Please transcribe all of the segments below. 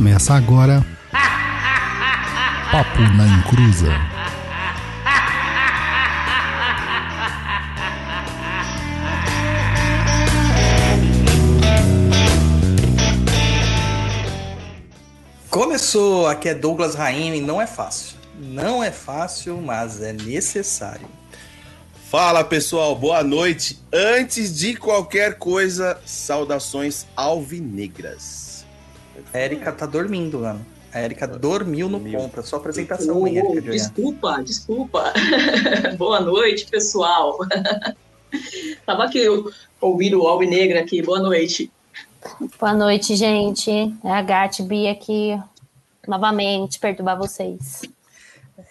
Começa agora. Papo na Encruza. Começou, aqui é Douglas Raim não é fácil. Não é fácil, mas é necessário. Fala pessoal, boa noite. Antes de qualquer coisa, saudações alvinegras. Érica tá dormindo, mano. A Érica dormiu no ponto. É sua apresentação, hein, Érica de Desculpa, desculpa. boa noite, pessoal. Tava aqui ouvindo o Alvinegra aqui. Boa noite. Boa noite, gente. É a Gat Bia aqui novamente perturbar vocês.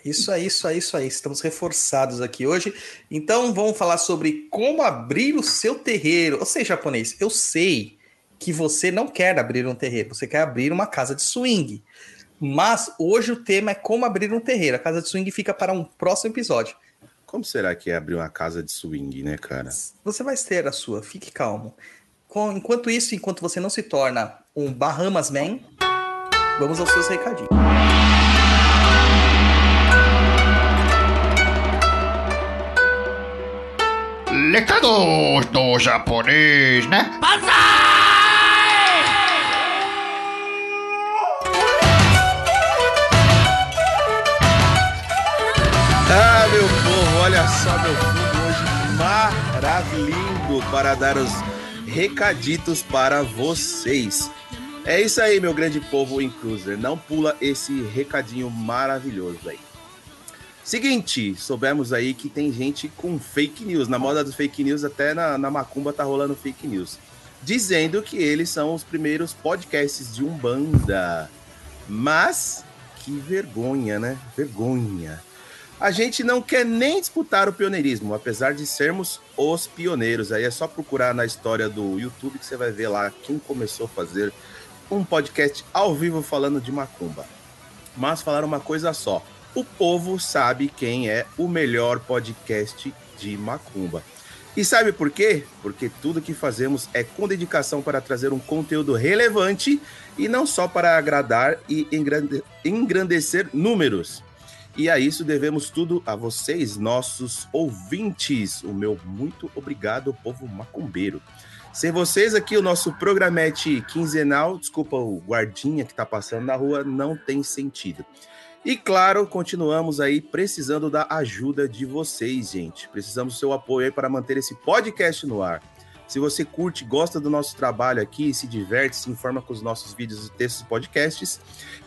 Isso aí, isso aí, isso aí. Estamos reforçados aqui hoje. Então vamos falar sobre como abrir o seu terreiro. Ou seja, japonês, eu sei que você não quer abrir um terreiro, você quer abrir uma casa de swing. Mas hoje o tema é como abrir um terreiro. A casa de swing fica para um próximo episódio. Como será que é abrir uma casa de swing, né, cara? Você vai ter a sua, fique calmo. Enquanto isso, enquanto você não se torna um Bahamas Man, vamos aos seus recadinhos. Recados do japonês, né? Banzai! Só, meu povo, hoje maravilhoso para dar os recaditos para vocês. É isso aí, meu grande povo em Cruiser. Não pula esse recadinho maravilhoso aí. Seguinte, soubemos aí que tem gente com fake news. Na moda dos fake news, até na, na Macumba tá rolando fake news. Dizendo que eles são os primeiros podcasts de Umbanda. Mas, que vergonha, né? Vergonha. A gente não quer nem disputar o pioneirismo, apesar de sermos os pioneiros. Aí é só procurar na história do YouTube que você vai ver lá quem começou a fazer um podcast ao vivo falando de macumba. Mas falar uma coisa só o povo sabe quem é o melhor podcast de Macumba. E sabe por quê? Porque tudo que fazemos é com dedicação para trazer um conteúdo relevante e não só para agradar e engrandecer números. E a isso devemos tudo a vocês, nossos ouvintes. O meu muito obrigado, povo macumbeiro. Sem vocês aqui, o nosso programete quinzenal, desculpa o guardinha que está passando na rua, não tem sentido. E claro, continuamos aí precisando da ajuda de vocês, gente. Precisamos do seu apoio aí para manter esse podcast no ar. Se você curte, gosta do nosso trabalho aqui, se diverte, se informa com os nossos vídeos textos e podcasts,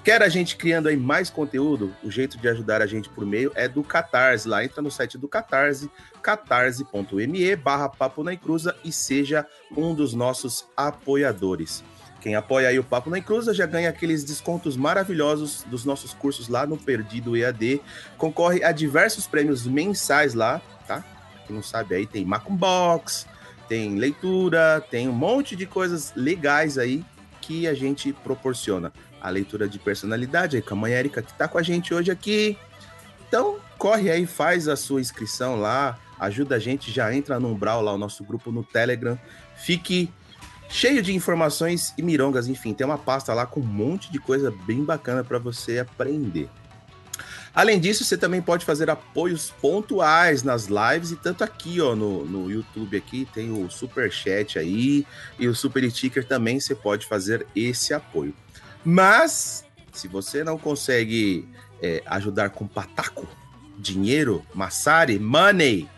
quer a gente criando aí mais conteúdo, o jeito de ajudar a gente por meio é do Catarse. Lá entra no site do Catarse, catarse.me barra Papo na Encruza e seja um dos nossos apoiadores. Quem apoia aí o Papo na Encruza já ganha aqueles descontos maravilhosos dos nossos cursos lá no Perdido EAD. Concorre a diversos prêmios mensais lá, tá? Quem não sabe aí tem Macumbox, tem leitura, tem um monte de coisas legais aí que a gente proporciona. A leitura de personalidade aí com a mãe Erika que tá com a gente hoje aqui. Então, corre aí, faz a sua inscrição lá, ajuda a gente, já entra no Umbral lá, o nosso grupo no Telegram. Fique cheio de informações e mirongas, enfim, tem uma pasta lá com um monte de coisa bem bacana para você aprender. Além disso, você também pode fazer apoios pontuais nas lives e tanto aqui, ó, no, no YouTube aqui tem o super chat aí e o super sticker também você pode fazer esse apoio. Mas se você não consegue é, ajudar com pataco, dinheiro, massari, money,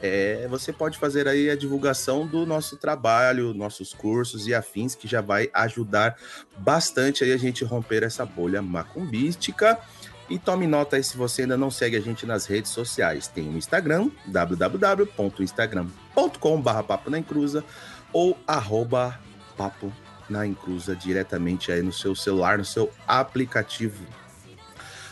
é, você pode fazer aí a divulgação do nosso trabalho, nossos cursos e afins, que já vai ajudar bastante aí a gente romper essa bolha macumbística. E tome nota aí se você ainda não segue a gente nas redes sociais. Tem o Instagram, www.instagram.com.br papo na encruza ou arroba papo na encruza diretamente aí no seu celular, no seu aplicativo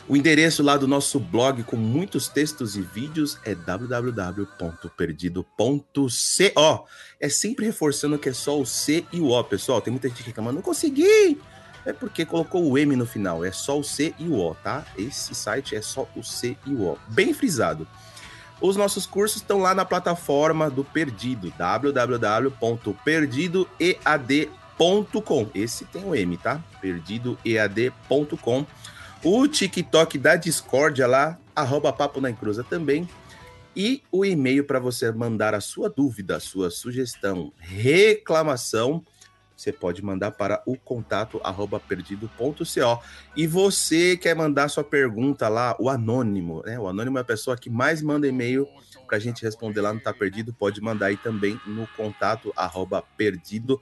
o endereço lá do nosso blog com muitos textos e vídeos é www.perdido.co. É sempre reforçando que é só o C e o O, pessoal. Tem muita gente reclamando, não consegui. É porque colocou o M no final, é só o C e o O, tá? Esse site é só o C e o O. Bem frisado. Os nossos cursos estão lá na plataforma do Perdido, www.perdidoead.com perdidoead.com. Esse tem o M, tá? Perdidoead.com. O TikTok da Discordia lá, arroba Papo na Encruza também. E o e-mail para você mandar a sua dúvida, a sua sugestão, reclamação, você pode mandar para o contato arroba perdido.co. E você quer mandar sua pergunta lá, o anônimo, né? O anônimo é a pessoa que mais manda e-mail para a gente responder lá no Tá Perdido. Pode mandar aí também no contato arroba perdido.co.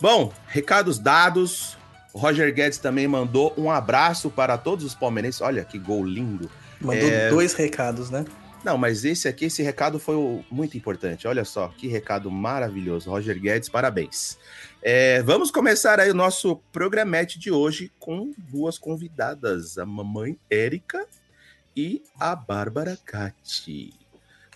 Bom, recados dados. O Roger Guedes também mandou um abraço para todos os palmeirenses. Olha que gol lindo. Mandou é... dois recados, né? Não, mas esse aqui, esse recado foi muito importante. Olha só, que recado maravilhoso. Roger Guedes, parabéns. É, vamos começar aí o nosso programete de hoje com duas convidadas, a mamãe Érica e a Bárbara Cati.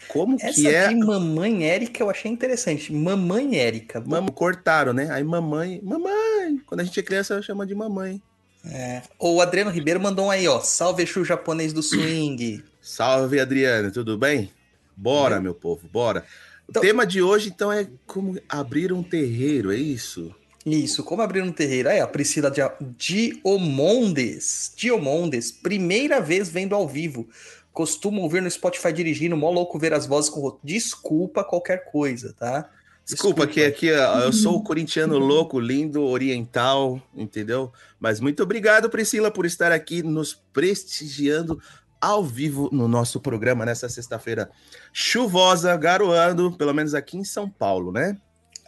Como Essa que é? mamãe Érica eu achei interessante. Mamãe Érica. Mam cortaram, né? Aí mamãe, mamãe. Quando a gente é criança, chama de mamãe. É. O Adriano Ribeiro mandou um aí, ó. Salve Exu japonês do swing. Salve, Adriano, tudo bem? Bora, é. meu povo, bora. Então, o tema de hoje, então, é como abrir um terreiro, é isso? Isso, como abrir um terreiro. Aí, a Priscila Diomondes, Diomondes, primeira vez vendo ao vivo. Costumo ouvir no Spotify dirigindo, mó louco ver as vozes com Desculpa qualquer coisa, tá? Desculpa, Desculpa, que aqui eu sou o corintiano louco, lindo, oriental, entendeu? Mas muito obrigado, Priscila, por estar aqui nos prestigiando ao vivo no nosso programa nessa sexta-feira chuvosa, garoando, pelo menos aqui em São Paulo, né?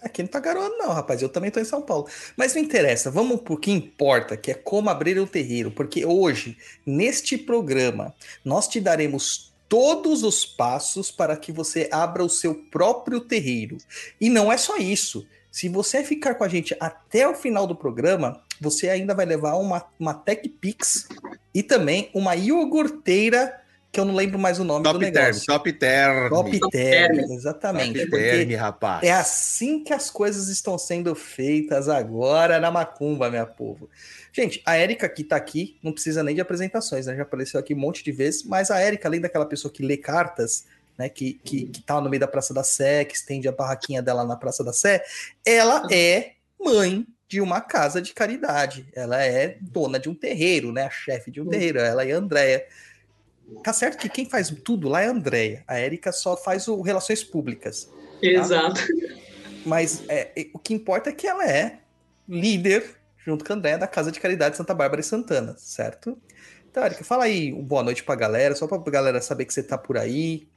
Aqui não tá garoando, não, rapaz. Eu também tô em São Paulo. Mas não interessa, vamos pro que importa, que é como abrir o terreiro. Porque hoje, neste programa, nós te daremos todos os passos para que você abra o seu próprio terreiro. E não é só isso. Se você ficar com a gente até o final do programa, você ainda vai levar uma, uma Tech Pix e também uma iogurteira, que eu não lembro mais o nome top do negócio. Term, top Term. Top Term, exatamente. Top term, rapaz. É assim que as coisas estão sendo feitas agora na Macumba, minha povo. Gente, a Érica que tá aqui, não precisa nem de apresentações, né? Já apareceu aqui um monte de vezes, mas a Érica, além daquela pessoa que lê cartas, né, que, que, que tá no meio da Praça da Sé, que estende a barraquinha dela na Praça da Sé, ela é mãe de uma casa de caridade. Ela é dona de um terreiro, né? A chefe de um terreiro. Ela é a Andréia. Tá certo que quem faz tudo lá é a Andréia. A Érica só faz o relações públicas. Tá? Exato. Mas é, o que importa é que ela é líder, junto com a Andréia, da Casa de Caridade Santa Bárbara e Santana, certo? Então, Érica, fala aí um boa noite pra galera, só pra galera saber que você tá por aí.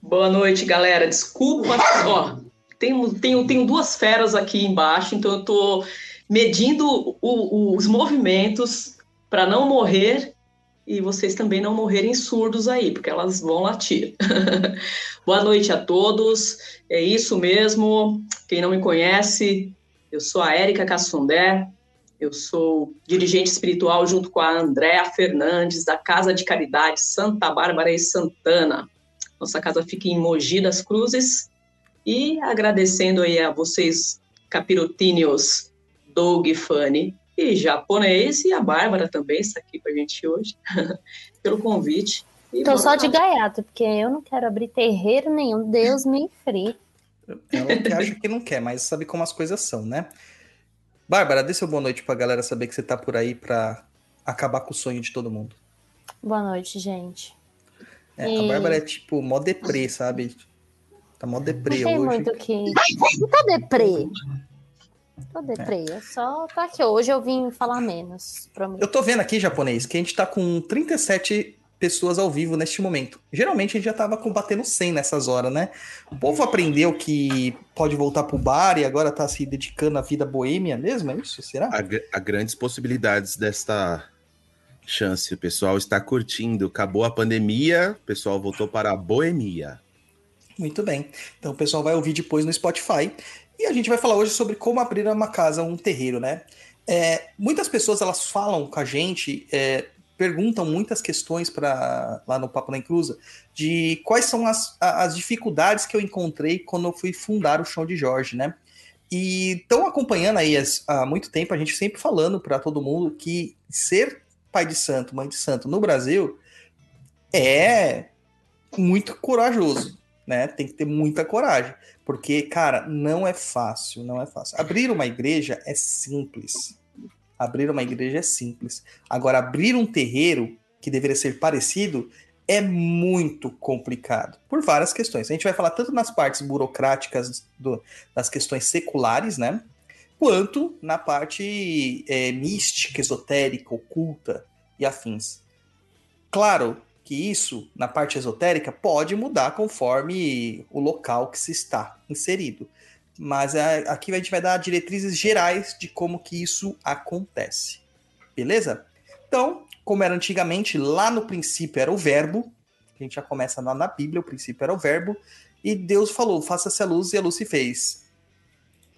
Boa noite, galera. Desculpa, ó, tenho, tenho, tenho duas feras aqui embaixo, então eu estou medindo o, os movimentos para não morrer e vocês também não morrerem surdos aí, porque elas vão latir. Boa noite a todos, é isso mesmo. Quem não me conhece, eu sou a Érica Cassundé, eu sou dirigente espiritual junto com a Andréa Fernandes, da Casa de Caridade Santa Bárbara e Santana. Nossa casa fica em Mogi das Cruzes, e agradecendo aí a vocês, capirotíneos, Doug, Fanny e japonês, e a Bárbara também está aqui com a gente hoje, pelo convite. E Tô só de gaiato, porque eu não quero abrir terreiro nenhum, Deus me free. Ela que acha que não quer, mas sabe como as coisas são, né? Bárbara, dê seu boa noite pra galera saber que você tá por aí pra acabar com o sonho de todo mundo. Boa noite, gente. É, e... A Bárbara é tipo mó deprê, sabe? Tá mó deprê não tem hoje. muito que. Não tô deprê. Tô deprê. É. Eu só tô aqui. Hoje eu vim falar menos. Prometo. Eu tô vendo aqui, japonês, que a gente tá com 37 pessoas ao vivo neste momento. Geralmente a gente já tava combatendo 100 nessas horas, né? O povo aprendeu que pode voltar pro bar e agora tá se dedicando à vida boêmia mesmo, é isso? Será? Há, há grandes possibilidades desta chance. O pessoal está curtindo. Acabou a pandemia, o pessoal voltou para a boemia. Muito bem. Então o pessoal vai ouvir depois no Spotify. E a gente vai falar hoje sobre como abrir uma casa, um terreiro, né? É, muitas pessoas elas falam com a gente, é, perguntam muitas questões para lá no Papo na Encruza de quais são as, as dificuldades que eu encontrei quando eu fui fundar o Chão de Jorge, né? E estão acompanhando aí há muito tempo, a gente sempre falando para todo mundo que ser pai de santo, mãe de santo no Brasil é muito corajoso né? Tem que ter muita coragem, porque, cara, não é fácil, não é fácil. Abrir uma igreja é simples. Abrir uma igreja é simples. Agora, abrir um terreiro, que deveria ser parecido, é muito complicado, por várias questões. A gente vai falar tanto nas partes burocráticas do, das questões seculares, né? Quanto na parte é, mística, esotérica, oculta e afins. Claro que isso, na parte esotérica, pode mudar conforme o local que se está inserido. Mas aqui a gente vai dar diretrizes gerais de como que isso acontece. Beleza? Então, como era antigamente, lá no princípio era o verbo, a gente já começa lá na Bíblia, o princípio era o verbo, e Deus falou, faça-se a luz, e a luz se fez.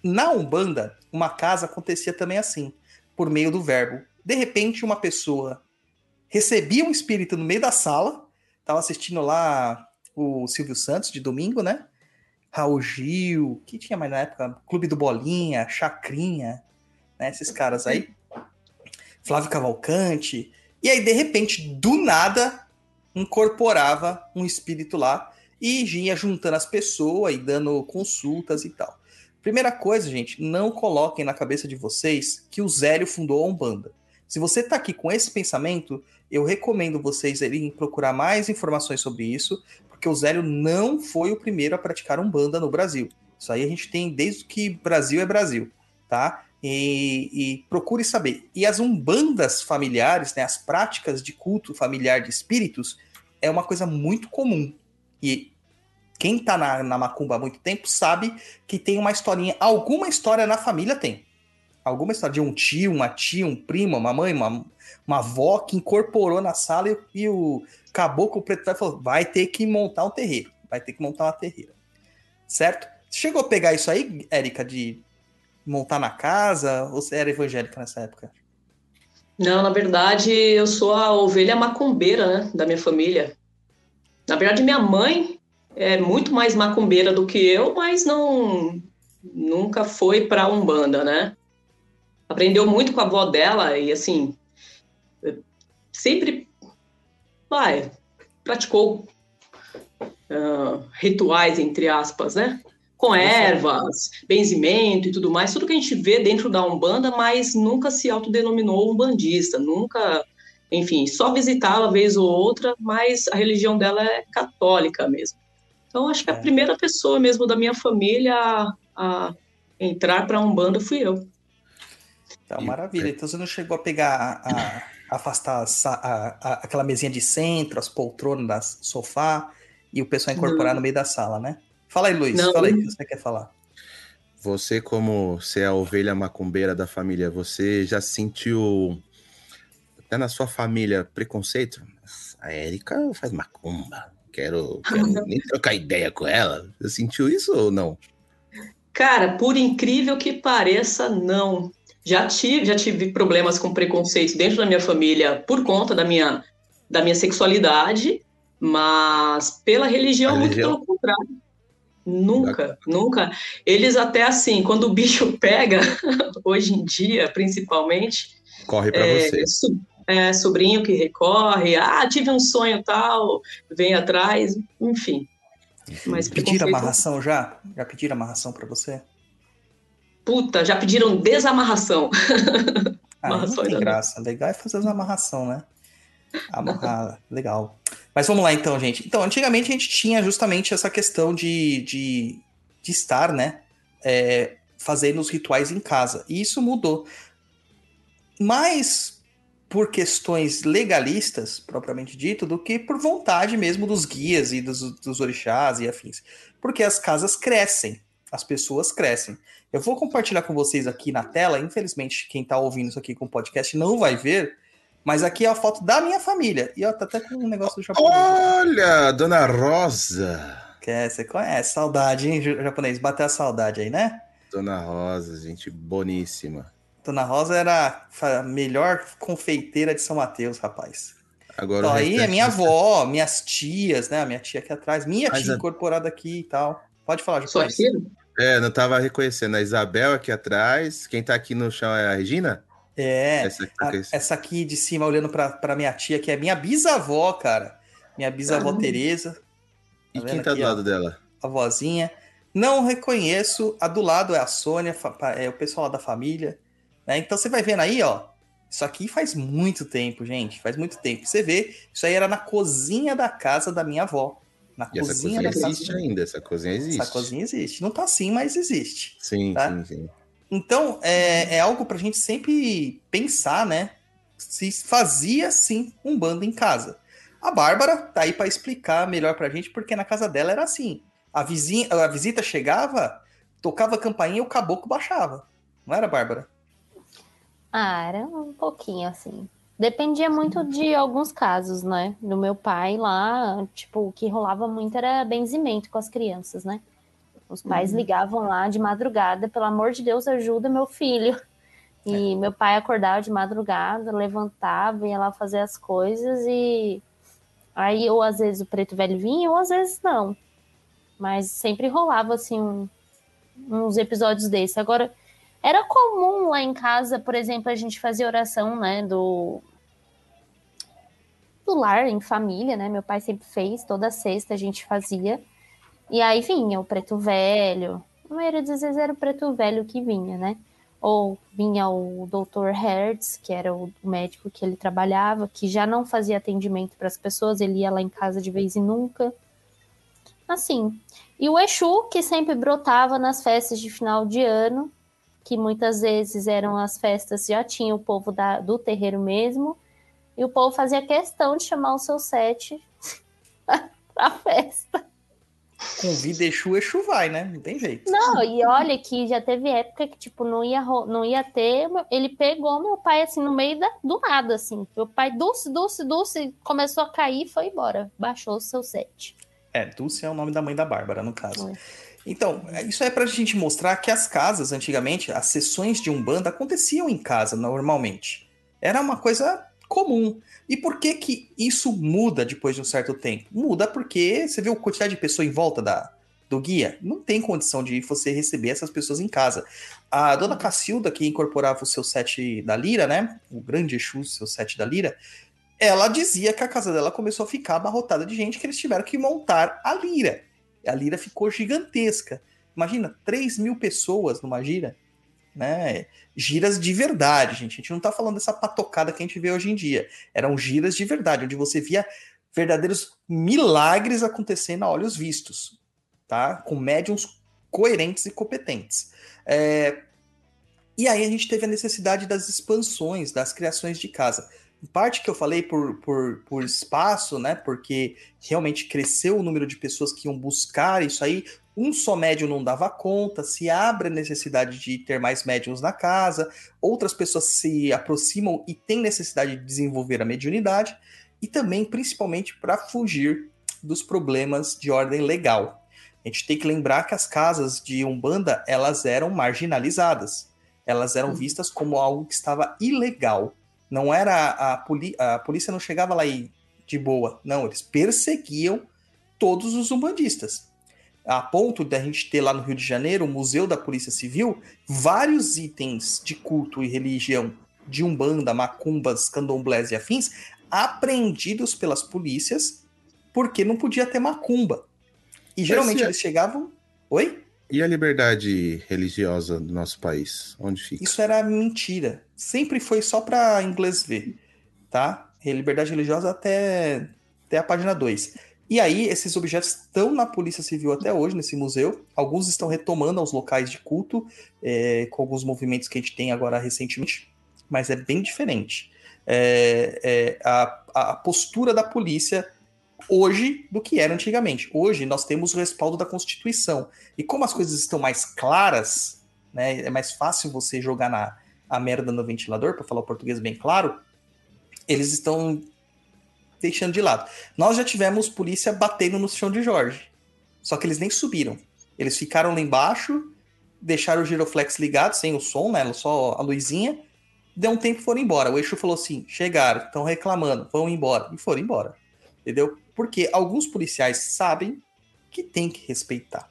Na Umbanda, uma casa acontecia também assim, por meio do verbo. De repente, uma pessoa recebia um espírito no meio da sala, tava assistindo lá o Silvio Santos de domingo, né? Raul Gil, que tinha mais na época? Clube do Bolinha, Chacrinha, né? Esses caras aí. Flávio Cavalcante. E aí, de repente, do nada, incorporava um espírito lá e ia juntando as pessoas e dando consultas e tal. Primeira coisa, gente, não coloquem na cabeça de vocês que o Zélio fundou a Umbanda. Se você está aqui com esse pensamento, eu recomendo vocês irem procurar mais informações sobre isso, porque o Zélio não foi o primeiro a praticar Umbanda no Brasil. Isso aí a gente tem desde que Brasil é Brasil, tá? E, e, procure saber. E as umbandas familiares, né, as práticas de culto familiar de espíritos, é uma coisa muito comum. E quem tá na, na macumba há muito tempo sabe que tem uma historinha, alguma história na família tem alguma história de um tio, uma tia, um primo, uma mãe, uma, uma avó que incorporou na sala e, e o caboclo preto falou: vai ter que montar um terreiro, vai ter que montar uma terreira. Certo? Chegou a pegar isso aí, Érica, de montar na casa? Ou você era evangélica nessa época? Não, na verdade, eu sou a ovelha macumbeira, né, da minha família. Na verdade, minha mãe é muito mais macumbeira do que eu, mas não nunca foi para Umbanda, né? Aprendeu muito com a avó dela e assim sempre vai praticou uh, rituais entre aspas, né? Com ervas, benzimento e tudo mais, tudo que a gente vê dentro da Umbanda, mas nunca se autodenominou umbandista, nunca, enfim, só visitava vez ou outra, mas a religião dela é católica mesmo. Então, acho que a é. primeira pessoa mesmo da minha família a, a entrar para a Umbanda fui eu. Tá maravilha. Então você não chegou a pegar, a, a afastar a, a, aquela mesinha de centro, as poltronas, sofá e o pessoal incorporar não. no meio da sala, né? Fala aí, Luiz. Não. Fala aí o que você quer falar. Você, como ser a ovelha macumbeira da família, você já sentiu até na sua família preconceito? A Érica faz macumba. Quero, quero nem trocar ideia com ela. Você sentiu isso ou não? Cara, por incrível que pareça, não. Já tive, já tive problemas com preconceito dentro da minha família por conta da minha, da minha sexualidade, mas pela religião, muito pelo contrário. Nunca, nunca. Eles até assim, quando o bicho pega, hoje em dia, principalmente. Corre para é, você. É, sobrinho que recorre, ah, tive um sonho tal, vem atrás, enfim. Mas pediram amarração já? Já pediram amarração para você? Puta, já pediram desamarração. Ah, não tem graça. Legal é fazer a amarração, né? Amarrar, legal. Mas vamos lá então, gente. Então, antigamente a gente tinha justamente essa questão de, de, de estar, né? É, fazendo os rituais em casa. E isso mudou. Mais por questões legalistas, propriamente dito, do que por vontade mesmo dos guias e dos, dos orixás e afins. Porque as casas crescem, as pessoas crescem. Eu vou compartilhar com vocês aqui na tela. Infelizmente, quem está ouvindo isso aqui com o podcast não vai ver. Mas aqui é a foto da minha família. E ó, tá até com um negócio do japonês. Olha, Dona Rosa. Que é, você conhece. Saudade, hein, japonês? Bateu a saudade aí, né? Dona Rosa, gente boníssima. Dona Rosa era a melhor confeiteira de São Mateus, rapaz. Agora então, aí é minha avó, minhas tias, né? A minha tia aqui atrás, minha tia a... incorporada aqui e tal. Pode falar, japonês. Sua tia? É, não tava reconhecendo. A Isabel aqui atrás. Quem tá aqui no chão é a Regina? É, essa aqui, a, essa aqui de cima olhando pra, pra minha tia, que é minha bisavó, cara. Minha bisavó Tereza. E Tá quem vendo tá aqui, do ó? lado dela? A vozinha. Não reconheço. A do lado é a Sônia, é o pessoal lá da família. né? Então você vai vendo aí, ó. Isso aqui faz muito tempo, gente. Faz muito tempo. Você vê, isso aí era na cozinha da casa da minha avó. Na E essa cozinha cozinha da casa. existe ainda, essa cozinha existe. Essa cozinha existe. Não tá assim, mas existe. Sim, Tá? sim, sim. Então, é, é algo pra gente sempre pensar, né? Se fazia sim um bando em casa. A Bárbara tá aí pra explicar melhor pra gente, porque na casa dela era assim. A, vizinha, a visita chegava, tocava a campainha e o caboclo baixava. Não era, Bárbara? Ah, era um pouquinho assim. Dependia muito de alguns casos, né? Do meu pai lá, tipo, o que rolava muito era benzimento com as crianças, né? Os pais ligavam lá de madrugada, pelo amor de Deus, ajuda meu filho. E meu pai acordava de madrugada, levantava, ia lá fazer as coisas e aí ou às vezes o preto velho vinha ou às vezes não. Mas sempre rolava assim um- uns episódios desses. Agora era comum lá em casa, por exemplo, a gente fazer oração, né, do do lar em família, né? Meu pai sempre fez, toda sexta a gente fazia. E aí vinha o preto velho. A maioria das vezes era o preto velho que vinha, né? Ou vinha o Dr. Hertz, que era o médico que ele trabalhava, que já não fazia atendimento para as pessoas, ele ia lá em casa de vez em nunca. Assim. E o Exu, que sempre brotava nas festas de final de ano, que muitas vezes eram as festas, já tinha o povo da- do terreiro mesmo, e o povo fazia questão de chamar o seu sete pra festa. Convida Exu, Exu vai, né? Não tem jeito. Não, e olha que já teve época que, tipo, não ia, não ia ter. Ele pegou meu pai, assim, no meio da, do nada, assim. Meu pai, Dulce, Dulce, Dulce, começou a cair e foi embora. Baixou o seu set. É, Dulce é o nome da mãe da Bárbara, no caso. É. Então, é- isso é pra gente mostrar que as casas, antigamente, as sessões de Umbanda aconteciam em casa, normalmente. Era uma coisa comum. E por que que isso muda depois de um certo tempo? Muda porque você vê a quantidade de pessoas em volta da, do guia. Não tem condição de você receber essas pessoas em casa. A dona Cacilda, que incorporava o seu set da Lira, né? O grande Exu, seu set da Lira, ela dizia que a casa dela começou a ficar abarrotada de gente que eles tiveram que montar a Lira. A Lira ficou gigantesca. Imagina, 3 mil pessoas numa gira, né? Giras de verdade, gente. A gente não tá falando dessa patocada que a gente vê hoje em dia. Eram giras de verdade, onde você via verdadeiros milagres acontecendo a olhos vistos, tá? Com médiums coerentes e competentes. É, E aí a gente teve a necessidade das expansões, das criações de casa. Em parte que eu falei por, por, por espaço, né? Porque realmente cresceu o número de pessoas que iam buscar isso aí. Um só médium não dava conta, se abre a necessidade de ter mais médiums na casa, outras pessoas se aproximam e têm necessidade de desenvolver a mediunidade, e também, principalmente, para fugir dos problemas de ordem legal. A gente tem que lembrar que as casas de Umbanda, elas eram marginalizadas. Elas eram vistas como algo que estava ilegal. Não era a, poli a polícia não chegava lá e de boa. Não, eles perseguiam todos os umbandistas. A ponto da gente ter lá no Rio de Janeiro, o Museu da Polícia Civil, vários itens de culto e religião de Umbanda, macumbas, candomblés e afins, apreendidos pelas polícias, porque não podia ter macumba. E geralmente se- eles chegavam. Oi? E a liberdade religiosa do nosso país? Onde fica? Isso era mentira. Sempre foi só para inglês ver, tá? Liberdade religiosa até, até a página 2. E aí, esses objetos estão na Polícia Civil até hoje, nesse museu. Alguns estão retomando aos locais de culto, é, com alguns movimentos que a gente tem agora recentemente, mas é bem diferente. É, é, a, a postura da polícia hoje do que era antigamente. Hoje nós temos o respaldo da Constituição. E como as coisas estão mais claras, né, é mais fácil você jogar na, a merda no ventilador, para falar o português bem claro, eles estão deixando de lado. Nós já tivemos polícia batendo no chão de Jorge. Só que eles nem subiram. Eles ficaram lá embaixo, deixaram o giroflex ligado, sem o som, né? Só a luzinha. Deu um tempo e foram embora. O Eixo falou assim: chegaram, estão reclamando, vão embora. E foram embora. Entendeu? Porque alguns policiais sabem que tem que respeitar.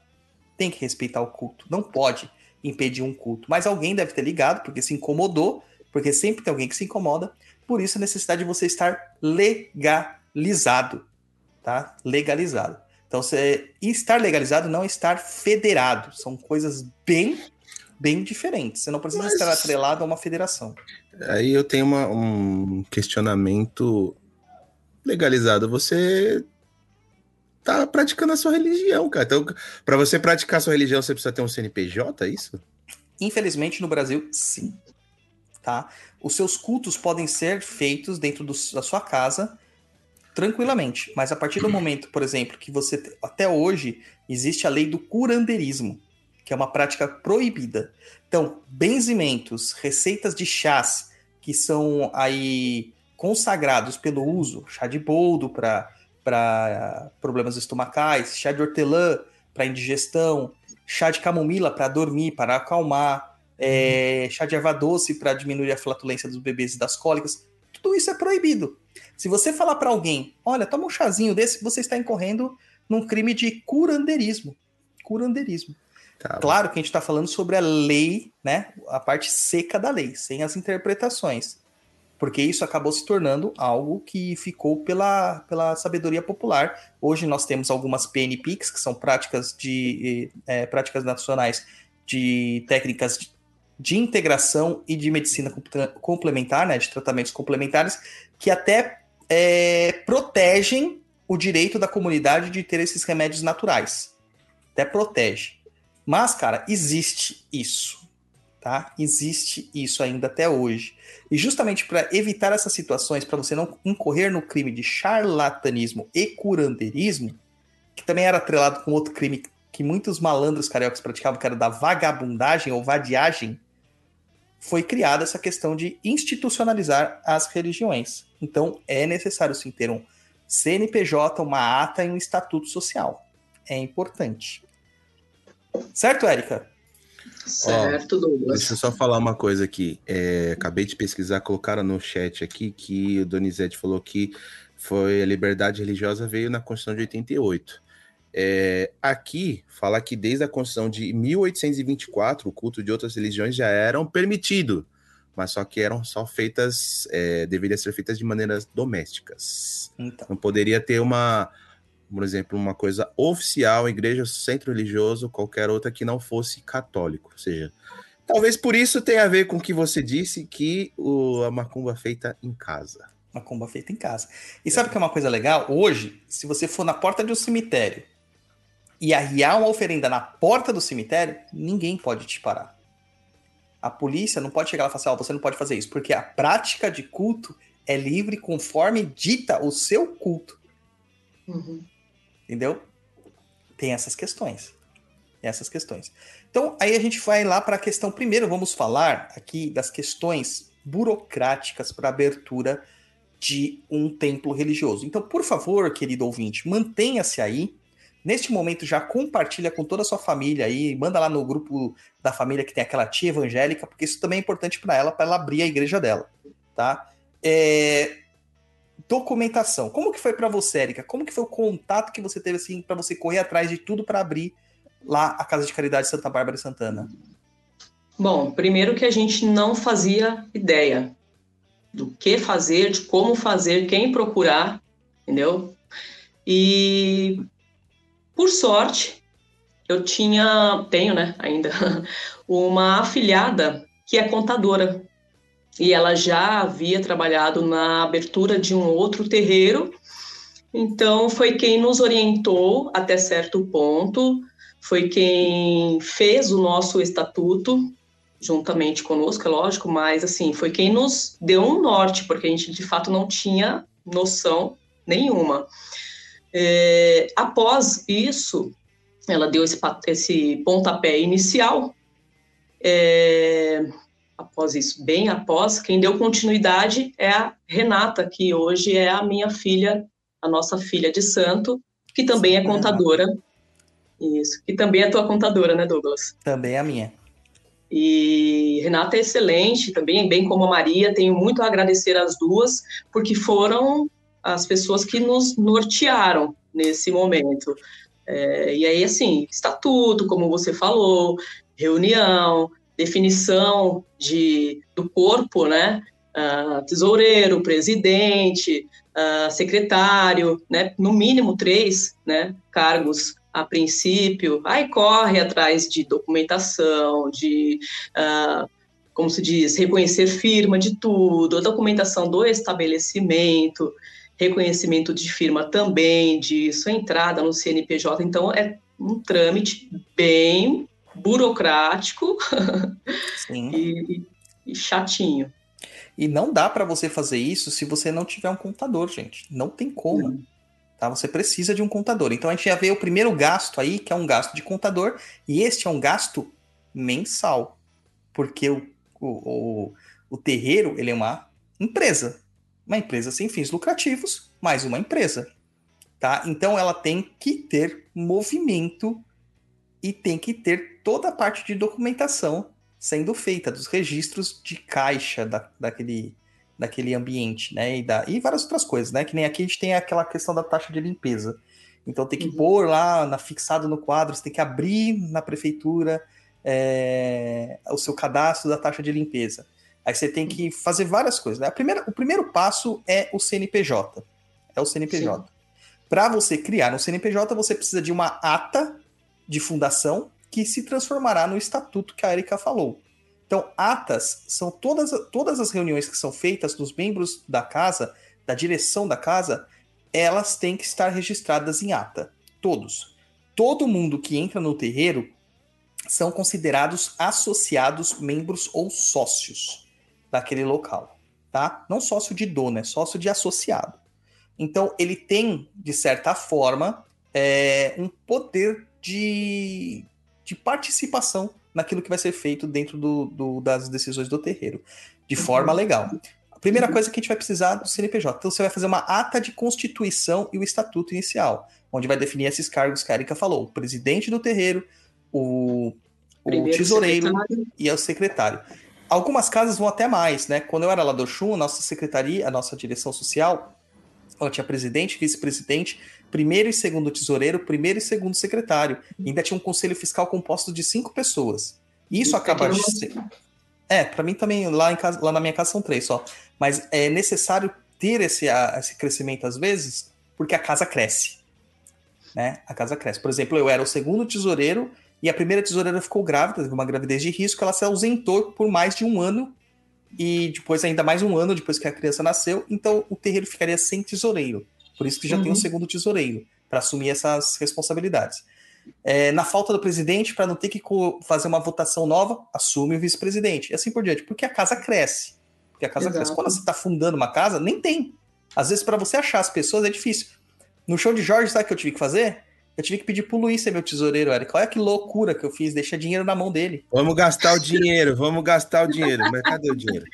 Tem que respeitar o culto. Não pode impedir um culto. Mas alguém deve ter ligado, porque se incomodou, porque sempre tem alguém que se incomoda. Por isso a necessidade de você estar legalizado, tá? Legalizado. Então, você, estar legalizado não é estar federado. São coisas bem, bem diferentes. Você não precisa Mas... estar atrelado a uma federação. Aí eu tenho uma, um questionamento legalizado. Você tá praticando a sua religião, cara. Então, para você praticar a sua religião, você precisa ter um CNPJ, é isso? Infelizmente, no Brasil, sim. Tá? Os seus cultos podem ser feitos dentro do, da sua casa tranquilamente, mas a partir do momento, por exemplo, que você até hoje existe a lei do curanderismo, que é uma prática proibida. Então, benzimentos, receitas de chás que são aí consagrados pelo uso, chá de boldo para problemas estomacais, chá de hortelã para indigestão, chá de camomila para dormir, para acalmar, é, chá de erva doce para diminuir a flatulência dos bebês e das cólicas. Tudo isso é proibido. Se você falar para alguém, olha, toma um chazinho desse, você está incorrendo num crime de curanderismo. Curanderismo. Tá claro que a gente está falando sobre a lei, né? A parte seca da lei, sem as interpretações. Porque isso acabou se tornando algo que ficou pela, pela sabedoria popular. Hoje nós temos algumas PNPICs, que são práticas de é, práticas nacionais de técnicas de, integração e de medicina complementar, né, de tratamentos complementares, que até é, protegem o direito da comunidade de ter esses remédios naturais. Até protege. Mas, cara, existe isso. Tá? Existe isso ainda até hoje. E justamente para evitar essas situações, para você não incorrer no crime de charlatanismo e curandeirismo, que também era atrelado com outro crime que muitos malandros cariocas praticavam, que era da vagabundagem ou vadiagem, foi criada essa questão de institucionalizar as religiões. Então, é necessário sim ter um CNPJ, uma ata e um estatuto social. É importante. Certo, Érica? Certo, Douglas. Deixa eu só falar uma coisa aqui. É, acabei de pesquisar, colocaram no chat aqui que o Donizete falou que foi a liberdade religiosa veio na Constituição de 88. É, aqui fala que desde a Constituição de 1824 o culto de outras religiões já eram permitido, mas só que eram só feitas, é, deveria ser feitas de maneiras domésticas. Então. Não poderia ter uma, por exemplo, uma coisa oficial, igreja, centro religioso, qualquer outra que não fosse católico. Ou seja, talvez por isso tenha a ver com o que você disse que o, a macumba feita em casa. Macumba feita em casa. E sabe o que é uma coisa legal? Hoje, se você for na porta de um cemitério e arriar uma oferenda na porta do cemitério, ninguém pode te parar. A polícia não pode chegar lá e falar assim, oh, você não pode fazer isso, porque a prática de culto é livre conforme dita o seu culto. Uhum. Entendeu? Tem essas questões. Essas questões. Então, aí a gente vai lá para a questão. Primeiro, vamos falar aqui das questões burocráticas para abertura de um templo religioso. Então, por favor, querido ouvinte, mantenha-se aí Neste momento, já compartilha com toda a sua família aí, manda lá no grupo da família que tem aquela tia evangélica, porque isso também é importante para ela, para ela abrir a igreja dela, tá? É... Documentação. Como que foi para você, Erika? Como que foi o contato que você teve assim para você correr atrás de tudo para abrir lá a Casa de Caridade Santa Bárbara e Santana? Bom, primeiro que a gente não fazia ideia do que fazer, de como fazer, quem procurar, entendeu? E por sorte, eu tinha, tenho, né, ainda, uma afilhada que é contadora. E ela já havia trabalhado na abertura de um outro terreiro. Então, foi quem nos orientou até certo ponto, foi quem fez o nosso estatuto, juntamente conosco, é lógico, mas assim, foi quem nos deu um norte, porque a gente de fato não tinha noção nenhuma. É, após isso, ela deu esse, esse pontapé inicial. É, após isso, bem após, quem deu continuidade é a Renata, que hoje é a minha filha, a nossa filha de santo, que também é contadora. Isso, que também é tua contadora, né, Douglas? Também é a minha. E Renata é excelente também, bem como a Maria, tenho muito a agradecer às duas, porque foram as pessoas que nos nortearam nesse momento. É, e aí, assim, estatuto, como você falou, reunião, definição de, do corpo, né? uh, tesoureiro, presidente, uh, secretário, né? No mínimo três, né? Cargos a princípio. Aí corre atrás de documentação, de uh, como se diz, reconhecer firma de tudo, a documentação do estabelecimento, reconhecimento de firma também, de sua entrada no CNPJ. Então, é um trâmite bem burocrático e, e, chatinho. E não dá para você fazer isso se você não tiver um contador, gente. Não tem como. Não. Tá? Você precisa de um contador. Então a gente já vê o primeiro gasto aí, que é um gasto de contador, e este é um gasto mensal. Porque o o, o, o terreiro ele é uma empresa, uma empresa sem fins lucrativos, mais uma empresa, tá? Então ela tem que ter movimento e tem que ter toda a parte de documentação sendo feita dos registros de caixa da, daquele, daquele ambiente, né? E, da, e várias outras coisas, né? Que nem aqui a gente tem aquela questão da taxa de limpeza. Então tem que uhum. pôr lá na, fixado no quadro, você tem que abrir na prefeitura é, o seu cadastro da taxa de limpeza. Aí você tem que fazer várias coisas. Né? Primeira, o primeiro passo é o CNPJ. É o CNPJ. Para você criar um CNPJ, você precisa de uma ata de fundação que se transformará no estatuto que a Erika falou. Então, atas são todas, todas as reuniões que são feitas dos membros da casa, da direção da casa, elas têm que estar registradas em ata. Todos. Todo mundo que entra no terreiro são considerados associados, membros ou sócios daquele local, tá? Não sócio de dono, é sócio de associado. Então, ele tem, de certa forma, é, um poder de, de participação naquilo que vai ser feito dentro do, do das decisões do terreiro, de uhum. forma legal. A primeira coisa que a gente vai precisar do CNPJ. Então, você vai fazer uma ata de constituição e o estatuto inicial, onde vai definir esses cargos que a Erika falou: o presidente do terreiro, o, o tesoureiro secretário. e o secretário. Algumas casas vão até mais, né? Quando eu era lá do Chum, a nossa secretaria, a nossa direção social, ela tinha presidente, vice-presidente, primeiro e segundo tesoureiro, primeiro e segundo secretário. E ainda tinha um conselho fiscal composto de cinco pessoas. E isso e acaba de ser... É, para mim também, lá, em casa, lá na minha casa são três só. Mas é necessário ter esse, esse crescimento às vezes, porque a casa cresce. Né? A casa cresce. Por exemplo, eu era o segundo tesoureiro e a primeira tesoureira ficou grávida, teve uma gravidez de risco, ela se ausentou por mais de um ano e depois ainda mais um ano depois que a criança nasceu, então o terreiro ficaria sem tesoureiro. Por isso que já uhum. tem um segundo tesoureiro para assumir essas responsabilidades. É, na falta do presidente, para não ter que fazer uma votação nova, assume o vice-presidente. E assim por diante, porque a casa cresce. Porque a casa Exato. cresce. Quando você está fundando uma casa, nem tem. Às vezes, para você achar as pessoas é difícil. No show de Jorge, sabe o que eu tive que fazer? Eu tive que pedir pro Luiz ser meu tesoureiro, Eric. Olha que loucura que eu fiz, deixa dinheiro na mão dele. Vamos gastar o dinheiro, vamos gastar o dinheiro. Mas cadê o dinheiro?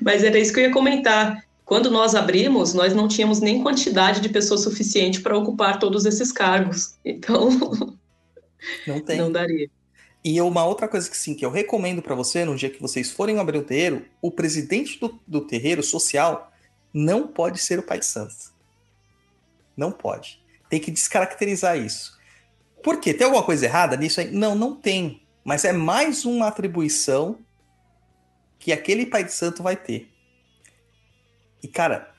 Mas era isso que eu ia comentar. Quando nós abrimos, nós não tínhamos nem quantidade de pessoas suficiente para ocupar todos esses cargos. Então, não tem. Não daria. E uma outra coisa que sim, que eu recomendo para você, no dia que vocês forem abrir um terreiro, o presidente do, do terreiro social não pode ser o pai de santo. Não pode. Tem que descaracterizar isso. Por quê? Tem alguma coisa errada nisso aí? Não, não tem. Mas é mais uma atribuição que aquele pai de santo vai ter. E, cara,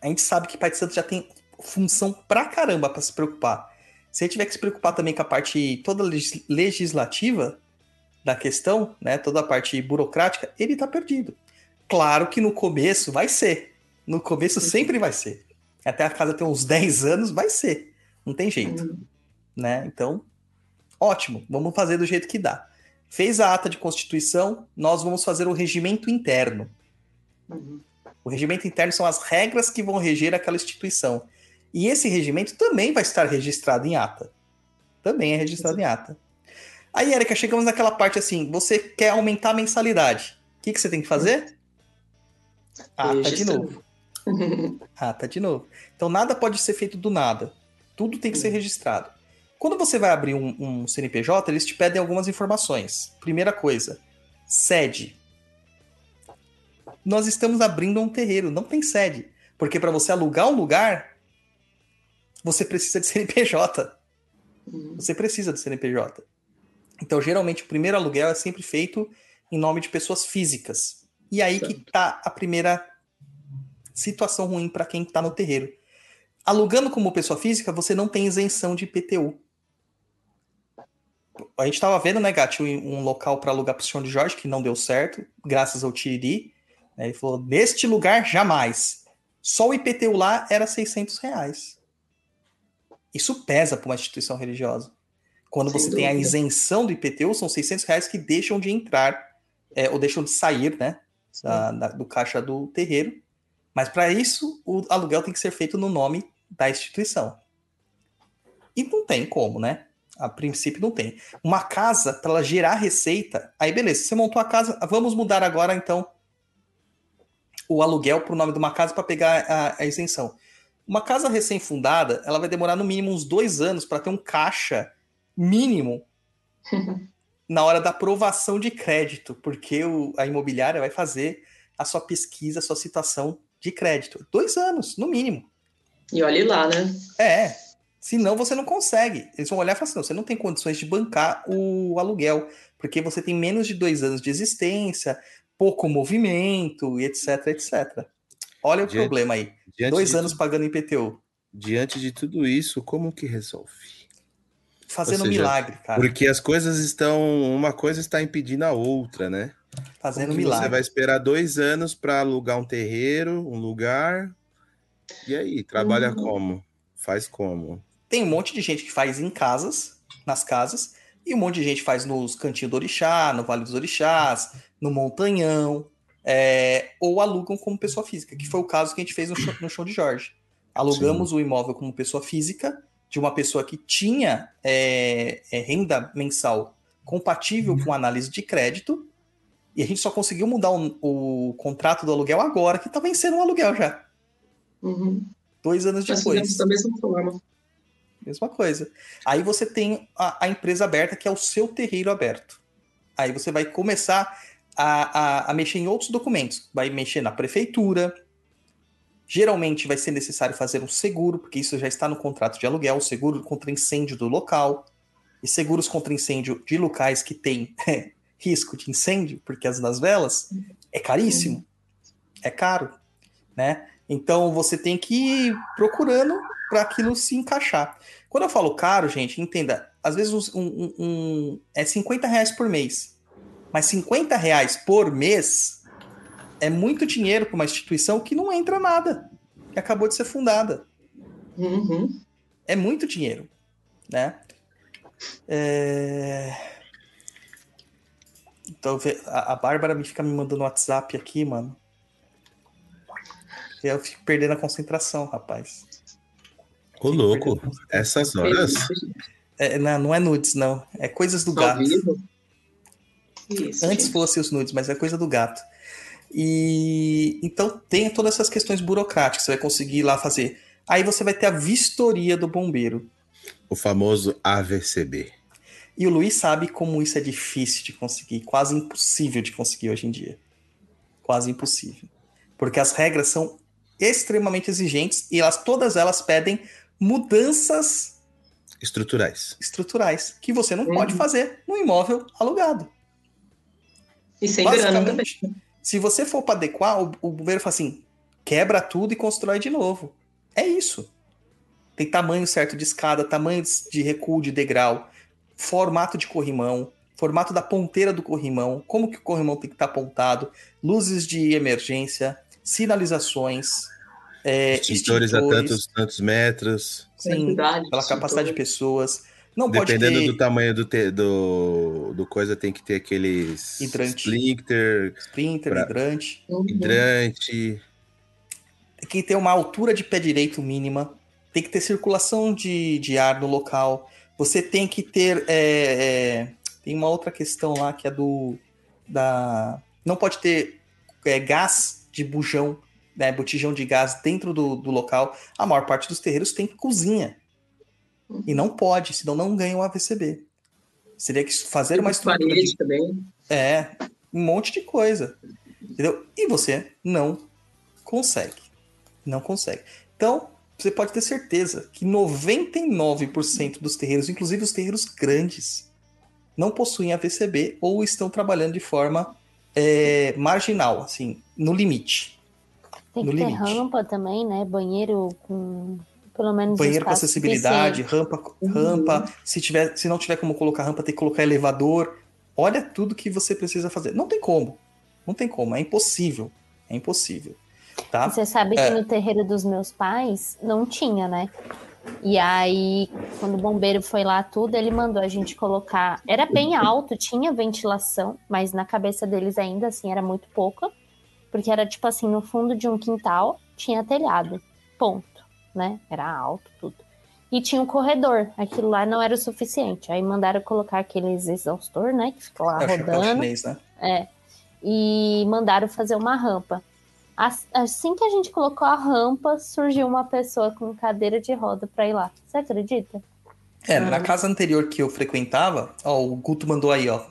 a gente sabe que pai de santo já tem função pra caramba para se preocupar. Se ele tiver que se preocupar também com a parte toda legislativa da questão, né, toda a parte burocrática, ele tá perdido. Claro que no começo vai ser. No começo sempre vai ser até a casa ter uns 10 anos, vai ser. Não tem jeito. Uhum. Né? Então, ótimo, vamos fazer do jeito que dá. Fez a ata de constituição, nós vamos fazer o regimento interno. Uhum. O regimento interno são as regras que vão reger aquela instituição. E esse regimento também vai estar registrado em ata. Também é registrado em ata. Aí, Erika, chegamos naquela parte assim: você quer aumentar a mensalidade. O que, que você tem que fazer? Ata de novo. ah, tá de novo. Então nada pode ser feito do nada. Tudo tem que ser registrado. Quando você vai abrir um, um CNPJ, eles te pedem algumas informações. Primeira coisa, sede. Nós estamos abrindo um terreiro, não tem sede. Porque para você alugar um lugar, você precisa de CNPJ. Você precisa de CNPJ. Então, geralmente, o primeiro aluguel é sempre feito em nome de pessoas físicas. E aí que tá a primeira situação ruim para quem está no terreiro. Alugando como pessoa física, você não tem isenção de IPTU. A gente estava vendo, né, Gatti, um local para alugar para o senhor de Jorge, que não deu certo, graças ao Tiriri. Né, ele falou: neste lugar, jamais. Só o IPTU lá era 600 reais. Isso pesa para uma instituição religiosa. Quando Sem você dúvida. tem a isenção do IPTU, são 600 reais que deixam de entrar, é, ou deixam de sair, né, da, da, do caixa do terreiro. Mas para isso, o aluguel tem que ser feito no nome da instituição. E não tem como, né? A princípio não tem. Uma casa, para ela gerar receita, aí beleza, você montou a casa, vamos mudar agora então o aluguel para o nome de uma casa para pegar a, a, isenção. Uma casa recém-fundada, ela vai demorar no mínimo uns dois anos para ter um caixa mínimo na hora da aprovação de crédito, porque o, a imobiliária vai fazer a sua pesquisa, a sua situação de crédito. Dois anos, no mínimo. E olhe lá, né? É. Senão você não consegue. Eles vão olhar e falar assim: não, você não tem condições de bancar o aluguel, porque você tem menos de dois anos de existência, pouco movimento, e etc, etc. Olha o diante, problema aí. Dois anos pagando IPTU. Diante de tudo isso, como que resolve? Fazendo seja, milagre, cara. Porque as coisas estão. Uma coisa está impedindo a outra, né? Fazendo milagre. Você vai esperar dois anos para alugar um terreiro, um lugar. E aí, trabalha uhum. como? Faz como? Tem um monte de gente que faz em casas, nas casas, e um monte de gente faz nos cantinhos do Orixá, no Vale dos Orixás, no Montanhão, é, ou alugam como pessoa física, que foi o caso que a gente fez no show, no show de Jorge. Alugamos Sim. o imóvel como pessoa física, de uma pessoa que tinha é, é, renda mensal compatível com análise de crédito, e a gente só conseguiu mudar o, o contrato do aluguel agora, que tá vencendo o aluguel já. Uhum. Dois anos depois. Da mesma forma. Mesma coisa. Aí você tem a, a, empresa aberta, que é o seu terreiro aberto. Aí você vai começar a, a, a mexer em outros documentos. Vai mexer na prefeitura. Geralmente vai ser necessário fazer um seguro, porque isso já está no contrato de aluguel, o seguro contra incêndio do local. E seguros contra incêndio de locais que têm risco de incêndio, porque as das velas, é caríssimo. É caro, né? Então você tem que ir procurando para aquilo se encaixar. Quando eu falo caro, gente, entenda, às vezes um, um, um, é 50 reais por mês. Mas 50 reais por mês é muito dinheiro para uma instituição que não entra nada, que acabou de ser fundada. Uhum. É muito dinheiro, né? É... Então, a, a Bárbara me fica me mandando WhatsApp aqui, mano. Eu fico perdendo a concentração, rapaz. Ô, louco, essas horas. É, não, não, é nudes, não. É coisas do gato. Isso, Antes gente. fosse os nudes, mas é coisa do gato. E então tem todas essas questões burocráticas. Você vai conseguir ir lá fazer. Aí você vai ter a vistoria do bombeiro. O famoso AVCB. E o Luiz sabe como isso é difícil de conseguir, quase impossível de conseguir hoje em dia. Quase impossível. Porque as regras são extremamente exigentes e elas todas elas pedem mudanças estruturais. Estruturais que você não uhum. pode fazer no imóvel alugado. E sem grana também. Se você for para adequar, o, o bombeiro fala assim: quebra tudo e constrói de novo. É isso. Tem tamanho certo de escada, tamanho de recuo de degrau, formato de corrimão, formato da ponteira do corrimão, como que o corrimão tem que estar tá apontado, luzes de emergência, sinalizações, é, extintores, a tantos, tantos metros. Sim, pela capacidade de pessoas. Não Dependendo ter... do tamanho do, te, do, do coisa, tem que ter aqueles hidrante. splinter. Splinter, pra... hidrante. Uhum. Hidrante. Tem que ter uma altura de pé direito mínima. Tem que ter circulação de, de ar no local. Você tem que ter. É, é, tem uma outra questão lá que é do. Da, não pode ter é, gás de bujão, né, botijão de gás dentro do, do local. A maior parte dos terreiros tem cozinha. E não pode, senão não ganha o AVCB. Seria que fazer tem uma estrutura. De... também. É, um monte de coisa. Entendeu? E você não consegue. Não consegue. Então, você pode ter certeza que 99% dos terreiros, inclusive os terreiros grandes, não possuem AVCB ou estão trabalhando de forma é, marginal, assim, no limite. Tem No que ter limite. rampa também, né? Banheiro com pelo menos Banheiro com acessibilidade, rampa, rampa. Se, tiver, se não tiver como colocar rampa, tem que colocar elevador. Olha tudo que você precisa fazer. Não tem como. Não tem como. É impossível. É impossível. Tá? Você sabe que É. no terreiro dos meus pais não tinha, né? E aí, quando o bombeiro foi lá tudo, ele mandou a gente colocar. Era bem alto, tinha ventilação, mas na cabeça deles ainda assim era muito pouca, porque era tipo assim, no fundo de um quintal tinha telhado. Ponto, né? Era alto tudo. E tinha um corredor, aquilo lá não era o suficiente. Aí mandaram colocar aqueles exaustor, né, que fica lá É rodando chinês, né? e mandaram fazer uma rampa. As- Assim que a gente colocou a rampa, surgiu uma pessoa com cadeira de roda para ir lá. Você acredita? É, na casa anterior que eu frequentava, ó, o Guto mandou aí, ó,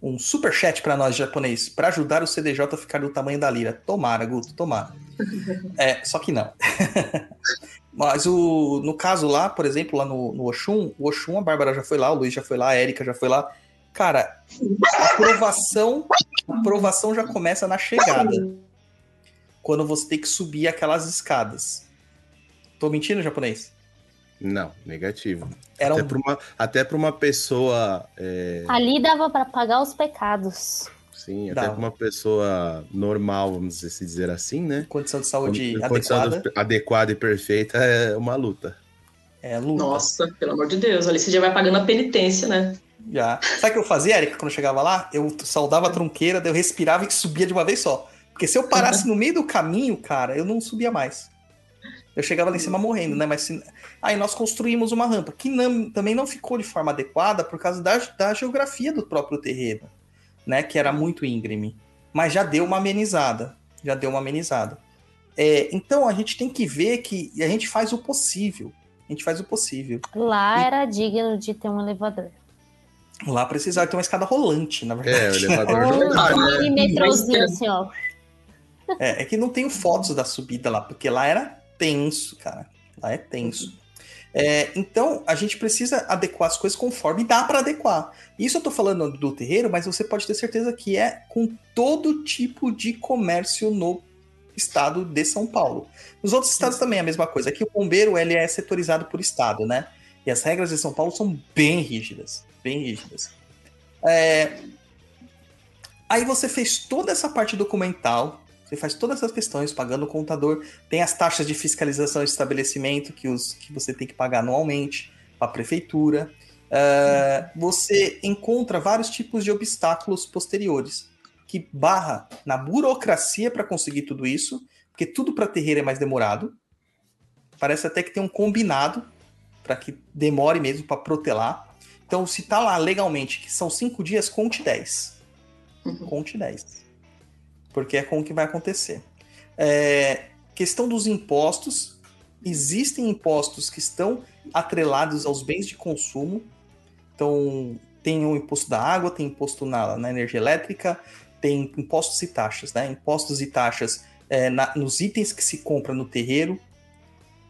um super chat para nós japonês, para ajudar o CDJ a ficar do tamanho da lira. Tomara, Guto, tomara. É, só que não. Mas o, no caso lá, por exemplo, lá no, no Oxum, o Oxum, a Bárbara já foi lá, o Luiz já foi lá, a Erika já foi lá. Cara, a aprovação, a aprovação já começa na chegada. Quando você tem que subir aquelas escadas. Tô mentindo, japonês? Não, negativo. Era até um para uma, até pra uma pessoa. é, Ali dava para pagar os pecados. sim, até Dava. para uma pessoa normal, vamos se dizer assim, né? condição de saúde condição adequada. adequada e perfeita é uma luta. É luta. Nossa, pelo amor de Deus, ali você já vai pagando a penitência, né? Já. Sabe o que eu fazia, Erika, quando eu chegava lá? Eu saudava a tronqueira, daí eu respirava e subia de uma vez só. Porque se eu parasse no meio do caminho, cara, eu não subia mais. Eu chegava lá em cima morrendo, né? Mas se- aí nós construímos uma rampa, que não- também não ficou de forma adequada por causa da, da geografia do próprio terreno, né? Que era muito íngreme. Mas já deu uma amenizada. Já deu uma amenizada. É, então a gente tem que ver que a gente faz o possível. A gente faz o possível. Lá E- era digno de ter um elevador. Lá precisar ter uma escada rolante, na É, o verdade. elevador Ou um né? mini metrôzinho assim, ó. É, é que não tenho fotos da subida lá, porque lá era tenso, cara. Lá é tenso. É, então, a gente precisa adequar as coisas conforme dá para adequar. Isso eu tô falando do terreiro, mas você pode ter certeza que é com todo tipo de comércio no estado de São Paulo. Nos outros estados também é a mesma coisa. Aqui o bombeiro ele é setorizado por estado, né? E as regras de São Paulo são bem rígidas, bem rígidas. É, Aí você fez toda essa parte documental, você faz todas essas questões, pagando o contador, tem as taxas de fiscalização de estabelecimento que, os, que você tem que pagar anualmente para a prefeitura. Ah, você encontra vários tipos de obstáculos posteriores que barra na burocracia para conseguir tudo isso, porque tudo para terreiro é mais demorado. Parece até que tem um combinado para que demore mesmo para protelar. Então, se tá lá legalmente que são cinco dias, conte 10 Uhum. conte 10. Porque é com o que vai acontecer. É, questão dos impostos. Existem impostos que estão atrelados aos bens de consumo. Então, tem o imposto da água, tem imposto na, na energia elétrica, tem impostos e taxas, né? Impostos e taxas é, na- nos itens que se compra no terreiro.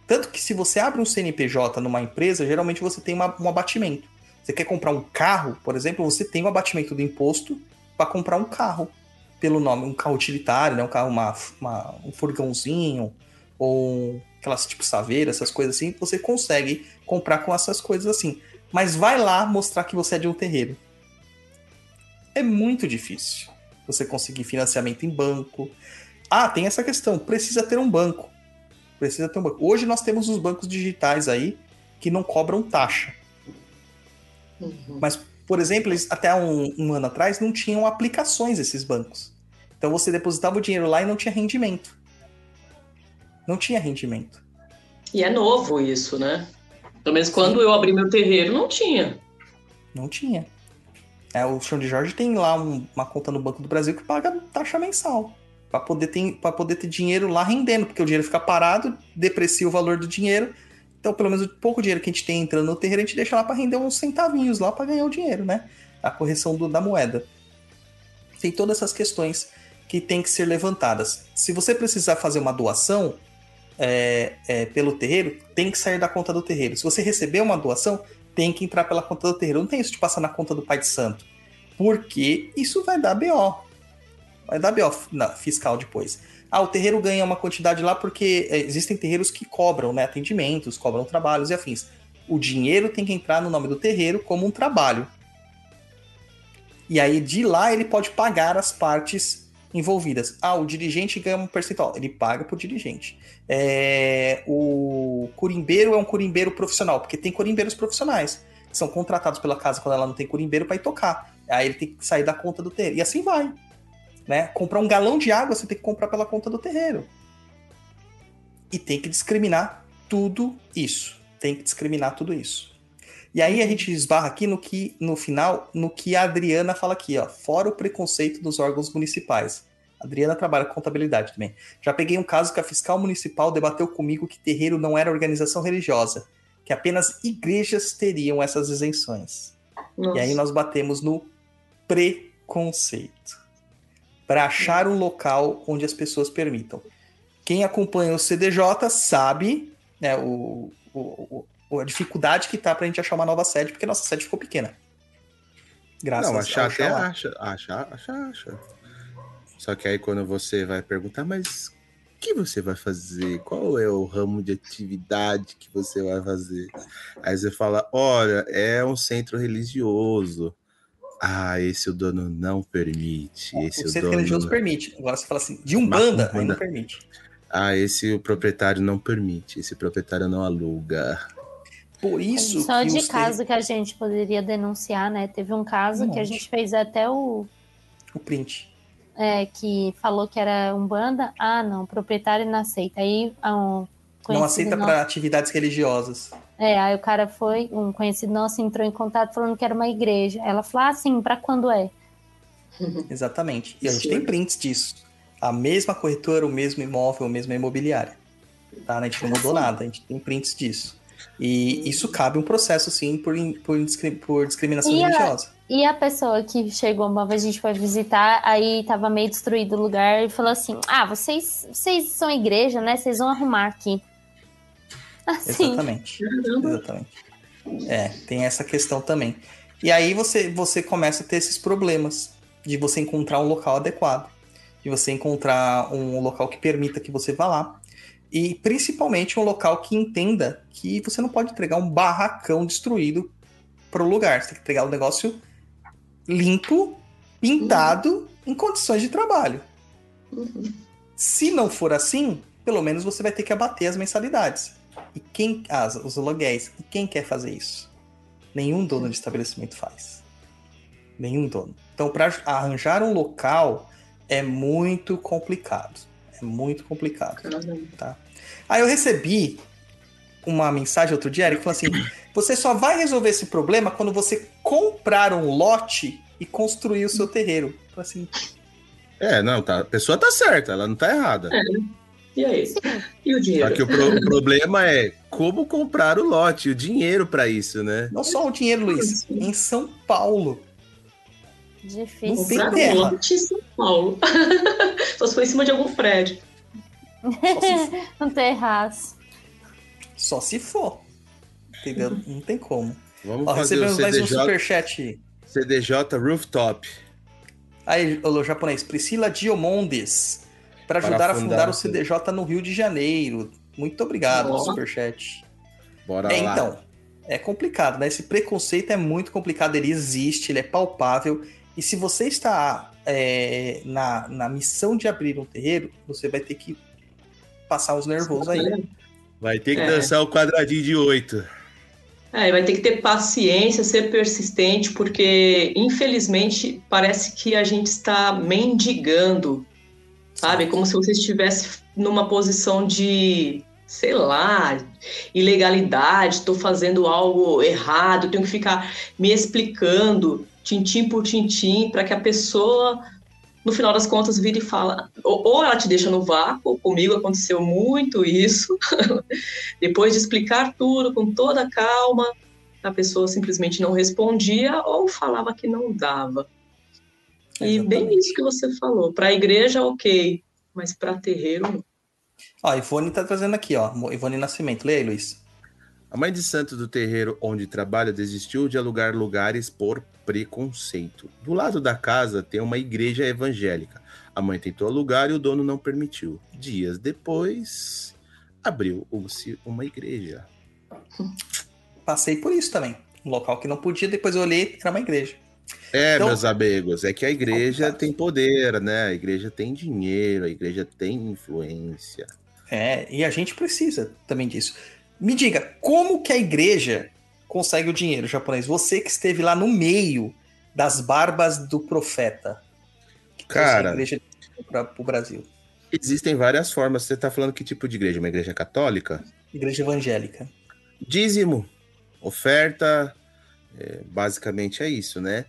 Tanto que se você abre um CNPJ numa empresa, geralmente você tem uma- um abatimento. Você quer comprar um carro, por exemplo, você tem o abatimento do imposto para comprar um carro pelo nome, um carro utilitário, né? Um carro, uma, uma- um furgãozinho, ou aquelas tipo saveira, essas coisas assim, você consegue comprar com essas coisas assim. Mas vai lá mostrar que você é de um terreiro. É muito difícil você conseguir financiamento em banco. Ah, tem essa questão, precisa ter um banco. Precisa ter um banco. Hoje nós temos os bancos digitais aí que não cobram taxa. Uhum. Mas, por exemplo, eles até um, um ano atrás não tinham aplicações esses bancos. Então você depositava o dinheiro lá e não tinha rendimento. Não tinha rendimento. E é novo isso, né? Pelo menos quando eu abri meu terreiro, não tinha. Não tinha. É, o Chão de Jorge tem lá um- uma conta no Banco do Brasil que paga taxa mensal. Para poder, ter, pra poder ter dinheiro lá rendendo, porque o dinheiro fica parado, deprecia o valor do dinheiro. Então, pelo menos o pouco dinheiro que a gente tem entrando no terreiro, a gente deixa lá para render uns centavinhos lá para ganhar o dinheiro, né? A correção do- da moeda. Tem todas essas questões que tem que ser levantadas. Se você precisar fazer uma doação é, é, pelo terreiro, tem que sair da conta do terreiro. Se você receber uma doação, tem que entrar pela conta do terreiro. Não tem isso de passar na conta do pai de santo. Porque isso vai dar BO. Vai dar BO na- fiscal depois. Ah, o terreiro ganha uma quantidade lá porque é, existem terreiros que cobram né, atendimentos, cobram trabalhos e afins. O dinheiro tem que entrar no nome do terreiro como um trabalho. E aí de lá ele pode pagar as partes envolvidas. Ah, o dirigente ganha um percentual. Ele paga pro dirigente. É, o curimbeiro é um curimbeiro profissional, porque tem curimbeiros profissionais que são contratados pela casa quando ela não tem curimbeiro para ir tocar. Aí ele tem que sair da conta do terreiro. E assim vai. Né? Comprar um galão de água você tem que comprar pela conta do terreiro. E tem que discriminar tudo isso. Tem que discriminar tudo isso. E aí a gente esbarra aqui no que, no final, no que a Adriana fala aqui, ó. Fora o preconceito dos órgãos municipais. A Adriana trabalha com contabilidade também. Já peguei um caso que a fiscal municipal debateu comigo que terreiro não era organização religiosa, que apenas igrejas teriam essas isenções. Nossa. E aí nós batemos no preconceito. Para achar um local onde as pessoas permitam. Quem acompanha o CDJ sabe né, o, o- o- a dificuldade que tá pra gente achar uma nova sede, porque nossa sede ficou pequena. Graças Não, achar até acha, acha, acha, acha. Só que aí quando você vai perguntar, mas o que você vai fazer? Qual é o ramo de atividade que você vai fazer? Aí você fala, olha, é um centro religioso. Ah, esse o dono não permite. Esse O centro dono. religioso permite. Agora você fala assim, de Umbanda, aí Macumba. não permite. Ah, esse o proprietário não permite. Esse proprietário não aluga. Por isso Só que de caso que a gente poderia denunciar, né? Teve um caso Um que a gente fez até o. o print. é, que falou que era Umbanda. Ah, não, o proprietário não aceita. Aí um Não aceita para atividades religiosas. É, aí o cara foi, um conhecido nosso entrou em contato falando que era uma igreja. Ela falou, ah, sim, pra quando é? Exatamente. E a gente Sim. tem prints disso. A mesma corretora, o mesmo imóvel, a mesma imobiliária. Tá? A gente não mudou nada, a gente tem prints disso. E isso cabe um processo, sim, por, por, por discriminação E a- religiosa. E a pessoa que chegou uma vez, a gente foi visitar, aí tava meio destruído o lugar e falou assim: Ah, vocês, vocês são igreja, né? Vocês vão arrumar aqui. Assim, Exatamente. Exatamente. É, tem essa questão também. E aí você, você começa a ter esses problemas de você encontrar um local adequado, de você encontrar um local que permita que você vá lá. E principalmente um local que entenda que você não pode entregar um barracão destruído para o lugar. Você tem que entregar um negócio limpo, pintado, em condições de trabalho. Uhum. Se não for assim, pelo menos você vai ter que abater as mensalidades. E quem. As, os aluguéis. E quem quer fazer isso? Nenhum dono de estabelecimento faz. Nenhum dono. Então, para arranjar um local é muito complicado. É muito complicado. Caramba. Aí eu recebi uma mensagem outro dia, Eric, falou assim: você só vai resolver esse problema quando você comprar um lote e construir o seu terreiro. Eu falei assim, É, não, tá. A pessoa tá certa, ela não tá errada. E aí? E o Só dinheiro? que o, pro- o problema é como comprar o lote, o dinheiro pra isso, né? não só o dinheiro, Luiz, em São Paulo. difícil. Não tem Comprar terra. um lote em São Paulo. Só se for em cima de algum prédio. Só se, Não terraço. só se for. Entendeu? Não tem como. Vamos Ó, fazer o recebemos mais um superchat. CDJ Rooftop. Aí, o japonês, Priscila Diomondes, para ajudar a fundar o o CDJ no Rio de Janeiro. Muito obrigado superchat. Bora É, lá. então, é complicado, né? Esse preconceito é muito complicado, ele existe, ele é palpável. E se você está é, na, na missão de abrir um terreiro, você vai ter que passar uns nervosos aí. Vai ter que É. dançar o quadradinho de oito. É, vai ter que ter paciência, ser persistente, porque infelizmente parece que a gente está mendigando, sabe? Como se você estivesse numa posição de, sei lá, ilegalidade, estou fazendo algo errado, tenho que ficar me explicando, tintim por tintim, para que a pessoa, no final das contas, vire e fala. Ou, ela te deixa no vácuo, comigo aconteceu muito isso. Depois de explicar tudo com toda calma, a pessoa simplesmente não respondia ou falava que não dava. E bem isso que você falou. Para a igreja, ok, mas para terreiro, não. Ó, a Ivone tá trazendo aqui, ó. Ivone Nascimento. Lê aí, Luiz. A mãe de santo do terreiro onde trabalha desistiu de alugar lugares por preconceito. Do lado da casa tem uma igreja evangélica. A mãe tentou alugar e o dono não permitiu. Dias depois, abriu-se uma igreja. Passei por isso também. Um local que não podia, depois eu olhei, era uma igreja. É, Então- meus amigos, é que a igreja tem poder, né? A igreja tem dinheiro, a igreja tem influência. É, e a gente precisa também disso. Me diga, como que a igreja consegue o dinheiro japonês? Você que esteve lá no meio das barbas do profeta. Que Cara. a igreja para o Brasil. Existem várias formas. Você tá falando que tipo de igreja? Uma igreja católica? Igreja evangélica. Dízimo, oferta, é, basicamente é isso, né?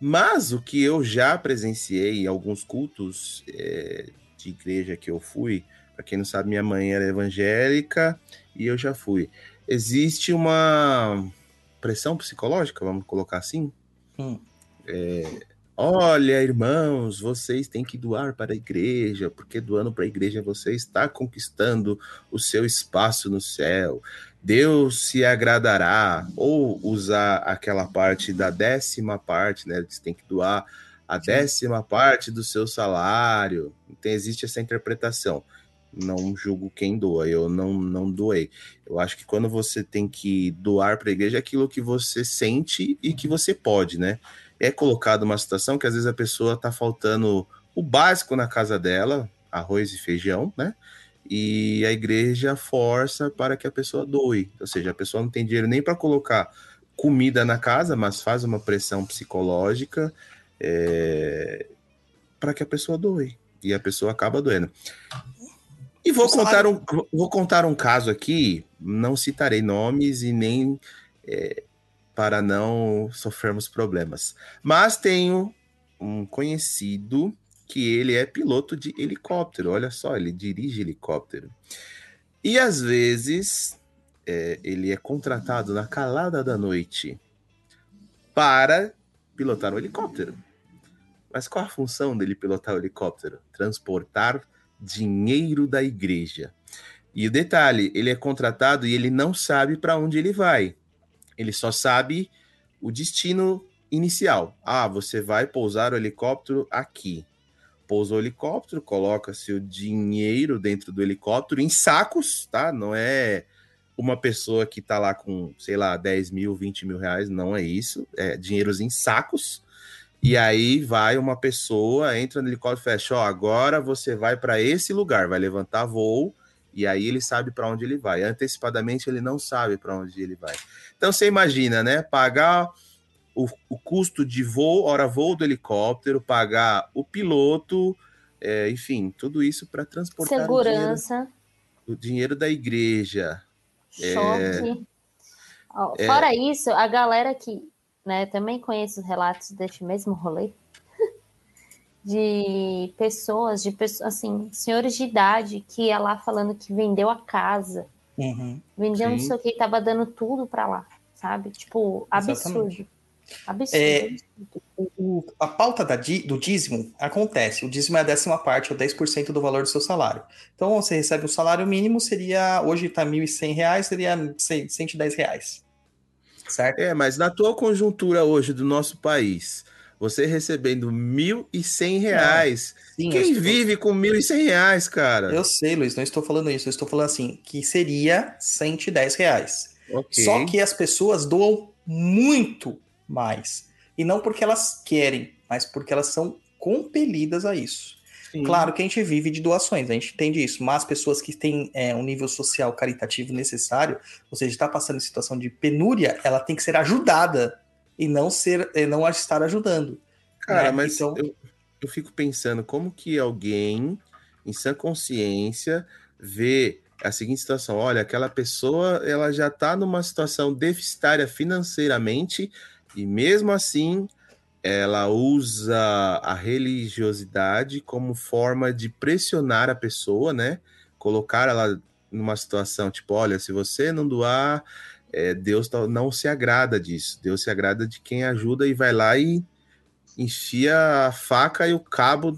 Mas o que eu já presenciei em alguns cultos é, de igreja que eu fui, para quem não sabe, minha mãe era evangélica e eu já fui. Existe uma pressão psicológica, vamos colocar assim? Hum. É, Olha, irmãos, vocês têm que doar para a igreja, porque doando para a igreja você está conquistando o seu espaço no céu. Deus se agradará. Ou usar aquela parte da décima parte, né? Você tem que doar a décima parte do seu salário. Então, existe essa interpretação. Não julgo quem doa, eu não, não doei. Eu acho que quando você tem que doar para a igreja, é aquilo que você sente e que você pode, né? é colocado uma situação que às vezes a pessoa tá faltando o básico na casa dela, arroz e feijão, né? E a igreja força para que a pessoa doe. Ou seja, a pessoa não tem dinheiro nem para colocar comida na casa, mas faz uma pressão psicológica é, para que a pessoa doe. E a pessoa acaba doendo. E vou contar, um, vou contar um caso aqui, não citarei nomes e nem é, para não sofrermos problemas. Mas tenho um conhecido que ele é piloto de helicóptero. Olha só, ele dirige helicóptero. E às vezes é, ele é contratado na calada da noite para pilotar um helicóptero. Mas qual a função dele pilotar o helicóptero? Transportar dinheiro da igreja. E o detalhe, ele é contratado e ele não sabe para onde ele vai. Ele só sabe o destino inicial. Ah, você vai pousar o helicóptero aqui. Pousa o helicóptero, coloca seu dinheiro dentro do helicóptero em sacos, tá? Não é uma pessoa que tá lá com, sei lá, 10 mil, 20 mil reais, não é isso. É dinheiros em sacos. E aí vai uma pessoa, entra no helicóptero e fecha, ó, agora você vai para esse lugar, vai levantar voo, e aí ele sabe para onde ele vai. Antecipadamente ele não sabe para onde ele vai. Então você imagina, né? Pagar o, o custo de voo, hora voo do helicóptero, pagar o piloto, é, enfim, tudo isso para transportar o dinheiro, Segurança, o dinheiro da igreja. choque. Ó, Fora isso, a galera que né, também conhece os relatos deste mesmo rolê de pessoas, de pessoas assim, senhores de idade que ia lá falando que vendeu a casa, Uhum. vendeu não sei o que, tava dando tudo pra lá, sabe? Tipo, absurdo. Exatamente. Absurdo. É. O- a pauta da do dízimo acontece. O dízimo é a décima parte, ou 10% do valor do seu salário. Então, você recebe o salário mínimo, seria. Hoje está 1.100 reais, seria 100 110 reais. Certo? É, mas na tua conjuntura hoje do nosso país, você recebendo 1.100 reais, Sim, eu quem vive com 1.100 reais, cara? Eu sei, Luiz, não estou falando isso. Eu estou falando assim, que seria 110 reais. Ok. Só que as pessoas doam muito mais. E não porque elas querem, mas porque elas são compelidas a isso. Sim. Claro que a gente vive de doações, a gente entende isso, mas pessoas que têm é, um nível social caritativo necessário, ou seja, está passando em situação de penúria, ela tem que ser ajudada e não ser, e não estar ajudando. Cara, né? mas Então- eu, eu fico pensando como que alguém, em sã consciência, vê a seguinte situação: olha, aquela pessoa ela já está numa situação deficitária financeiramente e mesmo assim ela usa a religiosidade como forma de pressionar a pessoa, né? Colocar ela numa situação tipo, olha, se você não doar, é, Deus tá- não se agrada disso. Deus se agrada de quem ajuda e vai lá e enfia a faca e o cabo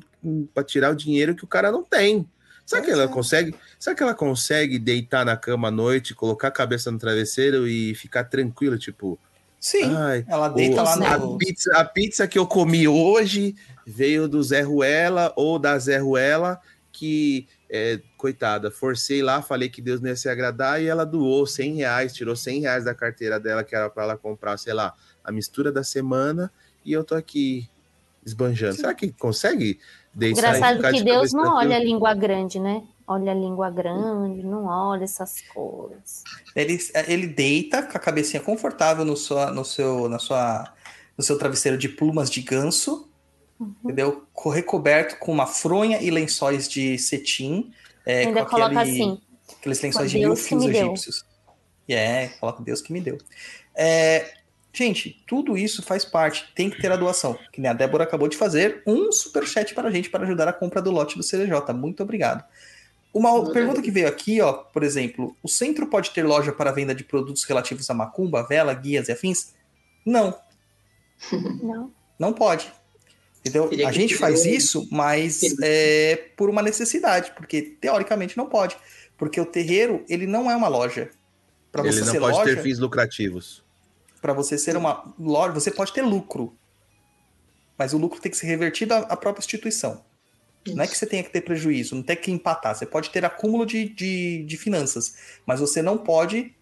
para tirar o dinheiro que o cara não tem. Será que ela consegue? Será que ela consegue deitar na cama à noite, colocar a cabeça no travesseiro e ficar tranquila, tipo, Sim, ai, ela deita o- lá a no. pizza, a pizza que eu comi hoje veio do Zé Ruela ou da Zé Ruela, que, é, coitada, forcei lá, falei que Deus não ia se agradar e ela doou 100 reais, tirou 100 reais da carteira dela, que era para ela comprar, sei lá, a mistura da semana, e eu tô aqui esbanjando. Será que consegue deitar e Engraçado que de Deus não olha a língua grande, né? Olha a língua grande, não olha essas coisas. Ele, ele deita com a cabecinha confortável no, sua, no, seu, na sua, no seu travesseiro de plumas de ganso, Uhum. entendeu? Co- Recoberto com uma fronha e lençóis de cetim. É, Ainda com coloca aquele- assim. Aqueles lençóis de mil fios deu. egípcios. E é, coloca Deus que me deu. É, gente, tudo isso faz parte. Tem que ter a doação. Que nem a Débora acabou de fazer um superchat para a gente para ajudar a compra do lote do CDJ. Muito obrigado. Uma pergunta que veio aqui, ó, por exemplo, o centro pode ter loja para venda de produtos relativos a macumba, vela, guias e afins? Não, Não. não pode. Entendeu? Teria A gente faz isso, mas é por uma necessidade, porque teoricamente não pode. Porque o terreiro, ele não é uma loja. Para você Ele não ser pode loja, ter fins lucrativos. para você ser uma loja, você pode ter lucro. Mas o lucro tem que ser revertido à própria instituição. Não é que você tenha que ter prejuízo, não tem que empatar. Você pode ter acúmulo de, de, de finanças, mas você não pode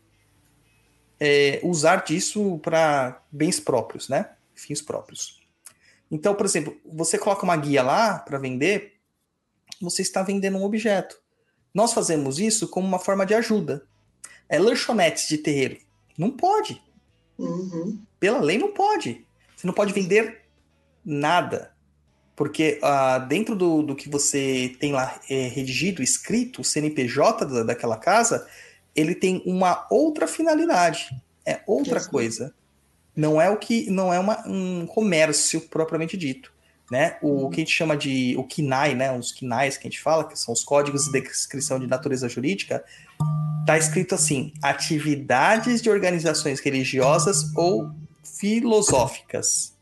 é, usar disso para bens próprios, né? Fins próprios. Então, por exemplo, você coloca uma guia lá para vender, você está vendendo um objeto. Nós fazemos isso como uma forma de ajuda. É lanchonetes de terreiro. Não pode. Uhum. Pela lei não pode. Você não pode vender nada. Porque ah, dentro do, do que você tem lá é, redigido, escrito, o CNPJ da, daquela casa, ele tem uma outra finalidade. É outra Exato. coisa. Não é o que. Não é uma, um comércio propriamente dito. Né? O que a gente chama de o KINAI, né? Os KINAIs que a gente fala, que são os códigos de descrição de natureza jurídica, tá escrito assim: atividades de organizações religiosas ou filosóficas.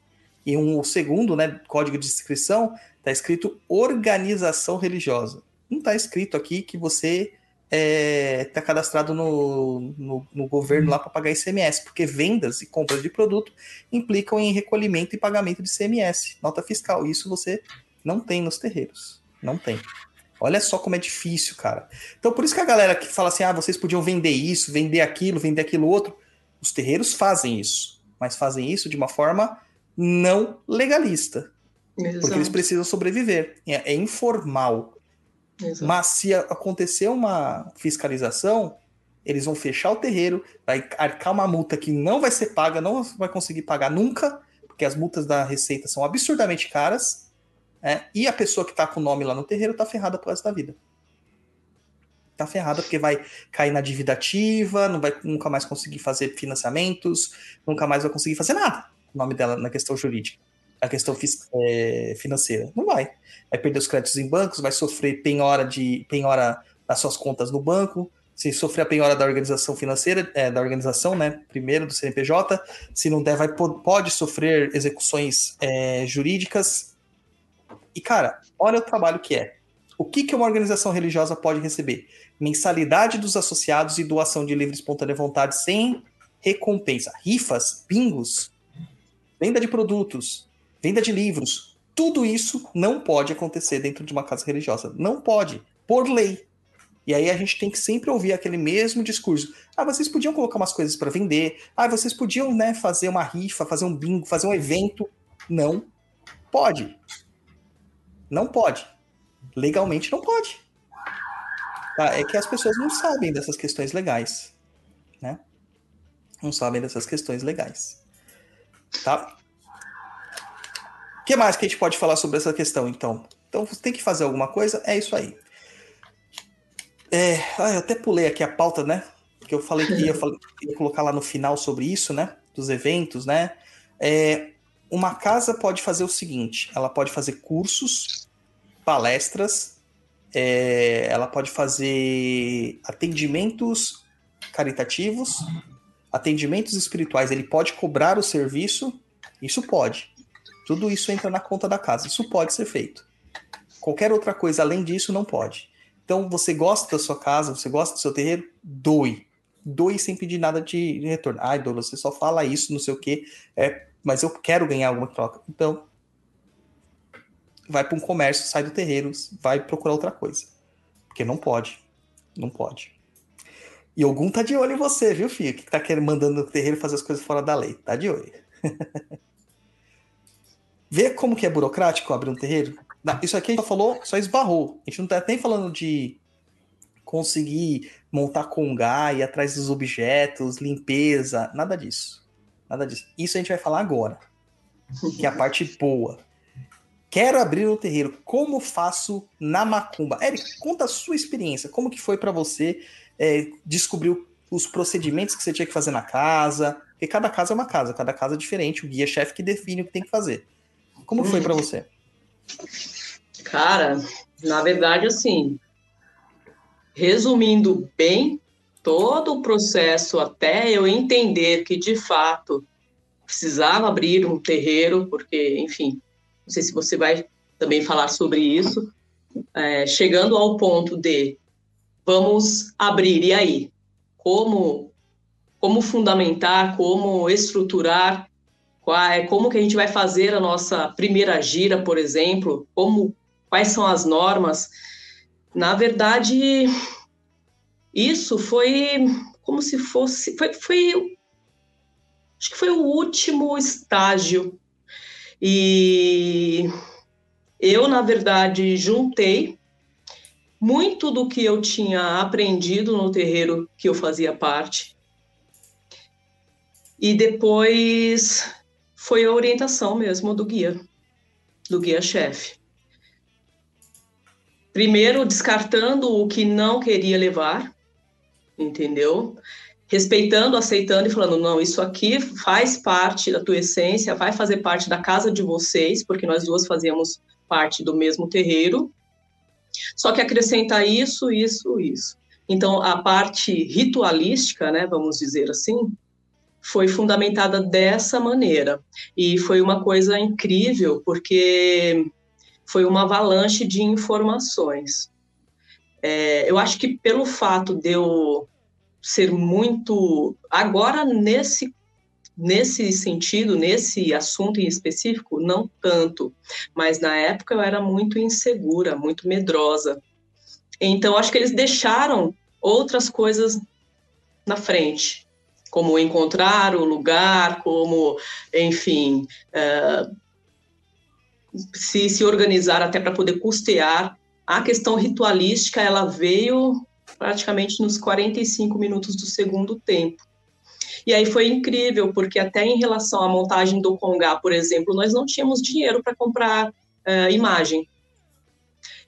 E um, o segundo, né, código de inscrição, tá escrito organização religiosa. Não tá escrito aqui que você é, tá cadastrado no, no, no governo lá para pagar ICMS, porque vendas e compras de produto implicam em recolhimento e pagamento de ICMS, nota fiscal. Isso você não tem nos terreiros. Não tem. Olha só como é difícil, cara. Então, por isso que a galera que fala assim: ah, vocês podiam vender isso, vender aquilo, vender aquilo outro. Os terreiros fazem isso, mas fazem isso de uma forma não legalista, porque eles Exato. precisam sobreviver. É, é informal. Exato. Mas se acontecer uma fiscalização, eles vão fechar o terreiro, vai arcar uma multa que não vai ser paga, não vai conseguir pagar nunca, porque as multas da Receita são absurdamente caras, né? e a pessoa que está com o nome lá no terreiro tá ferrada pro resto da vida. Tá ferrada porque vai cair na dívida ativa, não vai nunca mais conseguir fazer financiamentos, nunca mais vai conseguir fazer nada. O nome dela na questão jurídica, na questão é, financeira. Não vai vai perder os créditos em bancos, vai sofrer penhora de penhora das suas contas no banco, se sofrer a penhora da organização financeira, é, da organização, né, primeiro do CNPJ, se não der, vai po- pode sofrer execuções é, jurídicas. E cara, olha o trabalho que é. O que, que uma organização religiosa pode receber? Mensalidade dos associados e doação de livre espontânea vontade sem recompensa. Rifas, bingos, venda de produtos, venda de livros, tudo isso não pode acontecer dentro de uma casa religiosa. Não pode, por lei. E aí a gente tem que sempre ouvir aquele mesmo discurso. Ah, vocês podiam colocar umas coisas para vender. Ah, vocês podiam, né, fazer uma rifa, fazer um bingo, fazer um evento. Não pode. Não pode. Legalmente não pode. Tá? É que as pessoas não sabem dessas questões legais, né? Não sabem dessas questões legais. Tá? O que mais que a gente pode falar sobre essa questão, então? Então, você tem que fazer alguma coisa, é isso aí. É, ah, eu até pulei aqui a pauta, né? Porque eu falei que ia, ia colocar lá no final sobre isso, né? Dos eventos, né? É, uma casa pode fazer o seguinte: ela pode fazer cursos, palestras, é, ela pode fazer atendimentos caritativos, atendimentos espirituais. Ele pode cobrar o serviço, isso pode. Tudo isso entra na conta da casa. Isso pode ser feito. Qualquer outra coisa além disso não pode. Então, você gosta da sua casa, você gosta do seu terreiro? Doe. Doe sem pedir nada de retorno. Ai, Douglas, você só fala isso, não sei o quê, é, mas eu quero ganhar alguma troca. Então, vai para um comércio, sai do terreiro, vai procurar outra coisa. Porque não pode. Não pode. E algum tá de olho em você, viu, filho? Que tá querendo, mandando no terreiro fazer as coisas fora da lei. Tá de olho. Vê como que é burocrático abrir um terreiro? Isso aqui a gente só falou, só esbarrou. A gente não tá nem falando de conseguir montar congá, ir atrás dos objetos, limpeza, nada disso. Nada disso. Isso a gente vai falar agora. Que é a parte boa. Quero abrir um terreiro. Como faço na macumba? Eric, conta a sua experiência. Como que foi para você é, descobrir os procedimentos que você tinha que fazer na casa? Porque cada casa é uma casa, cada casa é diferente. O guia-chefe que define o que tem que fazer. Como foi para você? Cara, na verdade, assim, resumindo bem todo o processo até eu entender que de fato precisava abrir um terreiro, porque, enfim, não sei se você vai também falar sobre isso, é, chegando ao ponto de vamos abrir, e aí? Como, como fundamentar, como estruturar, qual, como que a gente vai fazer a nossa primeira gira, por exemplo, como, quais são as normas, na verdade, isso foi como se fosse. Foi, foi, acho que foi o último estágio. E eu, na verdade, juntei muito do que eu tinha aprendido no terreiro que eu fazia parte. E depois foi a orientação mesmo do guia, do guia-chefe. Primeiro, descartando o que não queria levar, entendeu? Respeitando, aceitando e falando: não, isso aqui faz parte da tua essência, vai fazer parte da casa de vocês, porque nós duas fazíamos parte do mesmo terreiro. Só que acrescenta isso, isso, isso. Então, a parte ritualística, né, vamos dizer assim, foi fundamentada dessa maneira. E foi uma coisa incrível, porque foi uma avalanche de informações. É, eu acho que pelo fato de eu ser muito. Agora, nesse, nesse sentido, nesse assunto em específico, não tanto, mas na época eu era muito insegura, muito medrosa. Então, acho que eles deixaram outras coisas na frente, como encontrar o lugar, como, enfim, uh, se, se organizar até para poder custear. A questão ritualística, ela veio praticamente nos 45 minutos do segundo tempo. E aí foi incrível, porque até em relação à montagem do Congá, por exemplo, nós não tínhamos dinheiro para comprar uh, imagem.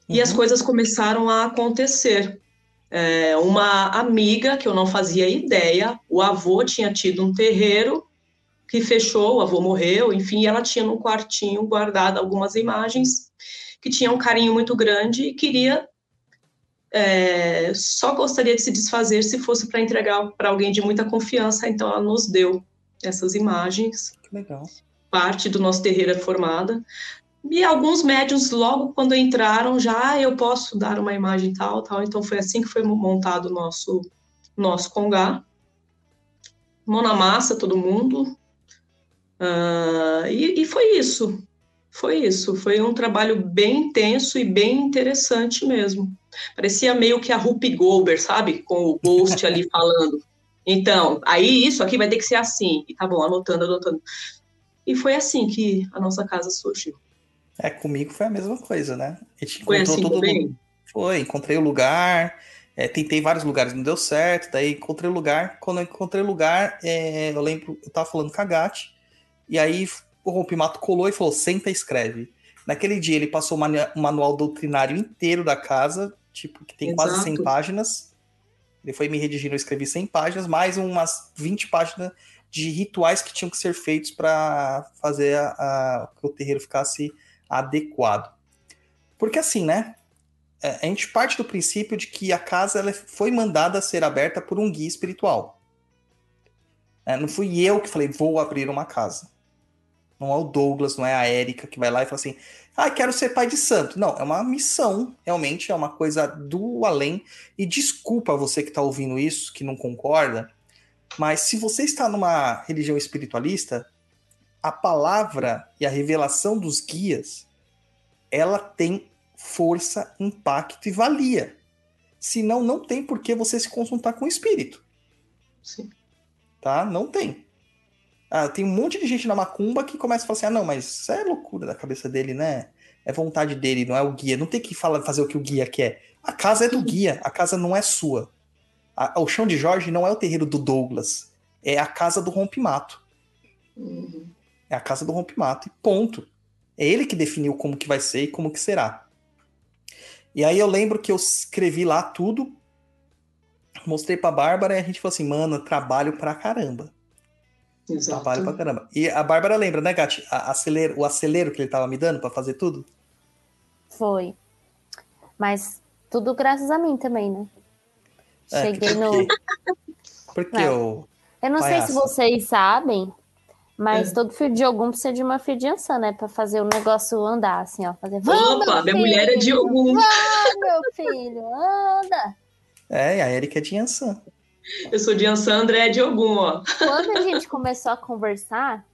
E as uhum. coisas começaram a acontecer. É, uma amiga que eu não fazia ideia, o avô tinha tido um terreiro que fechou, o avô morreu, enfim, ela tinha no quartinho guardado algumas imagens que tinham um carinho muito grande e queria é, só gostaria de se desfazer se fosse para entregar para alguém de muita confiança, então ela nos deu essas imagens. Legal. Parte do nosso terreiro é formada. E alguns médios, logo quando entraram, já ah, eu posso dar uma imagem tal, tal. Então foi assim que foi montado o nosso, nosso congá. Mão na massa, todo mundo. Uh, e, e foi isso. Foi isso. Foi um trabalho bem intenso e bem interessante mesmo. Parecia meio que a Rupi Goldberg, sabe? Com o Ghost ali falando. Então, aí isso aqui vai ter que ser assim. E tá bom, anotando, anotando. E foi assim que a nossa casa surgiu. É, comigo foi a mesma coisa, né? A gente foi assim todo também? Mundo. Foi, encontrei o lugar, é, tentei vários lugares, não deu certo, daí encontrei o lugar. Quando eu encontrei o lugar, é, eu lembro, eu tava falando com a Gatti, e aí o Rompimato colou e falou: senta e escreve. Naquele dia ele passou o manual doutrinário inteiro da casa, tipo, que tem Exato. quase 100 páginas. Ele foi me redigindo, eu escrevi 100 páginas, mais umas 20 páginas de rituais que tinham que ser feitos para fazer a, a, que o terreiro ficasse adequado. Porque assim, né? É, a gente parte do princípio de que a casa ela foi mandada a ser aberta por um guia espiritual. É, não fui eu que falei, vou abrir uma casa. Não é o Douglas, não é a Érica que vai lá e fala assim: ah, quero ser pai de santo. Não, é uma missão, realmente, é uma coisa do além. E desculpa você que está ouvindo isso, que não concorda, mas se você está numa religião espiritualista, a palavra e a revelação dos guias, ela tem força, impacto e valia. Senão, não tem por que você se consultar com o espírito. Sim. Tá? Não tem. Ah, tem um monte de gente na macumba que começa a falar assim: ah, não, mas isso é loucura da cabeça dele, né? É vontade dele, não é o guia. Não tem que falar, fazer o que o guia quer. A casa é do guia, a casa não é sua. A, o chão de Jorge não é o terreiro do Douglas. É a casa do rompimato. Uhum. É a casa do rompimato. E ponto. É ele que definiu como que vai ser e como que será. E aí eu lembro que eu escrevi lá tudo, mostrei pra Bárbara e a gente falou assim, mano, trabalho pra caramba. Exato. Trabalho pra caramba. E a Bárbara lembra, né, Gati? A- acelero, o acelero que ele tava me dando pra fazer tudo? Foi. Mas tudo graças a mim também, né? É, Cheguei porque- no. Porque eu. Eu não sei se vocês sabem, mas É. todo fio de algum precisa de uma fiança, né? Pra fazer o negócio andar, assim, ó. Fazer. Opa, meu minha mulher é de filho! algum. Vamos, meu filho, anda! É, e a Erika é de Yansan. Eu sou de Ansan André de algum, ó. Quando a gente começou a conversar,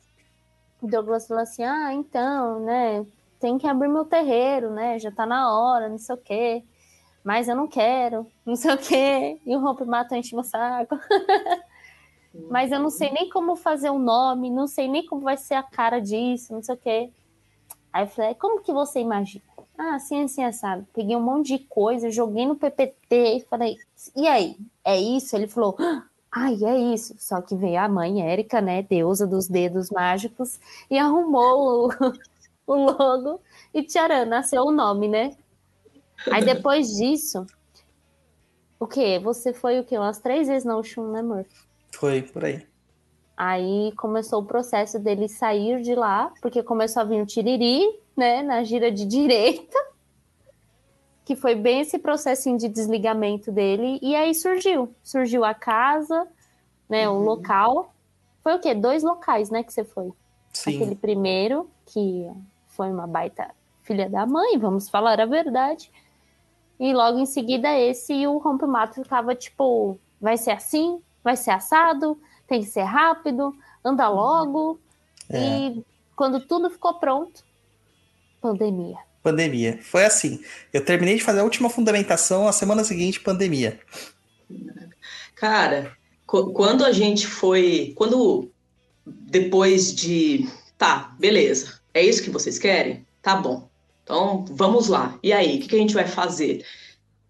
o Douglas falou assim: ah, então, né? Tem que abrir meu terreiro, né? Já tá na hora, não sei o quê. Mas eu não quero, não sei o quê. E o rompe mato enche meu saco. Mas eu não sei nem como fazer o nome, não sei nem como vai ser a cara disso, não sei o quê. Aí eu falei, como que você imagina? Ah, assim, assim, sabe? Peguei um monte de coisa, joguei no PPT e falei, e aí? É isso? Ele falou, ai, é isso. Só que veio a mãe Érica, né, deusa dos dedos mágicos, e arrumou o, o logo e tcharam, nasceu o nome, né? Aí depois disso, o quê? Você foi o quê? Umas três vezes na Oxum, né, amor? Foi por aí. Aí começou o processo dele sair de lá, porque começou a vir o tiriri, né, na gira de direita, que foi bem esse processinho de desligamento dele, e aí surgiu. Surgiu a casa, né, o local. Foi o quê? Dois locais, né, que você foi? Sim. Aquele primeiro, que foi uma baita filha da mãe, vamos falar a verdade. E logo em seguida esse e o rompe-mato ficava tipo, vai ser assim, vai ser assado, tem que ser rápido, anda logo. É. E quando tudo ficou pronto, pandemia. Pandemia. Foi assim. Eu terminei de fazer a última fundamentação, a semana seguinte, pandemia. Cara, qu- quando a gente foi. Quando. Depois de. Tá, beleza. É isso que vocês querem? Tá bom. Então, vamos lá. E aí, o que, que a gente vai fazer?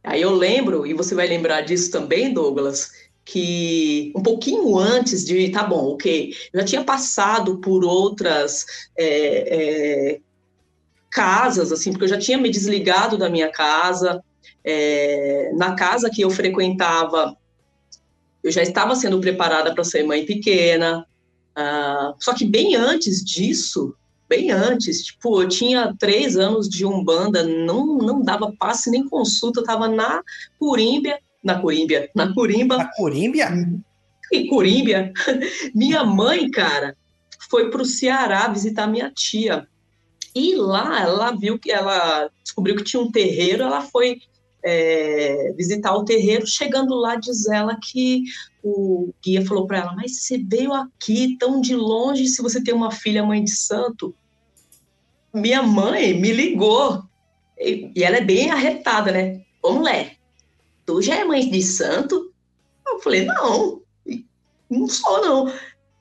Aí eu lembro, e você vai lembrar disso também, Douglas, que um pouquinho antes de. Tá bom, ok. Já tinha passado por outras. é, é, casas, assim, porque eu já tinha me desligado da minha casa. É, na casa que eu frequentava, eu já estava sendo preparada para ser mãe pequena. ah, só que bem antes disso, bem antes, tipo, eu tinha três anos de umbanda, não não dava passe nem consulta, estava na Curímbia, na Curímbia, na Curimba, A Corímbia? e Curímbia. Minha mãe, cara, foi para o Ceará visitar minha tia. E lá ela viu que ela descobriu que tinha um terreiro, ela foi é, visitar o terreiro. Chegando lá, diz ela que o guia falou para ela: Mas você veio aqui tão de longe se você tem uma filha mãe de santo? Minha mãe me ligou. E, e ela é bem arretada, né? Ô mulher, tu já é mãe de santo? Eu falei: Não, não sou, não.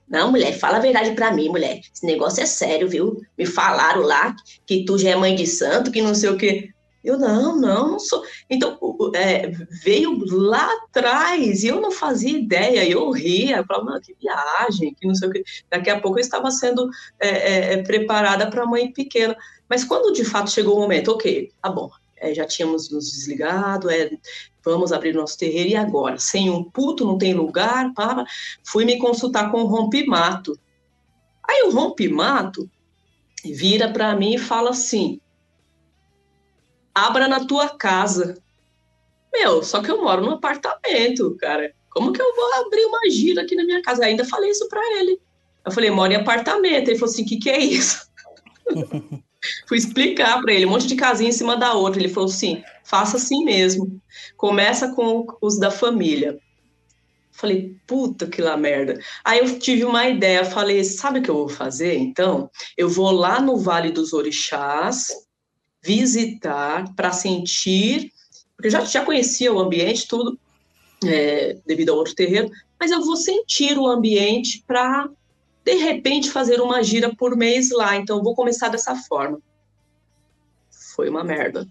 Não, mulher, fala a verdade pra mim, mulher. Esse negócio é sério, viu? Me falaram lá que tu já é mãe de santo, que não sei o quê. Eu, não, não, não sou. Então, é, veio lá atrás e eu não fazia ideia. Eu ria, eu falava, "Mano, que viagem, que não sei o quê. Daqui a pouco eu estava sendo é, é, é, preparada para mãe pequena. Mas quando de fato chegou o momento, ok, tá bom, é, já tínhamos nos desligado, é, vamos abrir nosso terreiro, e agora? Sem um puto, não tem lugar, pá, fui me consultar com o rompimato. Aí o rompimato vira para mim e fala assim: abra na tua casa. Meu, só que eu moro num apartamento, cara. Como que eu vou abrir uma gira aqui na minha casa? Ainda falei isso para ele. Eu falei, moro em apartamento. Ele falou assim, o que, que é isso? Fui explicar para ele, um monte de casinha em cima da outra. Ele falou assim, faça assim mesmo. Começa com os da família. Falei, puta que lá merda. Aí eu tive uma ideia, falei, sabe o que eu vou fazer então? Eu vou lá no Vale dos Orixás visitar para sentir, porque eu já, já conhecia o ambiente, tudo, é, devido ao outro terreno, mas eu vou sentir o ambiente para, de repente, fazer uma gira por mês lá. Então vou começar dessa forma. Foi uma merda.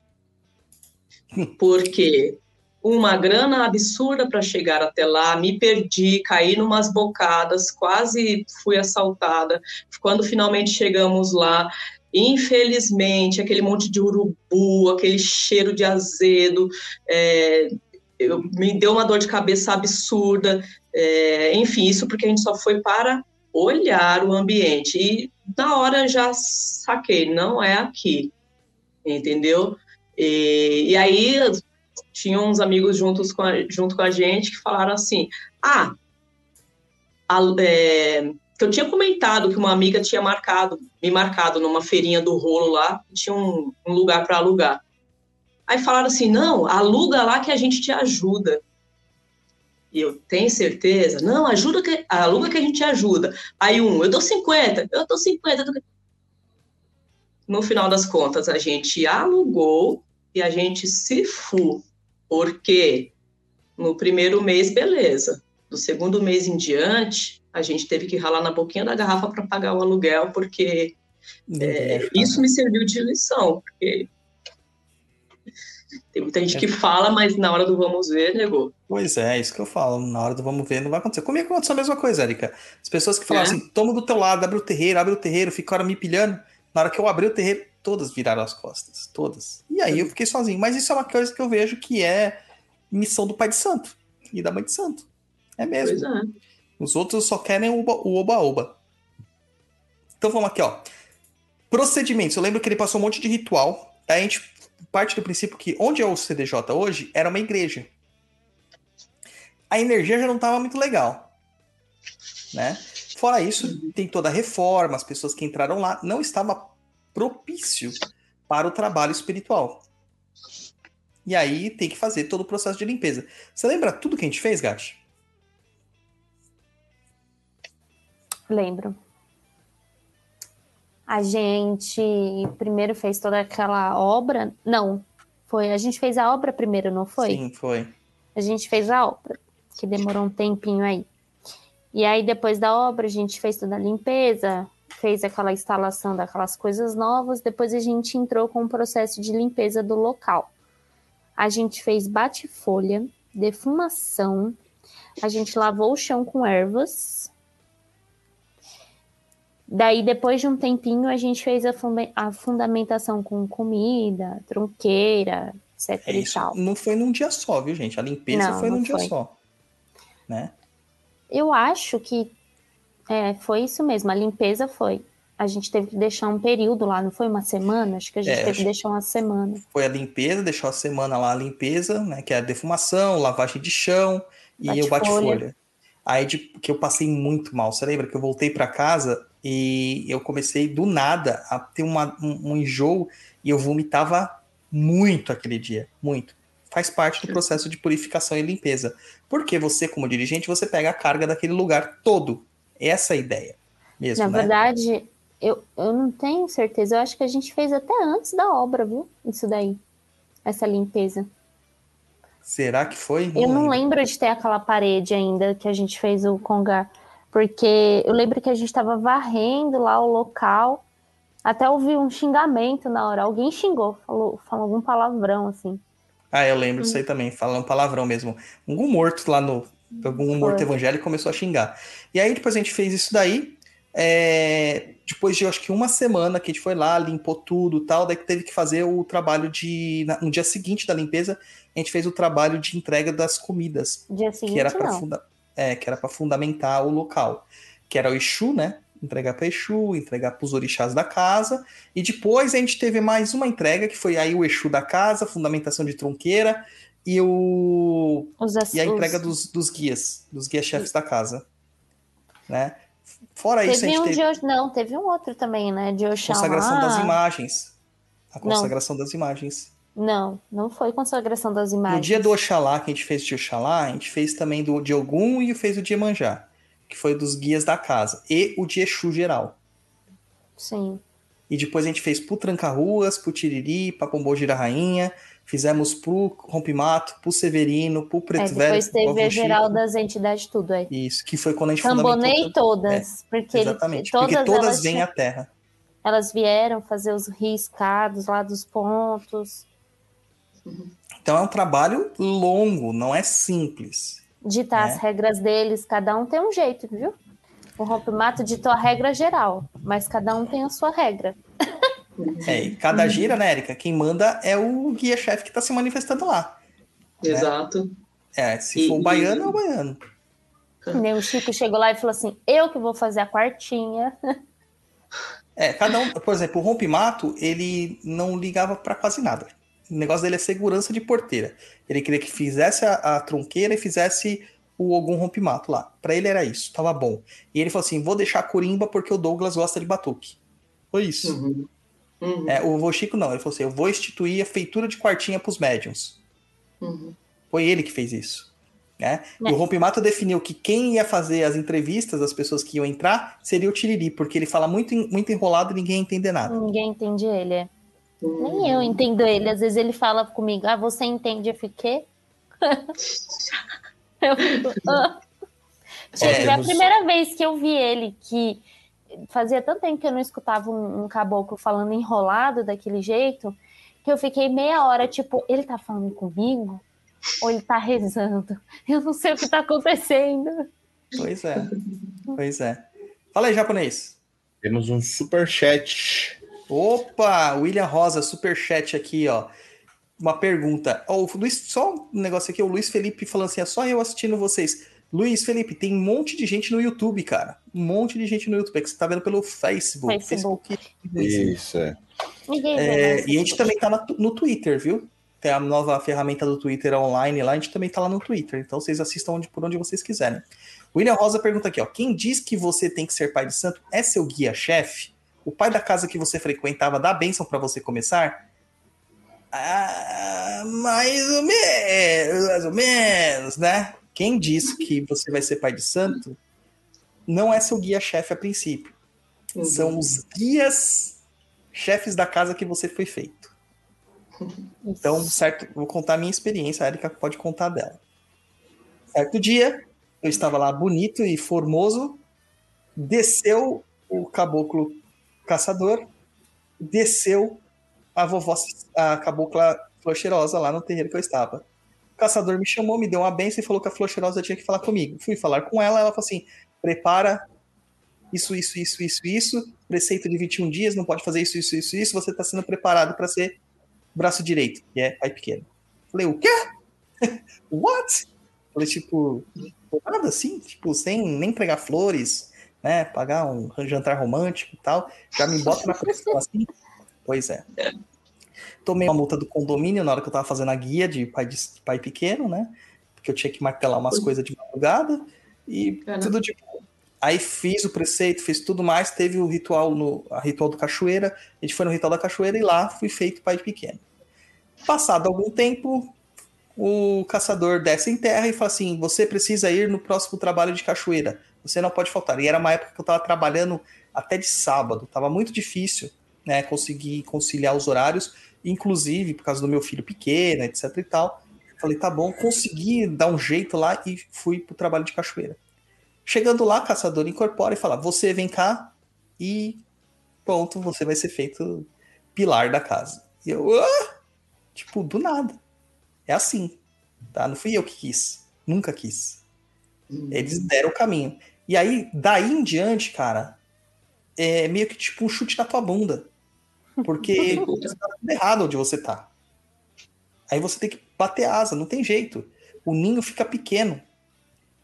Porque uma grana absurda para chegar até lá, me perdi, caí numas bocadas, quase fui assaltada. Quando finalmente chegamos lá, infelizmente, aquele monte de urubu, aquele cheiro de azedo, é, eu, me deu uma dor de cabeça absurda. É, enfim, isso porque a gente só foi para olhar o ambiente. E na hora já saquei, não é aqui, entendeu? E, e aí tinha uns amigos juntos com a, junto com a gente que falaram assim: ah, a, é, que eu tinha comentado que uma amiga tinha marcado, me marcado numa feirinha do rolo lá, tinha um, um lugar para alugar. Aí falaram assim: não, aluga lá que a gente te ajuda. E eu tenho certeza, não, ajuda que, aluga que a gente te ajuda. Aí um, eu dou 50, eu dou 50. Eu dou... No final das contas, a gente alugou e a gente se fu porque no primeiro mês, beleza. Do segundo mês em diante, a gente teve que ralar na boquinha da garrafa para pagar o aluguel, porque é, isso me serviu de lição. Porque tem muita gente que fala, mas na hora do vamos ver, negou. Pois é, é isso que eu falo. Na hora do vamos ver, não vai acontecer. Comigo aconteceu a mesma coisa, Erika. As pessoas que falavam é. assim, toma do teu lado, abre o terreiro, abre o terreiro, ficaram me pilhando. Na hora que eu abri o terreiro, todas viraram as costas. Todas. E aí eu fiquei sozinho. Mas isso é uma coisa que eu vejo que é missão do pai de santo e da mãe de santo. É mesmo. É. Os outros só querem o oba-oba. Então vamos aqui, ó. Procedimentos. Eu lembro que ele passou um monte de ritual. A gente parte do princípio que onde é o CDJ hoje era uma igreja. A energia já não estava muito legal. Né? Fora isso, tem toda a reforma, as pessoas que entraram lá não estava propício para o trabalho espiritual. E aí tem que fazer todo o processo de limpeza. Você lembra tudo que a gente fez, Gati? Lembro. A gente primeiro fez toda aquela obra. Não, foi. A gente fez a obra primeiro, não foi? Sim, foi. A gente fez a obra, que demorou um tempinho aí. E aí, depois da obra, a gente fez toda a limpeza, fez aquela instalação daquelas coisas novas, depois a gente entrou com o processo de limpeza do local. A gente fez bate-folha, defumação, a gente lavou o chão com ervas. Daí, depois de um tempinho, a gente fez a, funda a fundamentação com comida, tronqueira, etc. É isso. Não foi num dia só, viu, gente? A limpeza não, foi num dia só. Né? Eu acho que é, foi isso mesmo, a limpeza foi. A gente teve que deixar um período lá, não foi uma semana? Acho que a gente é, teve que deixar uma semana. Foi a limpeza, deixou a semana lá a limpeza, né? Que é a defumação, lavagem de chão bate e o bate-folha. Aí de, que eu passei muito mal. Você lembra que eu voltei para casa e eu comecei do nada a ter uma, um, um enjoo e eu vomitava muito aquele dia, muito. Faz parte do processo de purificação e limpeza. Porque você, como dirigente, você pega a carga daquele lugar todo. Essa é a ideia mesmo, Na né? verdade, eu, eu não tenho certeza. Eu acho que a gente fez até antes da obra, viu? Isso daí. Essa limpeza. Será que foi? eu não lembro de ter aquela parede ainda que a gente fez o congar. Porque eu lembro que a gente estava varrendo lá o local. Até ouvi um xingamento na hora. Alguém xingou, falou, falou algum palavrão, assim. Ah, eu lembro isso aí também, falando palavrão mesmo. Um morto lá no, algum morto evangélico começou a xingar. E aí depois a gente fez isso daí. É, depois de acho que uma semana que a gente foi lá, limpou tudo tal, daí teve que fazer o trabalho de. No dia seguinte da limpeza, a gente fez o trabalho de entrega das comidas. Dia seguinte, que era para funda é, que era para fundamentar o local. Que era o Exu, né? Entregar para Exu, entregar para os orixás da casa. E depois a gente teve mais uma entrega, que foi aí o Exu da casa, fundamentação de tronqueira e o os, e a entrega dos, dos guias, dos guias chefes da casa, né? Fora isso, a Teve gente um teve de. Não, teve um outro também, né? De a Oxalá. consagração das imagens. A Não. consagração das imagens. Não, não foi consagração das imagens. No dia do Oxalá, que a gente fez de Oxalá, a gente fez também do de Ogum e fez o de Iemanjá, que foi dos guias da casa. E o de Exu geral. Sim. E depois a gente fez pro Tranca-Ruas, pro Tiriri, pra Pombô Gira Rainha. Fizemos pro Rompimato, pro Severino, pro É, Preto Velho. depois teve a geral das entidades, tudo aí. Isso, que foi quando a gente fundamentou... todas. Porque ele- Exatamente, todas, porque todas vêm à Terra. elas vieram fazer os riscados lá dos pontos, Então é um trabalho longo, não é simples. ditar É. as regras deles, cada um tem um jeito, viu? O rompimato ditou a regra geral, mas cada um tem a sua regra. É, e cada gira, né, Erika? Quem manda é o guia-chefe que está se manifestando lá. Exato. É, se E- for o baiano, é o baiano. Nem o Chico chegou lá e falou assim: eu que vou fazer a quartinha. É, cada um, por exemplo, o rompimato, ele não ligava para quase nada. O negócio dele é segurança de porteira. Ele queria que fizesse a, a tronqueira e fizesse o algum rompimato lá. Para ele era isso, tava bom. E ele falou assim: vou deixar a corimba porque o Douglas gosta de batuque. Foi isso. Uhum. Uhum. É, o vô Chico não, ele falou assim: eu vou instituir a feitura de quartinha pros médiums. Uhum. Foi ele que fez isso. Né? E É. o Rompimato definiu que quem ia fazer as entrevistas das pessoas que iam entrar seria o Tiriri, porque ele fala muito, muito enrolado e ninguém ia entender nada. Ninguém entende ele. É. Uhum. Nem eu entendo ele. Às vezes ele fala comigo: ah, você entende? Eu fiquei. eu fico, ah. Só Gente, é a temos- primeira vez que eu vi ele, que fazia tanto tempo que eu não escutava um, um caboclo falando enrolado daquele jeito, que eu fiquei meia hora, tipo, ele tá falando comigo? Ou ele tá rezando? Eu não sei o que tá acontecendo. Pois é. Pois é. Fala aí, japonês. Temos um super chat. Opa, William Rosa, superchat aqui, ó. Uma pergunta. Ó, o Luiz, só um negócio aqui, o Luiz Felipe falando assim, é só eu assistindo vocês. Luiz Felipe, tem um monte de gente no YouTube, cara. Um monte de gente no YouTube, é que você tá vendo pelo Facebook. Facebook. Isso, é. É, mais e a gente também tá no Twitter, viu? Tem a nova ferramenta do Twitter online lá, a gente também tá lá no Twitter. Então vocês assistam onde, por onde vocês quiserem. William Rosa pergunta aqui, ó. Quem diz que você tem que ser pai de santo é seu guia-chefe? O pai da casa que você frequentava dá bênção para você começar? Ah, mais ou menos, mais ou menos, né? Quem diz que você vai ser pai de santo não é seu guia-chefe a princípio. Uhum. São os guias chefes da casa que você foi feito. Então, certo, vou contar a minha experiência, a Erika pode contar dela. Certo dia, eu estava lá bonito e formoso, desceu o caboclo caçador, desceu a vovó, a cabocla flor cheirosa lá no terreiro que eu estava. O caçador me chamou, me deu uma benção e falou que a flor cheirosa tinha que falar comigo. Fui falar com ela, ela falou assim: prepara isso, isso, isso, isso, isso, preceito de 21 dias, não pode fazer isso, isso, isso, isso, você está sendo preparado para ser braço direito, que é pai pequeno. Falei, o quê? What? Falei, tipo, nada assim, tipo, sem nem pregar flores, né? Pagar um jantar romântico e tal. Já me bota na pressão assim. Pois é. Tomei uma multa do condomínio na hora que eu tava fazendo a guia de pai, de, pai pequeno, né? Porque eu tinha que martelar umas coisas de madrugada e tudo de boa. Aí fiz o preceito, fiz tudo mais, teve o ritual no a ritual do cachoeira, a gente foi no ritual da cachoeira e lá fui feito pai pequeno. Passado algum tempo, o caçador desce em terra e fala assim: você precisa ir no próximo trabalho de cachoeira, você não pode faltar. E era uma época que eu estava trabalhando até de sábado, estava muito difícil, né, conseguir conciliar os horários, inclusive por causa do meu filho pequeno, etc e tal. Falei, tá bom, consegui dar um jeito lá e fui pro trabalho de cachoeira. Chegando lá, caçador incorpora e fala: Você vem cá e pronto, você vai ser feito pilar da casa. E eu, ah! tipo, do nada. É assim, tá? Não fui eu que quis, nunca quis. Eles deram o caminho. E aí, daí em diante, cara, é meio que tipo um chute na tua bunda. Porque você tá tudo errado onde você tá. Aí você tem que bater asa, não tem jeito. O ninho fica pequeno.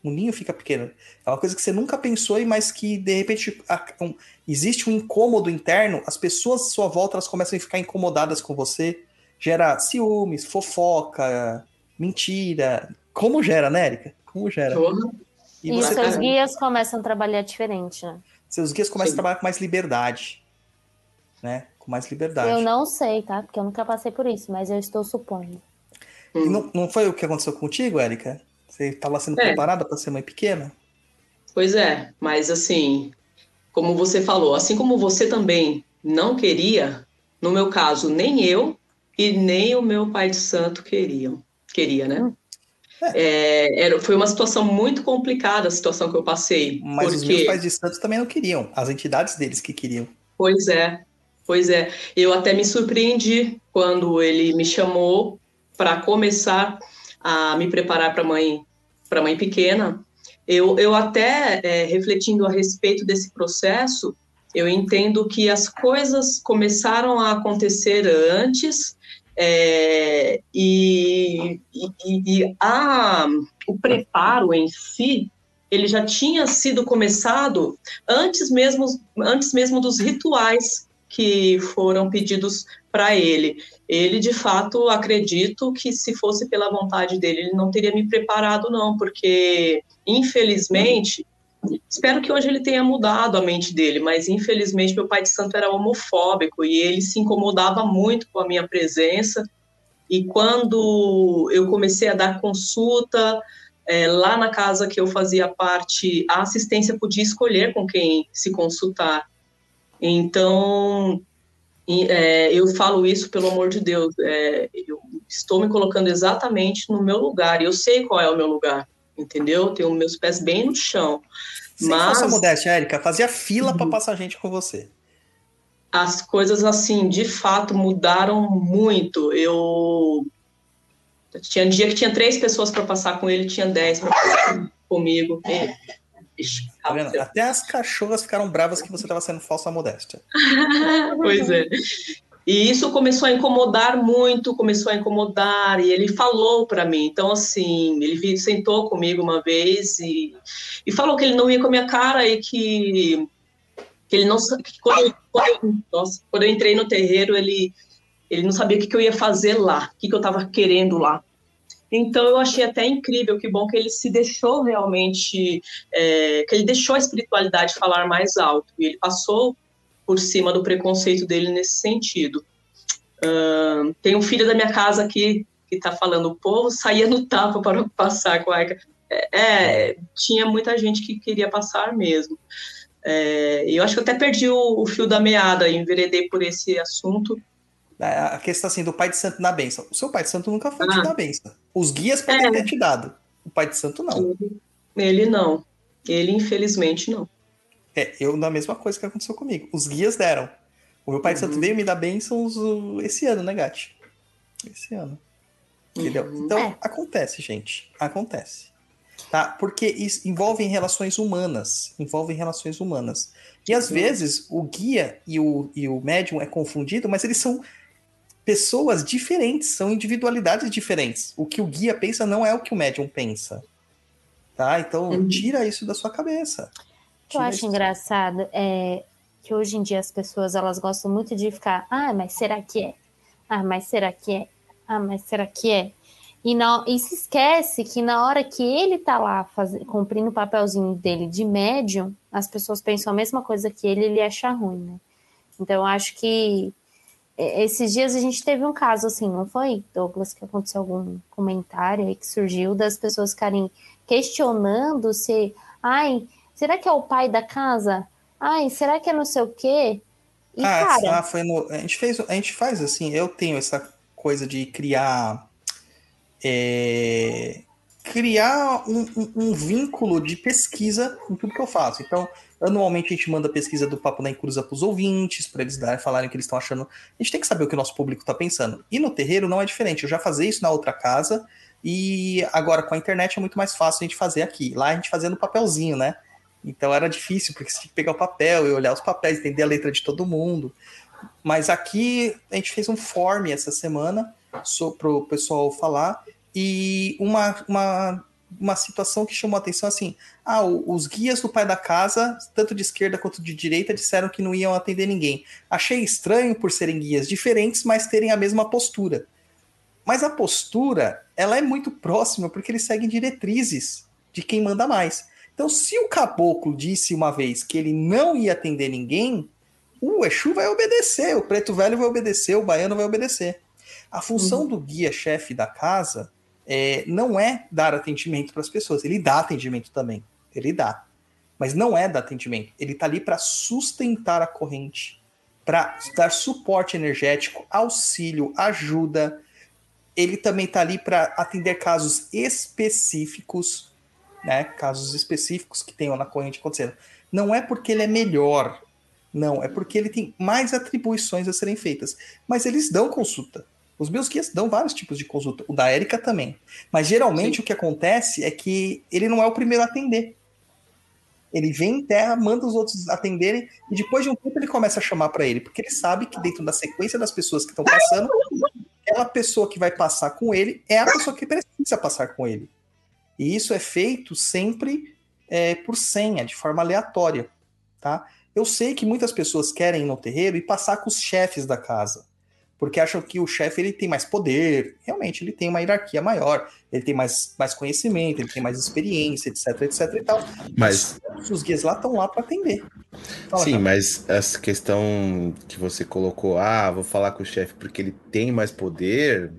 O ninho fica pequeno. É uma coisa que você nunca pensou, mas que de repente um- existe um incômodo interno. As pessoas à sua volta elas começam a ficar incomodadas com você. Gera ciúmes, fofoca, mentira. Como gera, né, Erika? Como gera? Porra. E você seus tem- guias começam a trabalhar diferente, né? seus guias começam Sim. a trabalhar com mais liberdade. Né? Com mais liberdade. Eu não sei, tá? Porque eu nunca passei por isso, mas eu estou supondo. E não, não foi o que aconteceu contigo, Érica? Você estava sendo É. preparada para ser mãe pequena? Pois é, mas assim, como você falou, assim como você também não queria, no meu caso, nem eu e nem o meu pai de santo queriam. Queria, né? É, era, foi uma situação muito complicada a situação que eu passei. Mas os porque... meus pais de santos também não queriam. As entidades deles que queriam. Pois é, pois é. Eu até me surpreendi quando ele me chamou para começar a me preparar para mãe, para mãe pequena. Eu, eu até é, refletindo a respeito desse processo, eu entendo que as coisas começaram a acontecer antes é, e, e, e a, o preparo em si ele já tinha sido começado antes mesmo, antes mesmo dos rituais que foram pedidos para ele. Ele, de fato, acredito que se fosse pela vontade dele, ele não teria me preparado, não, porque, infelizmente, espero que hoje ele tenha mudado a mente dele, mas, infelizmente, meu pai de santo era homofóbico e ele se incomodava muito com a minha presença. E quando eu comecei a dar consulta, é, lá na casa que eu fazia parte, a assistência podia escolher com quem se consultar. Então, é, eu falo isso pelo amor de Deus. é, eu estou me colocando exatamente no meu lugar. Eu sei qual é o meu lugar, entendeu? Tenho meus pés bem no chão. Sem Mas- falsa modéstia, Érica, fazia fila Uhum. para passar gente com você. as coisas assim de fato mudaram muito. Eu tinha dia que tinha três pessoas para passar com ele, tinha dez para passar comigo. Ixi, Tá calma. Até as cachorras ficaram bravas que você estava sendo falsa modéstia. pois é. E isso começou a incomodar muito, começou a incomodar, e ele falou para mim. Então, assim, ele sentou comigo uma vez e, e falou que ele não ia com a minha cara e que, que ele não que quando, eu- quando quando eu entrei no terreiro, ele, ele não sabia o que, que eu ia fazer lá, o que, que eu estava querendo lá. Então eu achei até incrível, que bom que ele se deixou realmente, é, que ele deixou a espiritualidade falar mais alto, e ele passou por cima do preconceito dele nesse sentido. Ahn, tem um filho da minha casa aqui que está falando, o povo saía no tapa para passar com a Aika. É, é, tinha muita gente que queria passar mesmo. É, eu acho que eu até perdi o, o fio da meada, enveredei por esse assunto. A a questão assim do pai de santo na benção. O seu pai de santo nunca foi te Ah. dar benção. Os guias podem É. ter te dado. O pai de santo não. Ele não. Ele, infelizmente, não. É, eu na mesma coisa que aconteceu comigo. Os guias deram. O meu pai de santo Uhum. veio me dar bênçãos uh, esse ano, né, Gati? Esse ano. Entendeu? Uhum. Então, É. acontece, gente. Acontece. Tá? Porque isso envolve relações humanas. Envolve relações humanas. E às Uhum. vezes o guia e o, e o médium é confundido, mas eles são pessoas diferentes, são individualidades diferentes. O que o guia pensa não é o que o médium pensa. Tá? Então, Uhum. tira isso da sua cabeça. O que eu acho engraçado é que hoje em dia as pessoas elas gostam muito de ficar, ah, mas será que é? Ah, mas será que é? Ah, mas será que é? E, não, e se esquece que na hora que ele tá lá faz, cumprindo o papelzinho dele de médium, as pessoas pensam a mesma coisa que ele ele acha ruim, né? Então eu acho que esses dias a gente teve um caso assim, não foi, Douglas, que aconteceu algum comentário aí que surgiu das pessoas ficarem questionando se, ai, será que é o pai da casa? Ai, será que é não sei o quê? E, ah, cara, ah, foi no. A gente, fez, a gente faz assim, eu tenho essa coisa de criar. é, criar um, um- um vínculo de pesquisa em tudo que eu faço. Então, anualmente a gente manda a pesquisa do Papo na Encruza para os ouvintes, para eles darem, falarem o que eles estão achando. A gente tem que saber o que o nosso público está pensando. E no terreiro não é diferente. Eu já fazia isso na outra casa, e agora com a internet é muito mais fácil a gente fazer aqui. Lá a gente fazia no papelzinho, né? Então era difícil, porque você tinha que pegar o papel e olhar os papéis, entender a letra de todo mundo. Mas aqui a gente fez um form essa semana para o pessoal falar e uma, uma, uma situação que chamou a atenção assim: ah, os guias do pai da casa, tanto de esquerda quanto de direita, disseram que não iam atender ninguém. Achei estranho por serem guias diferentes, mas terem a mesma postura. Mas a postura, ela é muito próxima porque eles seguem diretrizes de quem manda mais. Então, se o caboclo disse uma vez que ele não ia atender ninguém, o Exu vai obedecer, o preto velho vai obedecer, o baiano vai obedecer. A função uhum. do guia-chefe da casa é, não é dar atendimento para as pessoas, ele dá atendimento também, ele dá. Mas não é dar atendimento, ele está ali para sustentar a corrente, para dar suporte energético, auxílio, ajuda. Ele também está ali para atender casos específicos, né? Casos específicos que tenham na corrente acontecendo. Não é porque ele é melhor, não, é porque ele tem mais atribuições a serem feitas. Mas eles dão consulta. Os meus guias dão vários tipos de consulta. O da Érica também. Mas geralmente Sim. o que acontece é que ele não é o primeiro a atender. Ele vem em terra, manda os outros atenderem, e depois de um tempo ele começa a chamar para ele, porque ele sabe que dentro da sequência das pessoas que estão passando, aquela pessoa que vai passar com ele é a pessoa que precisa passar com ele. E isso é feito sempre é, por senha, de forma aleatória. Tá? Eu sei que muitas pessoas querem ir no terreiro e passar com os chefes da casa porque acham que o chefe ele tem mais poder. Realmente, ele tem uma hierarquia maior, ele tem mais, mais conhecimento, ele tem mais experiência, etc, etc e tal. Mas, os guias lá estão lá para atender. Fala, sim, cara. mas essa questão que você colocou, ah, vou falar com o chefe porque ele tem mais poder,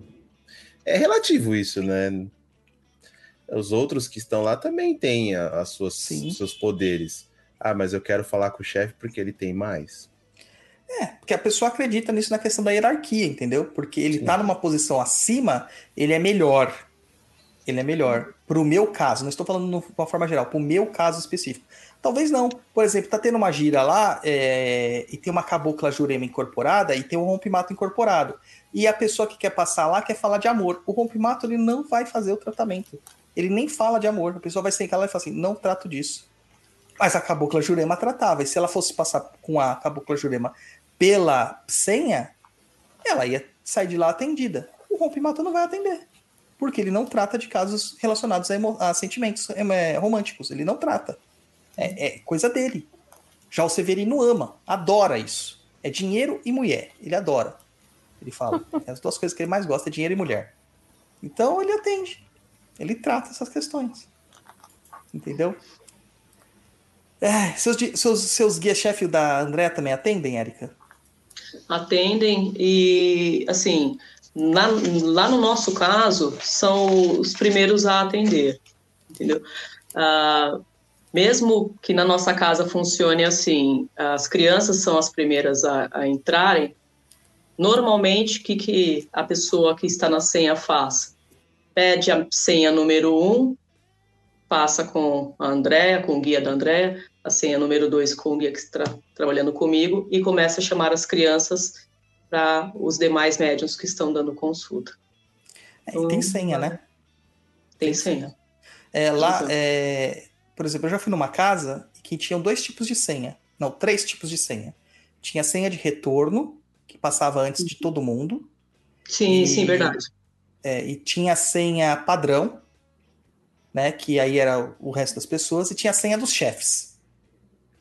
é relativo isso, né? Os outros que estão lá também têm as suas, seus poderes. Ah, mas eu quero falar com o chefe porque ele tem mais. É, porque a pessoa acredita nisso na questão da hierarquia, entendeu? Porque ele Sim. tá numa posição acima, ele é melhor. Ele é melhor. Pro meu caso, não estou falando de uma forma geral, pro meu caso específico. Talvez não. Por exemplo, tá tendo uma gira lá é, e tem uma cabocla jurema incorporada e tem um rompimato incorporado. E a pessoa que quer passar lá quer falar de amor. O rompimato ele não vai fazer o tratamento. Ele nem fala de amor. A pessoa vai sentar lá e fala assim: não trato disso. Mas a cabocla jurema tratava. E se ela fosse passar com a cabocla jurema pela senha, ela ia sair de lá atendida. O rompimato não vai atender. Porque ele não trata de casos relacionados a, a sentimentos é, românticos. Ele não trata. É, é, coisa dele. Já o Severino ama, adora isso. É dinheiro e mulher. Ele adora. Ele fala. É as duas coisas que ele mais gosta é dinheiro e mulher. Então ele atende. Ele trata essas questões. Entendeu? É, seus, seus, seus guia-chefe da André também atendem, Érica? atendem e, assim, na, lá no nosso caso, são os primeiros a atender, entendeu? Ah, mesmo que na nossa casa funcione assim, as crianças são as primeiras a, a entrarem, normalmente o que, que a pessoa que está na senha faz? Pede a senha número um, passa com a Andréa, com o guia da Andréa, a senha número 2 com o guia que está trabalhando comigo e começa a chamar as crianças para os demais médiums que estão dando consulta. É, então, tem senha, né? Tem, tem senha. É, lá, é, por exemplo, eu já fui numa casa que tinham dois tipos de senha. Não, três tipos de senha. Tinha senha de retorno, que passava antes de todo mundo. Sim, e, sim, verdade. É, e tinha a senha padrão, né? Que aí era o resto das pessoas, e tinha a senha dos chefes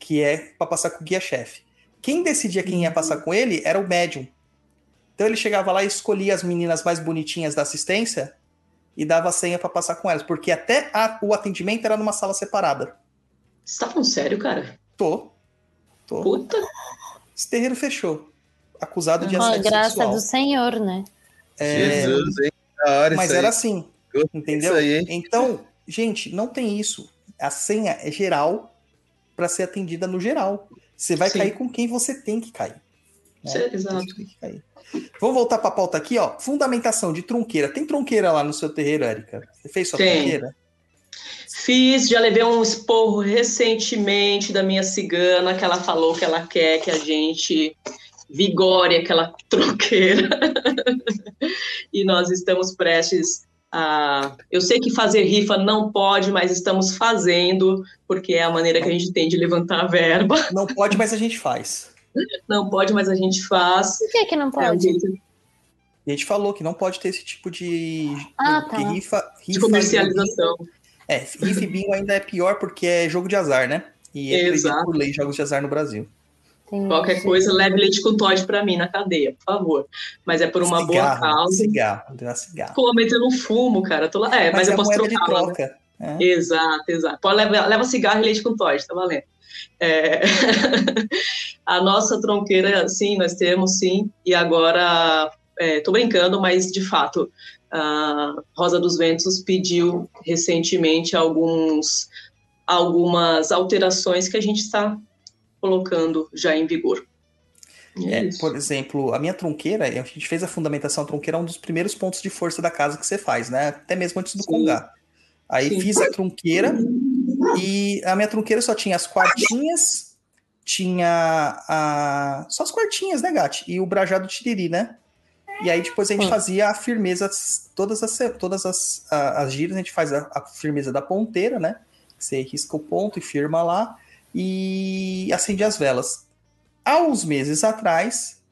que é para passar com o guia-chefe. Quem decidia quem ia passar com ele era o médium. Então ele chegava lá e escolhia as meninas mais bonitinhas da assistência e dava a senha para passar com elas, porque até a, o atendimento era numa sala separada. Você tá falando sério, cara? Tô. Tô. Puta. Esse terreiro fechou. Acusado de assédio graça sexual. do Senhor, né? É... Jesus, hein? Hora Mas era assim. Entendeu? Aí, então, gente, não tem isso. A senha é geral para ser atendida no geral. Você vai Sim. cair com quem você tem que cair. Né? Sim, exato. Vamos voltar para a pauta aqui, ó. Fundamentação de tronqueira. Tem tronqueira lá no seu terreiro, Érica? Você fez sua tem. tronqueira? Fiz, já levei um esporro recentemente da minha cigana, que ela falou que ela quer que a gente vigore aquela tronqueira. E nós estamos prestes ah, eu sei que fazer rifa não pode, mas estamos fazendo, porque é a maneira que a gente tem de levantar a verba. Não pode, mas a gente faz. Não pode, mas a gente faz. Por que, que não pode? É, a gente falou que não pode ter esse tipo de, ah, tá. rifa, rifa. De comercialização. É, rifa e bingo ainda é pior porque é jogo de azar, né? E é Exato. por lei jogos de azar no Brasil. Qualquer coisa, leve leite com Todd para mim na cadeia, por favor. Mas é por uma cigarro, boa causa. Cigarro, cigarro. Pô, mas eu não fumo, cara. Tô lá. É, mas, mas eu posso trocar. troca. É. Exato, exato. Pode levar, leva cigarro e leite com Todd, tá valendo. É... a nossa tronqueira, sim, nós temos, sim, e agora, estou é, brincando, mas de fato, a Rosa dos Ventos pediu recentemente alguns, algumas alterações que a gente está colocando já em vigor. É, por exemplo, a minha tronqueira, a gente fez a fundamentação, a tronqueira é um dos primeiros pontos de força da casa que você faz, né? Até mesmo antes do Sim. congá. Aí Sim. fiz a tronqueira e a minha tronqueira só tinha as quartinhas, tinha a... só as quartinhas, né, Gati? E o brajado tiriri, né? E aí depois a gente fazia a firmeza, todas as, todas as, as giras, a gente faz a, a firmeza da ponteira, né? Você risca o ponto e firma lá e acende as velas. Há uns meses atrás,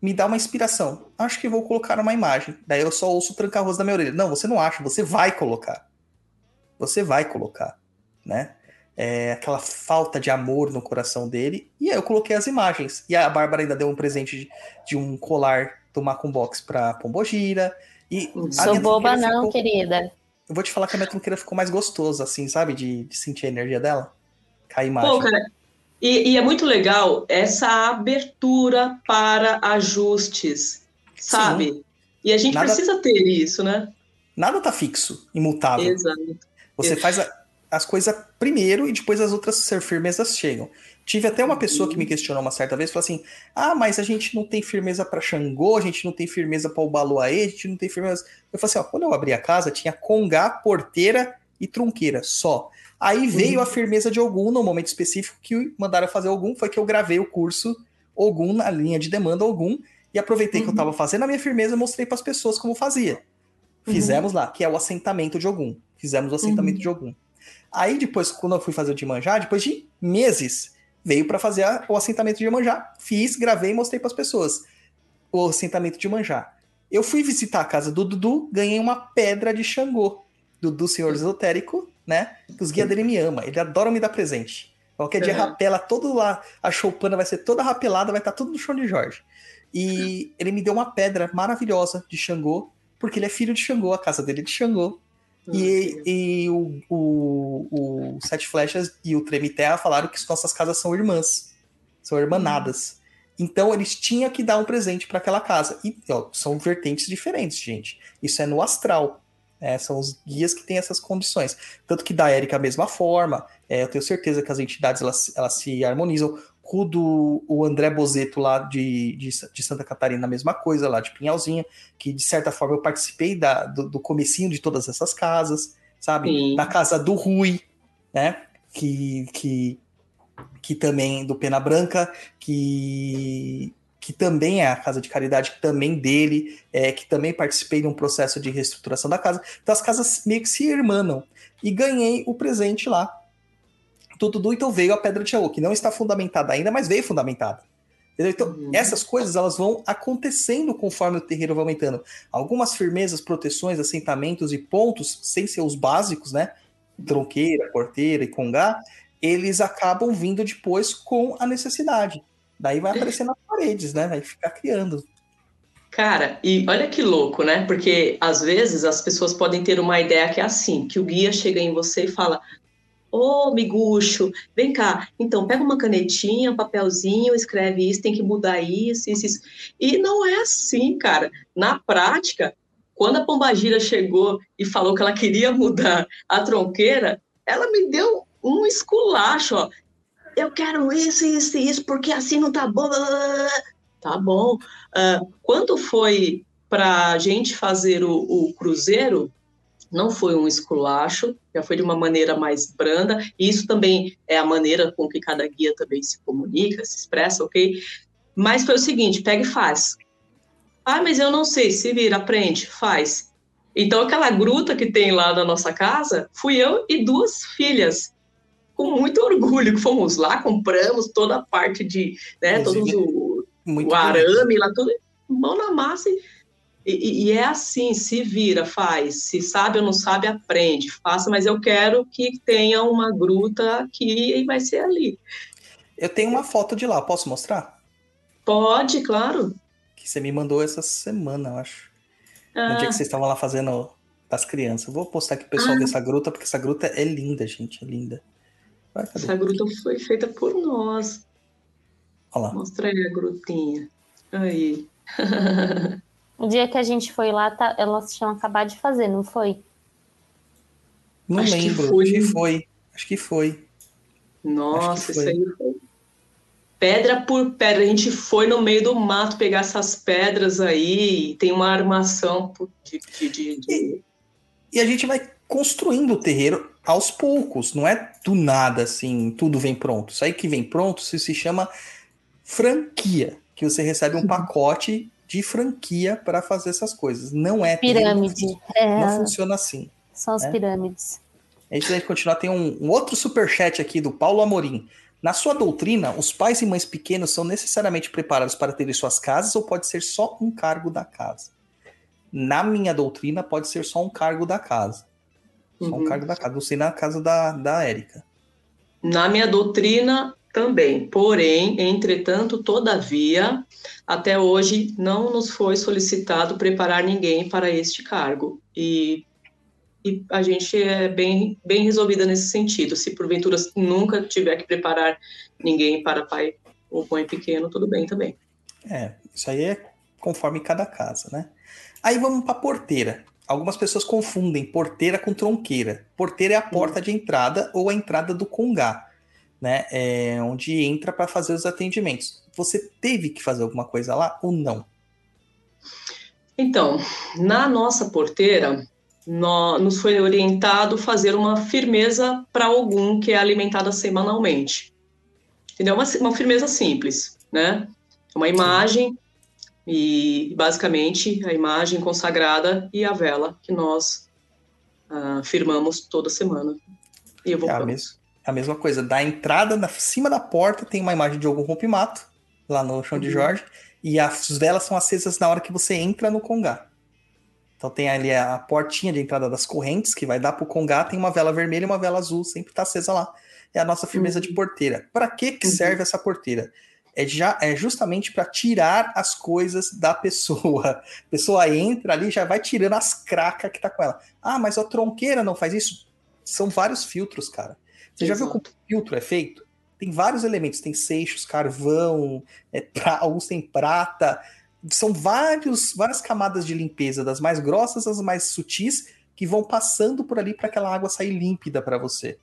me dá uma inspiração. Acho que vou colocar uma imagem. Daí eu só ouço o tranca-arroz da minha orelha. Não, você não acha, você vai colocar. Você vai colocar, né? É aquela falta de amor no coração dele. E aí eu coloquei as imagens. E a Bárbara ainda deu um presente de, de um colar do Macum Box pra Pombogira. E Sou boba não, ficou... querida. Eu vou te falar que a minha trunqueira ficou mais gostosa, assim, sabe? De, de sentir a energia dela. A imagem. Pô, cara, e, e, é muito legal essa abertura para ajustes, sabe? Sim. E a gente nada, precisa ter isso, né? Nada tá fixo, imutável. Exato. Você faz a, as coisas primeiro e depois as outras ser firmezas chegam. Tive até uma pessoa que me questionou uma certa vez, falou assim: "Ah, mas a gente não tem firmeza para Xangô, a gente não tem firmeza para o Baluaê, a gente não tem firmeza". Eu falei assim: "Ó, quando eu abri a casa, tinha congá, porteira e trunqueira só. Aí veio a firmeza de Ogum no momento específico que mandaram fazer Ogum, foi que eu gravei o curso Ogum na linha de demanda Ogum e aproveitei uhum. que eu estava fazendo a minha firmeza e mostrei para as pessoas como fazia. Fizemos uhum. lá, que é o assentamento de Ogum. Fizemos o assentamento uhum. de Ogum. Aí depois, quando eu fui fazer o de manjar, depois de meses, veio para fazer a, o assentamento de manjar. Fiz, gravei e mostrei para as pessoas o assentamento de manjar. Eu fui visitar a casa do Dudu, ganhei uma pedra de Xangô. Dudu, senhor esotérico, né? Que os guias dele me amam, ele adora me dar presente. Qualquer dia rapela todo lá, a choupana vai ser toda rapelada, vai estar tá tudo no chão de Jorge. E ele me deu uma pedra maravilhosa de Xangô, porque ele é filho de Xangô, a casa dele é de Xangô. E, e o, o, o, Sete Flechas e o Tremiterra falaram que nossas casas são irmãs, são irmanadas. Então eles tinham que dar um presente para aquela casa. E ó, são vertentes diferentes, gente. Isso é no astral. É, são os guias que têm essas condições. Tanto que da Erika a mesma forma. É, eu tenho certeza que as entidades elas, elas se harmonizam. O do o André Bozeto lá de, de, de, Santa Catarina, a mesma coisa, lá de Pinhalzinha, que de certa forma eu participei da, do, do comecinho de todas essas casas, sabe? Sim. Na casa do Rui, né? Que, que, que também, do Pena Branca, que que também é a casa de caridade, que também dele, é, que também participei de um processo de reestruturação da casa. Então as casas meio que se irmanam. E ganhei o presente lá. Tudo então veio a Pedra de Jaú, que não está fundamentada ainda, mas veio fundamentada. Entendeu? Então, uhum. essas coisas elas vão acontecendo conforme o terreiro vai aumentando. Algumas firmezas, proteções, assentamentos e pontos, sem ser os básicos, né? Tronqueira, porteira e congá, eles acabam vindo depois com a necessidade. Daí vai aparecer nas paredes, né? Vai ficar criando. Cara, e olha que louco, né? Porque às vezes as pessoas podem ter uma ideia que é assim, que o guia chega em você e fala: Ô, oh, miguxo, vem cá. Então, pega uma canetinha, um papelzinho, escreve isso, tem que mudar isso, isso, isso. E não é assim, cara. Na prática, quando a Pombagira chegou e falou que ela queria mudar a tronqueira, ela me deu um esculacho, ó eu quero isso, isso e isso, porque assim não tá bom. Tá bom. Uh, quando foi para a gente fazer o, o, cruzeiro, não foi um esculacho, já foi de uma maneira mais branda, e isso também é a maneira com que cada guia também se comunica, se expressa, ok? Mas foi o seguinte, pega e faz. Ah, mas eu não sei, se vira, aprende, faz. Então, aquela gruta que tem lá na nossa casa, fui eu e duas filhas com muito orgulho que fomos lá, compramos toda a parte de, né, todos o, o arame lá, tudo, mão na massa e, e, e, é assim, se vira, faz, se sabe ou não sabe, aprende, faça, mas eu quero que tenha uma gruta aqui e vai ser ali. Eu tenho uma foto de lá, posso mostrar? Pode, claro. Que você me mandou essa semana, eu acho. Ah. No dia que vocês estavam lá fazendo as crianças. Vou postar aqui pro pessoal Ah. ver essa gruta, porque essa gruta é linda, gente. É linda. Vai? Essa gruta foi feita por nós. Olha lá. Mostra aí a grutinha. Aí. O dia que a gente foi lá, tá, elas tinham acabado de fazer, não foi? Não Acho que lembro. foi. Acho que foi. Acho que foi. Nossa, que isso foi. aí foi. Pedra por pedra. A gente foi no meio do mato pegar essas pedras aí. e Tem uma armação de. de, de- de- E a gente vai construindo o terreiro aos poucos. Não é do nada assim, tudo vem pronto. Isso aí que vem pronto isso se chama franquia. Que você recebe um pacote de franquia para fazer essas coisas. Não é Pirâmide. Não, É, não funciona assim. são as né? pirâmides. Antes da gente continuar, tem um, um outro superchat aqui do Paulo Amorim. Na sua doutrina, os pais e mães pequenos são necessariamente preparados para terem suas casas ou pode ser só um cargo da casa? Na minha doutrina, pode ser só um cargo da casa. Só um Uhum. cargo da casa. Não sei na casa da, da Érica. Na minha doutrina também. Porém, entretanto, todavia, até hoje não nos foi solicitado preparar ninguém para este cargo. E, e a gente é bem, bem resolvida nesse sentido. Se porventura nunca tiver que preparar ninguém para pai ou mãe pequeno, tudo bem também. É, isso aí é conforme cada casa, né? Aí vamos para porteira. Algumas pessoas confundem porteira com tronqueira. Porteira é a porta de entrada ou a entrada do congá, né? É onde entra para fazer os atendimentos. Você teve que fazer alguma coisa lá ou não? Então, na nossa porteira, nó- nos foi orientado fazer uma firmeza para algum que é alimentada semanalmente. Entendeu? Uma, uma firmeza simples, né? Uma imagem e, basicamente, a imagem consagrada e a vela que nós ah, firmamos toda semana. E eu vou É a, mes a mesma coisa. Da entrada, na cima da porta, tem uma imagem de algum rompimato, lá no chão de Uhum. Jorge, e as velas são acesas na hora que você entra no congá. Então tem ali a portinha de entrada das correntes, que vai dar pro congá, tem uma vela vermelha e uma vela azul, sempre tá acesa lá. É a nossa firmeza de porteira. Para que que Uhum. serve essa porteira? É, já, é justamente para tirar as coisas da pessoa. A pessoa entra ali já vai tirando as cracas que tá com ela. Ah, mas a tronqueira não faz isso? São vários filtros, cara. Você já viu como Exato. o filtro é feito? Tem vários elementos, tem seixos, carvão, é, pra, alguns tem prata. São vários, várias camadas de limpeza, das mais grossas às mais sutis, que vão passando por ali para aquela água sair límpida para você.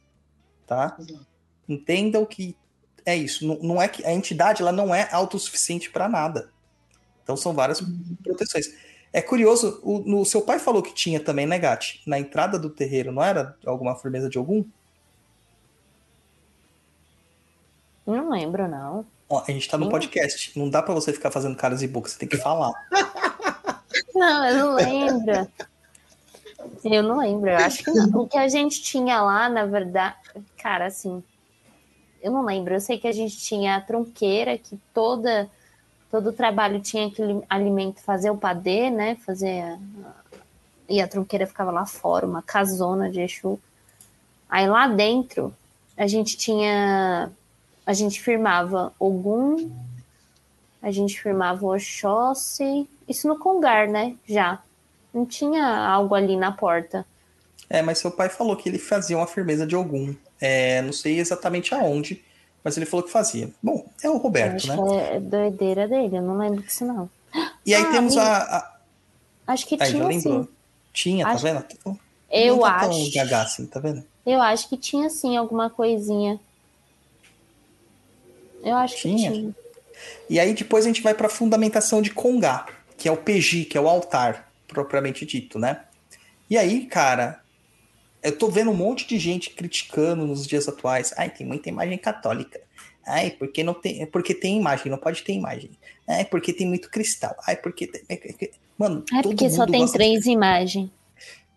Tá? Exato. Entendam que é isso. Não, não é que a entidade ela não é autossuficiente para nada. Então são várias proteções. É curioso, o, no, seu pai falou que tinha também, né, Gatti? Na entrada do terreiro, não era alguma firmeza de algum? Não lembro, não. Ó, a gente tá no podcast. Não dá pra você ficar fazendo caras e bocas, você tem que falar. Não, eu não lembro. Eu não lembro, eu acho que não. O que a gente tinha lá, na verdade, cara, assim, eu não lembro. Eu sei que a gente tinha a tronqueira, que toda todo o trabalho tinha aquele alimento, fazer o padê, né? Fazer. a- E a tronqueira ficava lá fora, uma casona de Exu. Aí lá dentro, a gente tinha. A gente firmava Ogum, a gente firmava Oxóssi. Isso no Congar, né? Já. Não tinha algo ali na porta. É, mas seu pai falou que ele fazia uma firmeza de algum. É, não sei exatamente aonde, mas ele falou que fazia. Bom, é o Roberto, né? é doideira dele, eu não lembro disso, não. E aí Ah, temos e- a. a... Acho que Aí, já tinha lembrou? sim. Tinha, tá Acho- vendo? Eu não tá acho. gaga assim, tá vendo? Eu acho que tinha sim alguma coisinha. Eu acho Tinha? que tinha. E aí depois a gente vai para a fundamentação de Congá, que é o PG, que é o altar, propriamente dito, né? E aí, cara, eu tô vendo um monte de gente criticando nos dias atuais. Ai, tem muita imagem católica. Ai, porque não tem, porque tem imagem, não pode ter imagem. Ai, porque tem muito cristal. Ai, porque tem... Mano, É todo porque só tem gosta de três imagens.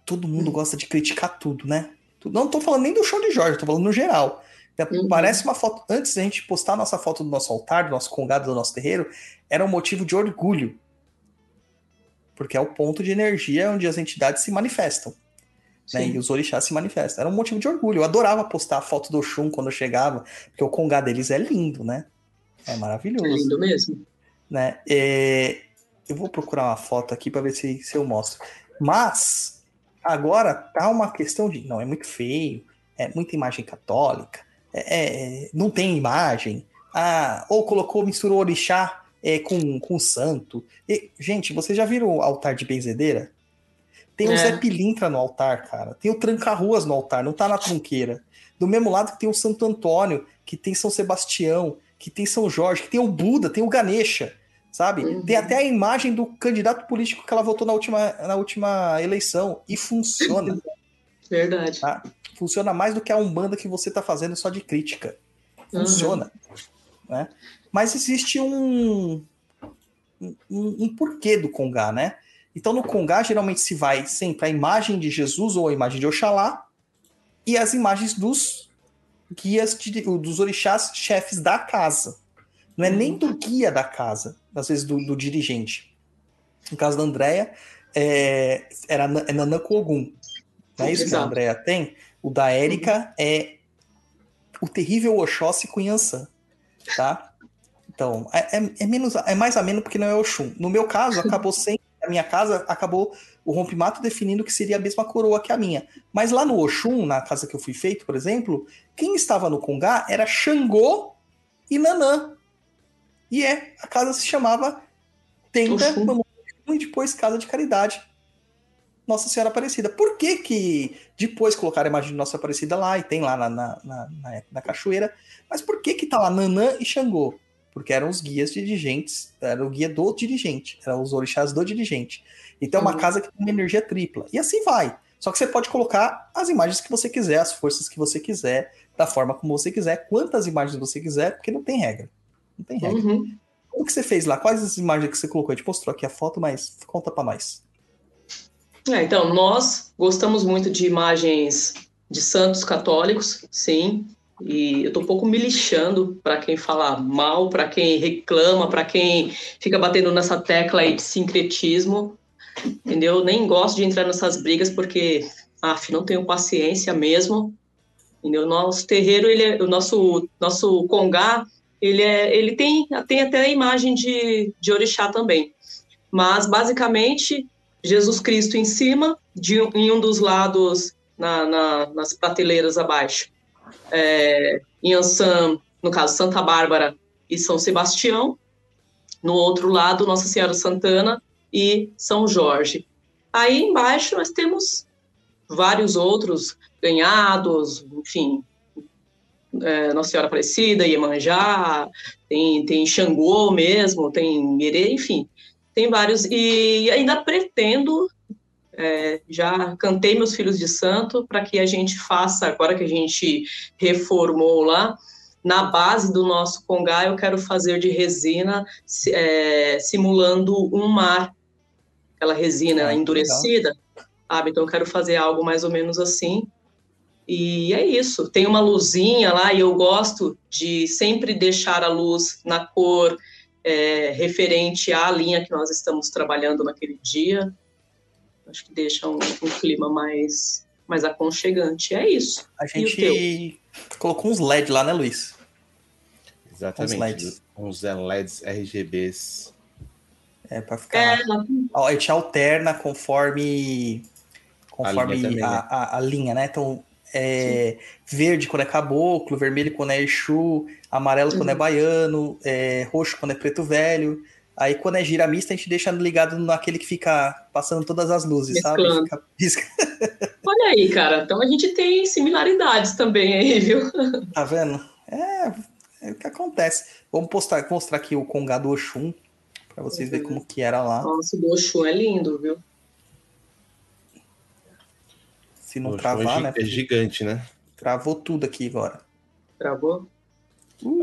todo mundo gosta de criticar tudo, né? Tu- Não tô falando nem do show de Jorge, tô falando no geral. É, Uhum. Parece uma foto. Antes da gente postar a nossa foto do nosso altar, do nosso congado, do nosso terreiro, era um motivo de orgulho. Porque é o ponto de energia onde as entidades se manifestam. Né? E os orixás se manifestam. Era um motivo de orgulho. Eu adorava postar a foto do Oxum quando eu chegava, porque o congá deles é lindo, né? É É maravilhoso lindo mesmo. né? É, eu vou procurar uma foto aqui para ver se, se eu mostro. Mas Agora tá uma questão de. Não, é muito feio, é muita imagem católica, é, é, não tem imagem. Ah, ou colocou, misturou orixá é, com, com santo. E, gente, vocês já viram o altar de benzedeira? Tem o É. Zé Pilintra no altar, cara. Tem o Tranca-Ruas no altar, não tá na trunqueira. Do mesmo lado que tem o Santo Antônio, que tem São Sebastião, que tem São Jorge, que tem o Buda, tem o Ganesha, sabe? Uhum. Tem até a imagem do candidato político que ela votou na última, na última eleição. E funciona. Verdade. Tá? Funciona mais do que a Umbanda que você tá fazendo só de crítica. Funciona. Né? Mas existe um, um, um porquê do Congá, né? Então no Congá geralmente se vai sempre a imagem de Jesus ou a imagem de Oxalá e as imagens dos guias, de- dos orixás chefes da casa. Não é nem do guia da casa, às vezes do, do dirigente. No caso da Andrea, é, era é Nanã Ogum. Não é isso que a Exato. Andrea tem? O da Érica é o terrível Oxóssi com Yansan, tá? Então, é, é- é menos, é mais ameno porque não é Oxum. No meu caso, acabou sem a minha casa, acabou o rompimato definindo que seria a mesma coroa que a minha. Mas lá no Oxum, na casa que eu fui feito, por exemplo, quem estava no Congá era Xangô e Nanã. E é, a casa se chamava Tenda Oxum. Mamãe e depois Casa de Caridade. Nossa Senhora Aparecida. Por que que depois colocaram a imagem de Nossa Aparecida lá e tem lá na, na, na, na- na cachoeira? Mas por que que tá lá Nanã e Xangô? Porque eram os guias dirigentes, era o guia do dirigente, eram os orixás do dirigente. Então é uma Uhum. casa que tem uma energia tripla. E assim vai. Só que você pode colocar as imagens que você quiser, as forças que você quiser, da forma como você quiser, quantas imagens você quiser, porque não tem regra. Não tem regra. Uhum. O que você fez lá? Quais as imagens que você colocou? A gente mostrou aqui a foto, mas conta pra nós. É, então, nós gostamos muito de imagens de santos católicos, sim. E eu tô um pouco me lixando para quem fala mal, para quem reclama, para quem fica batendo nessa tecla aí de sincretismo. Entendeu? Nem gosto de entrar nessas brigas porque, af, não tenho paciência mesmo. Entendeu? Nosso terreiro, ele é, o nosso nosso congá, ele é, ele tem, tem até a imagem de, de orixá também. Mas basicamente Jesus Cristo em cima, de, em um dos lados, na, na- nas prateleiras abaixo. É, em Ansan, no caso, Santa Bárbara e São Sebastião. No outro lado, Nossa Senhora Santana e São Jorge. Aí embaixo nós temos vários outros ganhados, enfim, é, Nossa Senhora Aparecida, Iemanjá, tem, tem Xangô mesmo, tem Herê, enfim, tem vários. E ainda pretendo, é, já cantei meus filhos de santo para que a gente faça, agora que a gente reformou lá, na base do nosso congá, eu quero fazer de resina, si- é, simulando um mar, aquela resina Ah, endurecida, sabe? Então eu quero fazer algo mais ou menos assim. E é isso. Tem uma luzinha lá e eu gosto de sempre deixar a luz na cor é, referente à linha que nós estamos trabalhando naquele dia. Acho que deixa um, um clima mais, mais aconchegante. É isso. A gente colocou uns LED lá, né, Luiz? Uns Exatamente. LEDs. Uns LEDs RGBs. É, pra ficar. É, A gente alterna conforme. Conforme linha também, a, né? a- a linha, né? Então, é, verde quando é caboclo, vermelho quando é Exu, amarelo quando é Uhum. baiano, é, roxo quando é preto velho. Aí quando é gira mista, a gente deixa ligado naquele que fica passando todas as luzes, sabe? Fica, pisca. olha aí, cara. Então a gente tem similaridades também aí, viu? Tá vendo? É, é o que acontece. Vamos postar, mostrar aqui o Congá do Oxum, pra vocês verem como que era lá. Nossa, o do Oxum é lindo, viu? Se não Poxa, travar, é né? É gigante, né? Travou tudo aqui agora. Travou?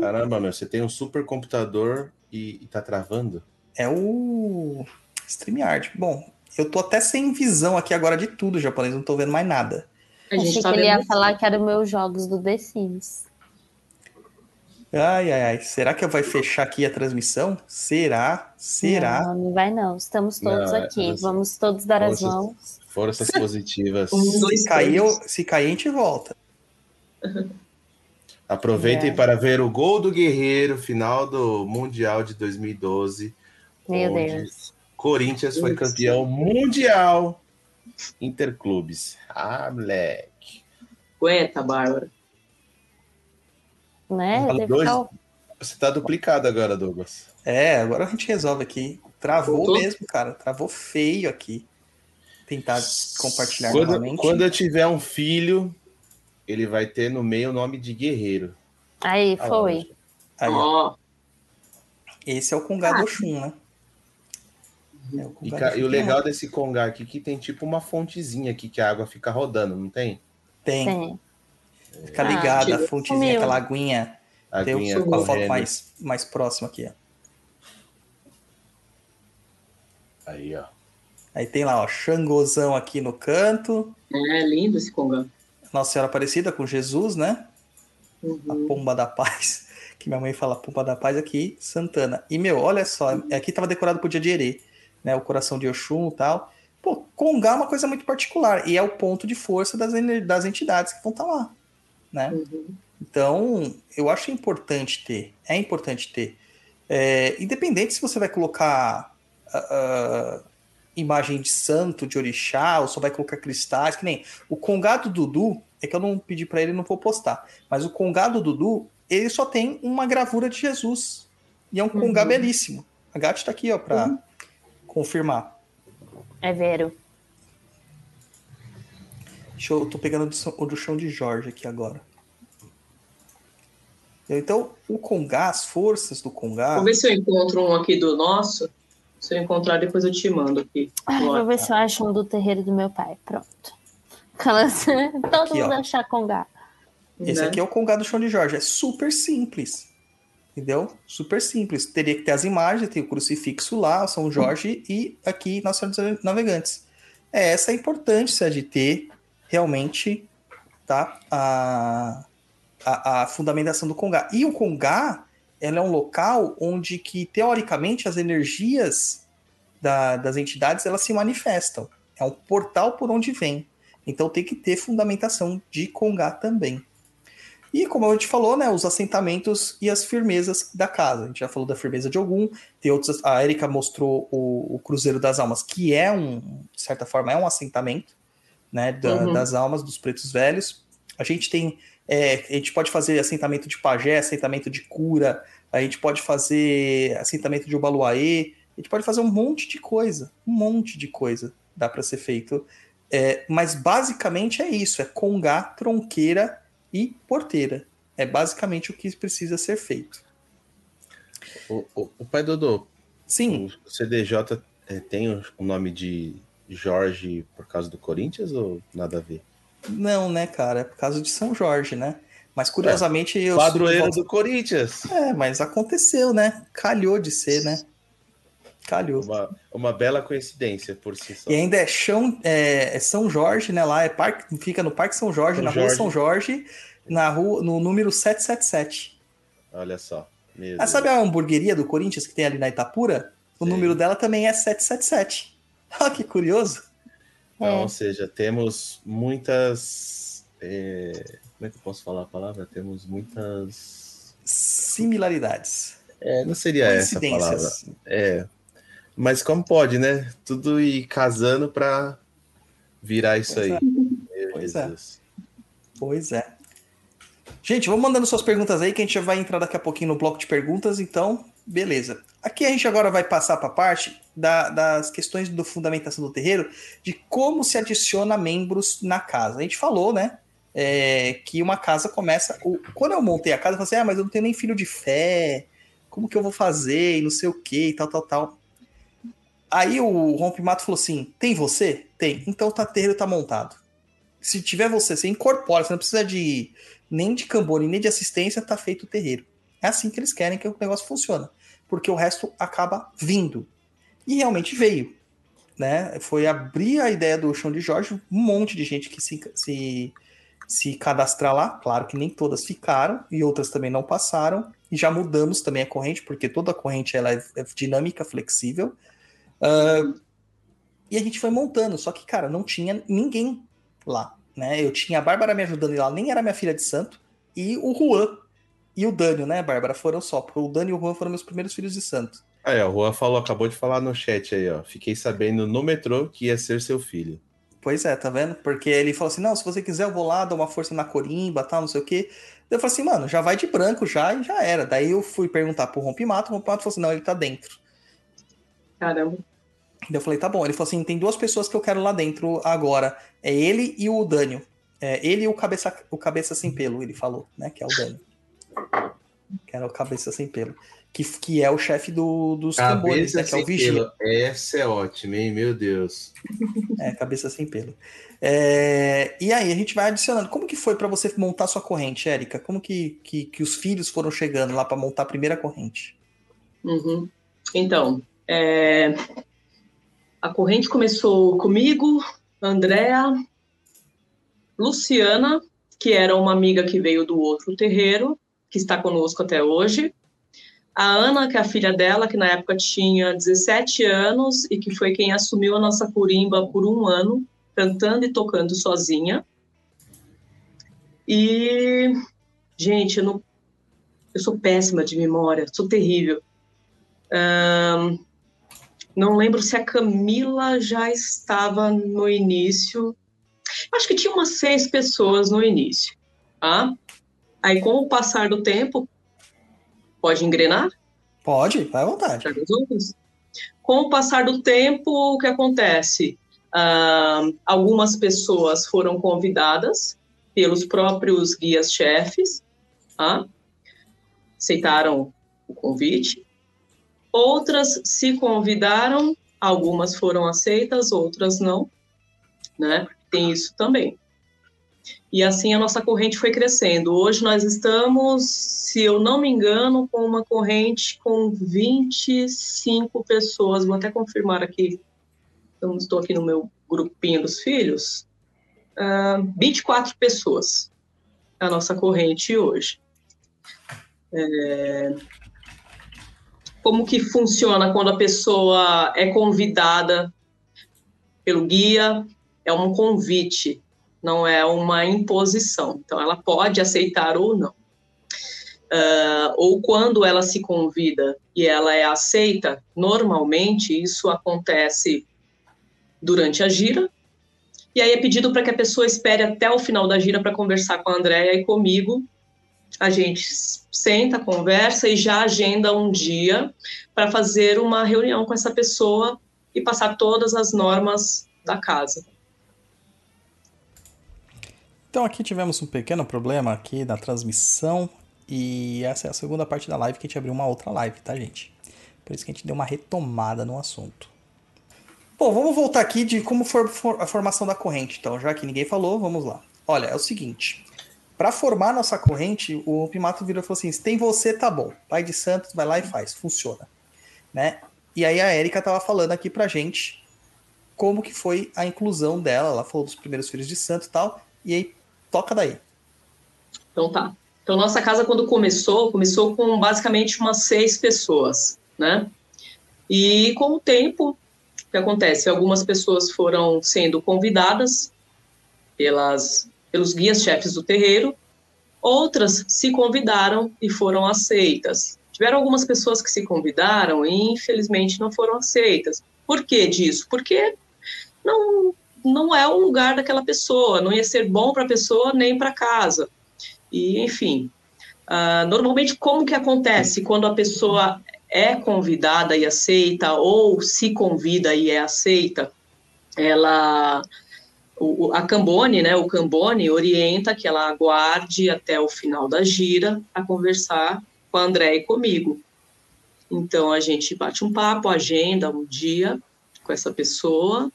Caramba, meu, você tem um super computador e, e tá travando? É o StreamYard. Bom, eu tô até sem visão aqui agora de tudo, japonês, não tô vendo mais nada. A gente Achei tá que ele ia falar que eram meus jogos do The Sims. Ai, ai, ai. Será que vai fechar aqui a transmissão? Será? Será? Não, não vai não. Estamos todos Não, é- aqui. elas- Vamos todos dar as Forças. mãos. Forças positivas. Um, dois, Se cair, eu- se cair, a gente volta. Aproveitem É. para ver o gol do Guerreiro, final do Mundial de 2012. Meu onde Deus. Corinthians foi campeão mundial Interclubes. Ah, moleque. Aguenta, Bárbara. Né? Dois. ficar- Você tá duplicado agora, Douglas. É, agora a gente resolve aqui. Travou Voltou? mesmo, cara. Travou feio aqui. Tentar compartilhar Quando, novamente. quando eu tiver um filho, ele vai ter no meio o nome de guerreiro. Aí, Ah, foi. Aí, ó. Esse é o Congá do Oxum, né? É o E, ca- e o legal desse congá aqui que tem tipo uma fontezinha aqui que a água fica rodando, não tem? Tem, Tem. fica Ah, ligada, a tira. fontezinha, Sumiu. aquela aguinha. O- com a foto mais, mais próxima aqui, ó. Aí, ó. Aí tem lá, ó, Xangozão aqui no canto. é lindo esse congá. Nossa Senhora Aparecida com Jesus, né? A Uhum. Pomba da Paz. Que minha mãe fala Pomba da Paz aqui, Santana. E, meu, olha só, aqui tava decorado pro dia de Herê, né? O coração de Oxum e tal. Pô, Congá é uma coisa muito particular. E é o ponto de força das, das entidades que vão estar lá, né? Uhum. Então, eu acho importante ter. É importante ter. É, independente se você vai colocar ah, imagem de santo, de orixá, ou só vai colocar cristais, que nem o congado Dudu, é que eu não pedi pra ele, não vou postar. Mas o congado Dudu, ele só tem uma gravura de Jesus. E é um congá Uhum. belíssimo. A Gatti tá aqui, ó, pra Uhum. confirmar. É vero. Deixa eu, eu tô pegando o do São- o do chão de Jorge aqui agora. Então, o Congá, as forças do Congá. Vou ver se eu encontro um aqui do nosso. Se eu encontrar, depois eu te mando aqui. Ai, vou ver se eu acho um do terreiro do meu pai. Pronto. Aquelas... Todo Aqui, mundo ó. achar Congá. Esse né? aqui é o Congá do chão de Jorge. É super simples. Entendeu? Super simples. Teria que ter as imagens, tem o crucifixo lá, São Jorge e aqui Nossa Senhora dos Navegantes. É, essa é a importância de ter realmente tá, a, a, a fundamentação do Congá. E o Congá, ela é um local onde que, teoricamente, as energias da- das entidades, elas se manifestam. É um portal por onde vem. Então tem que ter fundamentação de Congá também. E como a gente falou, né, os assentamentos e as firmezas da casa. A gente já falou da firmeza de Ogum, tem outros. A Erika mostrou o, o Cruzeiro das Almas, que é um, de certa forma, é um assentamento, né, da- Uhum. das almas dos pretos velhos. A gente tem, é, a gente pode fazer assentamento de pajé, assentamento de cura, a gente pode fazer assentamento de Obaluaê, a gente pode fazer um monte de coisa, um monte de coisa dá para ser feito. É, mas basicamente é isso: é congá, tronqueira e porteira. É basicamente o que precisa ser feito. O, o, o pai Dodô, Sim, o CDJ é, tem o o nome de Jorge por causa do Corinthians ou nada a ver? Não, né, cara? É por causa de São Jorge, né? Mas curiosamente eu. Padroeiro eu- do Corinthians. É, mas aconteceu, né? Calhou de ser, né? Calhou. Uma, uma bela coincidência por si só. E ainda é chão, é, é São Jorge, né? Lá é parque, fica no Parque São Jorge, São na rua Jorge. São Jorge, na rua, no número 777. Olha só. Meu Ah, sabe a hamburgueria do Corinthians que tem ali na Itapura? O Sim. número dela também é 777. Ah, que curioso. Então, É. ou seja, temos muitas. é, Como é que eu posso falar a palavra? Temos muitas. Similaridades. É, não seria essa a palavra. É. Mas como pode, né? Tudo ir casando para virar isso Pois aí. é. Pois é. Jesus. Pois é. Gente, vamos mandando suas perguntas aí, que a gente já vai entrar daqui a pouquinho no bloco de perguntas, então, beleza. Aqui a gente agora vai passar para a parte da- das questões do fundamentação do terreiro, de como se adiciona membros na casa. A gente falou, né, é, que uma casa começa... o- quando eu montei a casa, eu falei assim, ah, mas eu não tenho nem filho de fé, como que eu vou fazer, e não sei o que, e tal, tal, tal. Aí o Rompimato falou assim, tem você? Tem. Então o terreiro tá montado se tiver você, você incorpora, você não precisa de nem de cambone, nem de assistência, tá feito o terreiro. É assim que eles querem que o negócio funcione, porque o resto acaba vindo. E realmente veio, né? Foi abrir a ideia do chão de Jorge, um monte de gente que se, se, se cadastrar lá, claro que nem todas ficaram e outras também não passaram, e já mudamos também a corrente, porque toda a corrente ela é, é dinâmica, flexível. Ah, e a gente foi montando, só que, cara, não tinha ninguém lá, né? Eu tinha a Bárbara me ajudando e ela nem era minha filha de santo, e o Juan e o Dânio, né, Bárbara? Foram só, porque o Dânio e o Juan foram meus primeiros filhos de santo. Aí, ó, o Juan falou, acabou de falar no chat aí, ó. Fiquei sabendo no metrô que ia ser seu filho. Pois é, tá vendo? Porque ele falou assim: não, se você quiser, eu vou lá, dar uma força na corimba, tal, não sei o quê. Daí eu falei assim, mano, já vai de branco já e já era. Daí eu fui perguntar pro Rompimato, o Rompimato falou assim: não, ele tá dentro. Caramba. Daí eu falei, tá bom. Ele falou assim: tem duas pessoas que eu quero lá dentro agora. É ele e o Dânio. É, ele e o cabeça, o cabeça sem pelo, ele falou, né? Que é o Dânio. Que era o cabeça sem pelo. Que, que é o chefe do, dos tambores, Cabeça né? Que é o Vigia. pelo. Essa é ótima, hein? Meu Deus. É, cabeça sem pelo. É, e aí, a gente vai adicionando. Como que foi para você montar sua corrente, Érica? Como que, que, que os filhos foram chegando lá para montar a primeira corrente? Uhum. Então, é, a corrente começou comigo, Andréa, Luciana, que era uma amiga que veio do outro terreiro, que está conosco até hoje. A Ana, que é a filha dela, que na época tinha 17 anos e que foi quem assumiu a nossa curimba por um ano, cantando e tocando sozinha. E, gente, eu, não, eu sou péssima de memória, sou terrível. Ahn, não lembro se a Camila já estava no início. Acho que tinha umas seis pessoas no início. Tá? Aí, com o passar do tempo, pode engrenar? Pode, vai à vontade. Outros. Com o passar do tempo, o que acontece? Ah, algumas pessoas foram convidadas pelos próprios guias-chefes, tá? aceitaram o convite. Outras se convidaram, algumas foram aceitas, outras não, né? Tem isso também. E assim a nossa corrente foi crescendo. Hoje nós estamos, se eu não me engano, com uma corrente com 25 pessoas. Vou até confirmar aqui. Então, estou aqui no meu grupinho dos filhos. Uh, 24 pessoas a nossa corrente hoje. É... Como que funciona quando a pessoa é convidada pelo guia? É um convite não é uma imposição. Então, ela pode aceitar ou não. Uh, ou quando ela se convida e ela é aceita, normalmente isso acontece durante a gira, e aí é pedido para que a pessoa espere até o final da gira para conversar com a Andrea e comigo. A gente senta, conversa e já agenda um dia para fazer uma reunião com essa pessoa e passar todas as normas da casa. Então aqui tivemos um pequeno problema aqui na transmissão e essa é a segunda parte da live que a gente abriu uma outra live, tá, gente? Por isso que a gente deu uma retomada no assunto. Bom, vamos voltar aqui de como foi a formação da corrente. Então, já que ninguém falou, vamos lá. Olha, é o seguinte. Para formar nossa corrente, o Pimato virou e falou assim: se tem você, tá bom. Pai de Santos, vai lá e faz, funciona. Né? E aí a Érica tava falando aqui pra gente como que foi a inclusão dela. Ela falou dos primeiros filhos de santo e tal. E aí Toca daí. Então tá. Então nossa casa quando começou, começou com basicamente umas seis pessoas, né? E com o tempo, o que acontece? Algumas pessoas foram sendo convidadas pelas, pelos guias-chefes do terreiro, outras se convidaram e foram aceitas. Tiveram algumas pessoas que se convidaram e infelizmente não foram aceitas. Por que disso? Porque não não é o lugar daquela pessoa, não ia ser bom para a pessoa nem para casa. E, enfim, uh, normalmente como que acontece quando a pessoa é convidada e aceita, ou se convida e é aceita, ela, o, a Cambone, né, o Cambone orienta que ela aguarde até o final da gira a conversar com a André e comigo. Então, a gente bate um papo, agenda um dia com essa pessoa,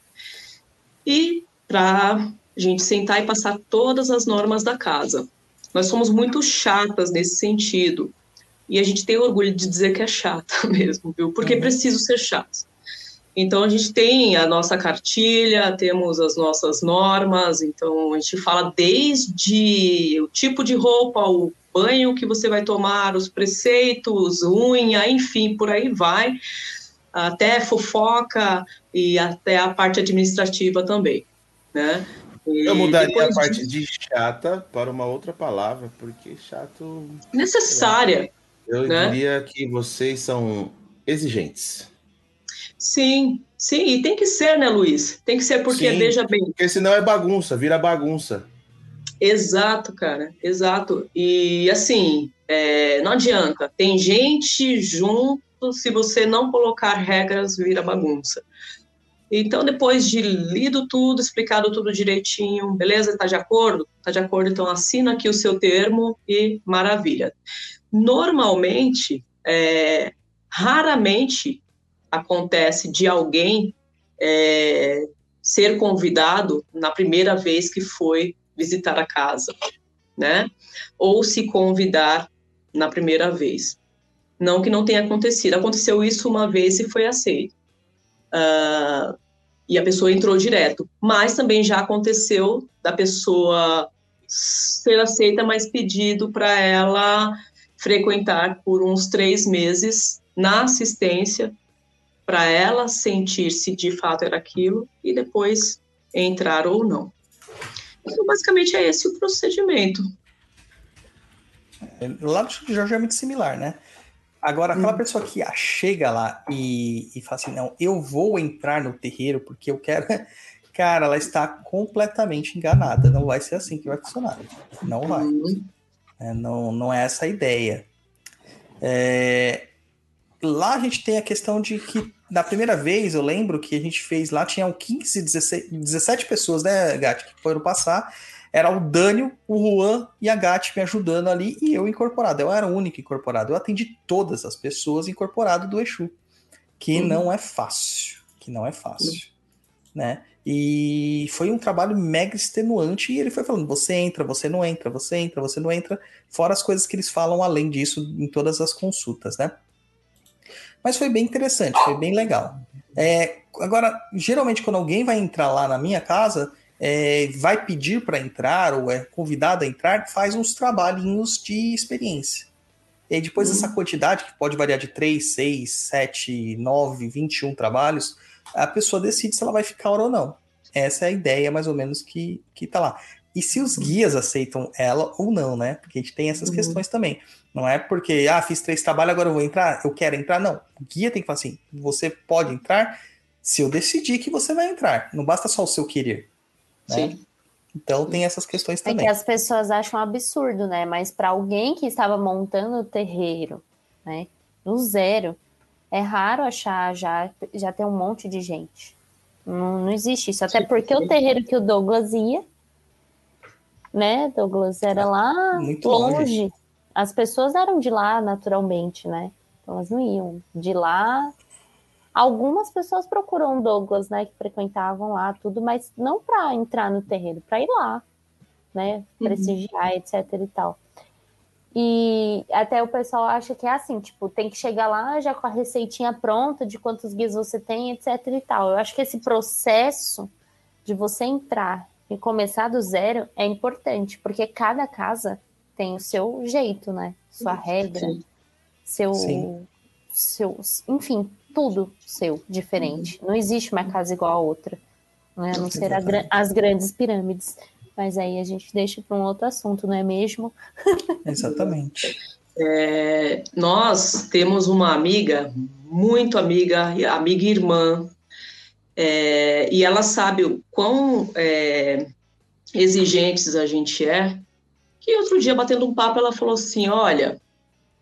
e para a gente sentar e passar todas as normas da casa. Nós somos muito chatas nesse sentido. E a gente tem orgulho de dizer que é chata mesmo, viu? Porque uhum. preciso ser chato. Então a gente tem a nossa cartilha, temos as nossas normas, então a gente fala desde o tipo de roupa, o banho que você vai tomar, os preceitos, unha, enfim, por aí vai até fofoca e até a parte administrativa também, né? E eu mudaria a parte de... de chata para uma outra palavra, porque chato... Necessária. Eu, né? diria que vocês são exigentes. Sim, Sim, e tem que ser, né, Luiz? Tem que ser porque, Sim, veja bem. Porque senão é bagunça, vira bagunça. Exato, cara, exato. E assim, é, não adianta. Tem gente junto, se você não colocar regras, vira bagunça. Então, depois de lido tudo, explicado tudo direitinho, beleza? Está de acordo? Está de acordo, então assina aqui o seu termo e maravilha. Normalmente, é, raramente acontece de alguém é, ser convidado na primeira vez que foi visitar a casa, né? Ou se convidar na primeira vez. Não que não tenha acontecido. Aconteceu isso uma vez e foi aceito. Uh, e a pessoa entrou direto. Mas também já aconteceu da pessoa ser aceita, mas pedido para ela frequentar por uns três meses na assistência, para ela sentir se de fato era aquilo e depois entrar ou não. Então, basicamente, é esse o procedimento. É, lá do Jorge é muito similar, né? Agora, aquela hum. pessoa que chega lá e, e fala assim, não, eu vou entrar no terreiro porque eu quero... Cara, ela está completamente enganada. Não vai ser assim que vai funcionar. Não vai. Hum. É, não, não é essa a ideia. É, lá a gente tem a questão de que na primeira vez, eu lembro que a gente fez lá, tinham 15, 16, 17 pessoas, né, Gatti, que foram passar. Era o Dânio, o Juan e a Gatti me ajudando ali e eu incorporado. Eu era o único incorporado. Eu atendi todas as pessoas incorporado do Exu, que uhum. não é fácil. Que não é fácil. Uhum. Né? E foi um trabalho mega extenuante. E ele foi falando: você entra, você não entra, você entra, você não entra. Fora as coisas que eles falam além disso em todas as consultas, né? Mas foi bem interessante, foi bem legal. É, agora, geralmente, quando alguém vai entrar lá na minha casa, é, vai pedir para entrar ou é convidado a entrar, faz uns trabalhinhos de experiência. E depois uhum. dessa quantidade, que pode variar de 3, 6, 7, 9, 21 trabalhos, a pessoa decide se ela vai ficar ou não. Essa é a ideia, mais ou menos, que, que tá lá. E se os guias aceitam ela ou não, né? Porque a gente tem essas uhum. questões também. Não é porque, ah, fiz três trabalhos, agora eu vou entrar, eu quero entrar. Não. O guia tem que falar assim: você pode entrar se eu decidir que você vai entrar. Não basta só o seu querer. Né? Sim. Então tem essas questões também. É que as pessoas acham absurdo, né? Mas para alguém que estava montando o terreiro, né, no zero, é raro achar já, já ter um monte de gente. Não, não existe isso. Até porque o terreiro que o Douglas ia, né, Douglas, era lá Muito longe. longe as pessoas eram de lá naturalmente, né? Então elas não iam de lá. Algumas pessoas procuram Douglas, né, que frequentavam lá tudo, mas não para entrar no terreiro, para ir lá, né, uhum. prestigiar, uhum. etc e tal. E até o pessoal acha que é assim, tipo, tem que chegar lá já com a receitinha pronta de quantos guias você tem, etc e tal. Eu acho que esse processo de você entrar e começar do zero é importante, porque cada casa tem o seu jeito, né? Sua regra, Sim. seu, Sim. seu, enfim, tudo seu diferente. Não existe uma casa igual a outra, né? a não ser a, as grandes pirâmides. Mas aí a gente deixa para um outro assunto, não é mesmo? Exatamente. É, nós temos uma amiga, muito amiga, amiga e irmã, é, e ela sabe o quão é, exigentes a gente é e outro dia, batendo um papo, ela falou assim: olha,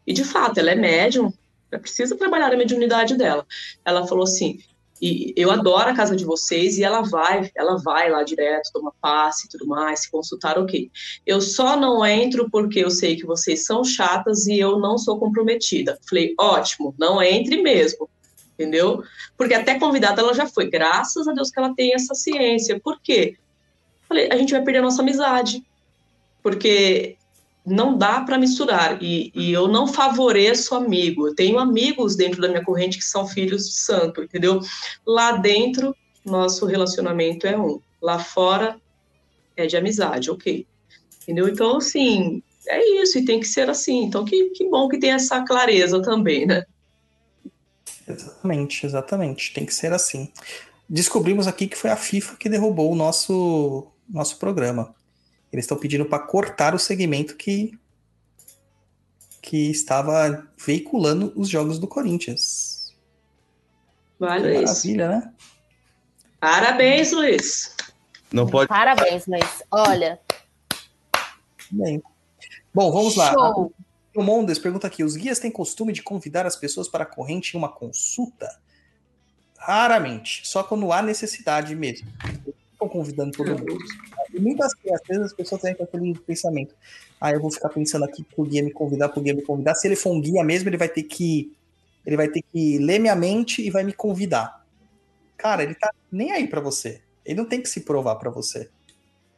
e de fato, ela é médium, ela precisa trabalhar a mediunidade dela. Ela falou assim: e eu adoro a casa de vocês e ela vai, ela vai lá direto, toma passe e tudo mais, se consultar, ok. Eu só não entro porque eu sei que vocês são chatas e eu não sou comprometida. Falei, ótimo, não entre mesmo, entendeu? Porque até convidada ela já foi, graças a Deus que ela tem essa ciência. Por quê? Falei, a gente vai perder a nossa amizade porque não dá para misturar e, e, eu não favoreço amigo. Eu tenho amigos dentro da minha corrente que são filhos de santo, entendeu? Lá dentro, nosso relacionamento é um. Lá fora, é de amizade, ok. Entendeu? Então, assim, é isso, e tem que ser assim. Então, que, que bom que tem essa clareza também, né? Exatamente, exatamente. Tem que ser assim. Descobrimos aqui que foi a FIFA que derrubou o nosso, nosso programa. Eles estão pedindo para cortar o segmento que que estava veiculando os jogos do Corinthians. Vale que maravilha, né? Parabéns, Luiz. Não pode. Parabéns, Luiz. Olha, Bem. Bom, vamos lá. show. O Mondes pergunta aqui: os guias têm costume de convidar as pessoas para a corrente em uma consulta? Raramente, só quando há necessidade mesmo. Estão convidando todo mundo. E muitas às vezes as pessoas têm aquele pensamento: ah, eu vou ficar pensando aqui pro guia me convidar, pro guia me convidar. Se ele for um guia mesmo, ele vai ter que. Ele vai ter que ler minha mente e vai me convidar. Cara, ele tá nem aí pra você. Ele não tem que se provar pra você.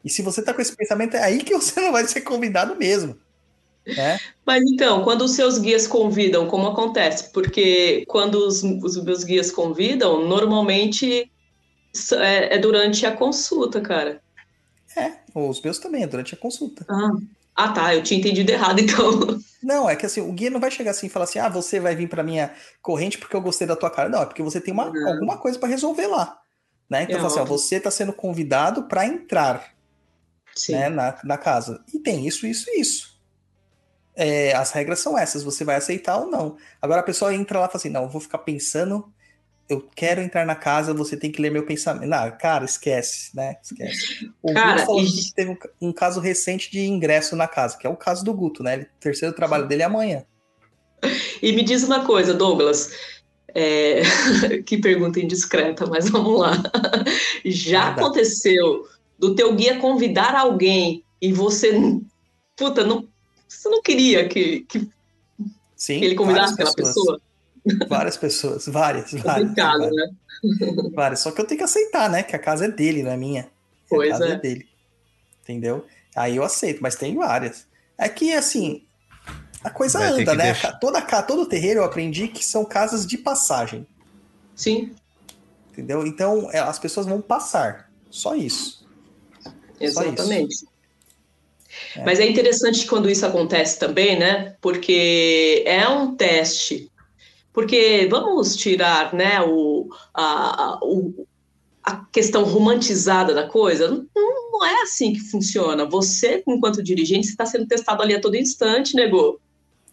E se você tá com esse pensamento, é aí que você não vai ser convidado mesmo. Né? Mas então, quando os seus guias convidam, como acontece? Porque quando os, os meus guias convidam, normalmente é, é durante a consulta, cara. É, os meus também, é durante a consulta. Ah. Ah, tá, eu tinha entendido errado, então. Não, é que assim, o guia não vai chegar assim e falar assim: ah, você vai vir pra minha corrente porque eu gostei da tua cara. Não, é porque você tem uma, alguma coisa pra resolver lá. Né? Então, É assim, ó, você tá sendo convidado pra entrar Sim. né, na, na casa. E tem isso, isso e isso. É, as regras são essas, você vai aceitar ou não. Agora a pessoa entra lá e fala assim: não, eu vou ficar pensando, eu quero entrar na casa, você tem que ler meu pensamento. Não, cara, esquece, né? Esquece. O Cara, Guto falou que teve um, um caso recente de ingresso na casa, que é o caso do Guto, né? O terceiro trabalho dele é amanhã. E me diz uma coisa, Douglas. é, que pergunta indiscreta, mas vamos lá. Já Manda. aconteceu do teu guia convidar alguém e você, puta, não, você não queria que, que Sim, ele convidasse aquela pessoa? Várias pessoas, várias, várias, Complicado, várias, né? várias. Só que eu tenho que aceitar, né? Que a casa é dele, não é minha. Pois a casa é. é. dele. Entendeu? Aí eu aceito, mas tem várias. É que, assim, a coisa Vai anda, né? deixar. Toda, todo terreiro eu aprendi que são casas de passagem, Sim, entendeu? Então é, as pessoas vão passar. Só isso. exatamente. É. Mas é interessante quando isso acontece também, né? Porque é um teste. Porque vamos tirar, né, o, a, a- o- a questão romantizada da coisa. Não, não é assim que funciona. Você, enquanto dirigente, está sendo testado ali a todo instante, negou.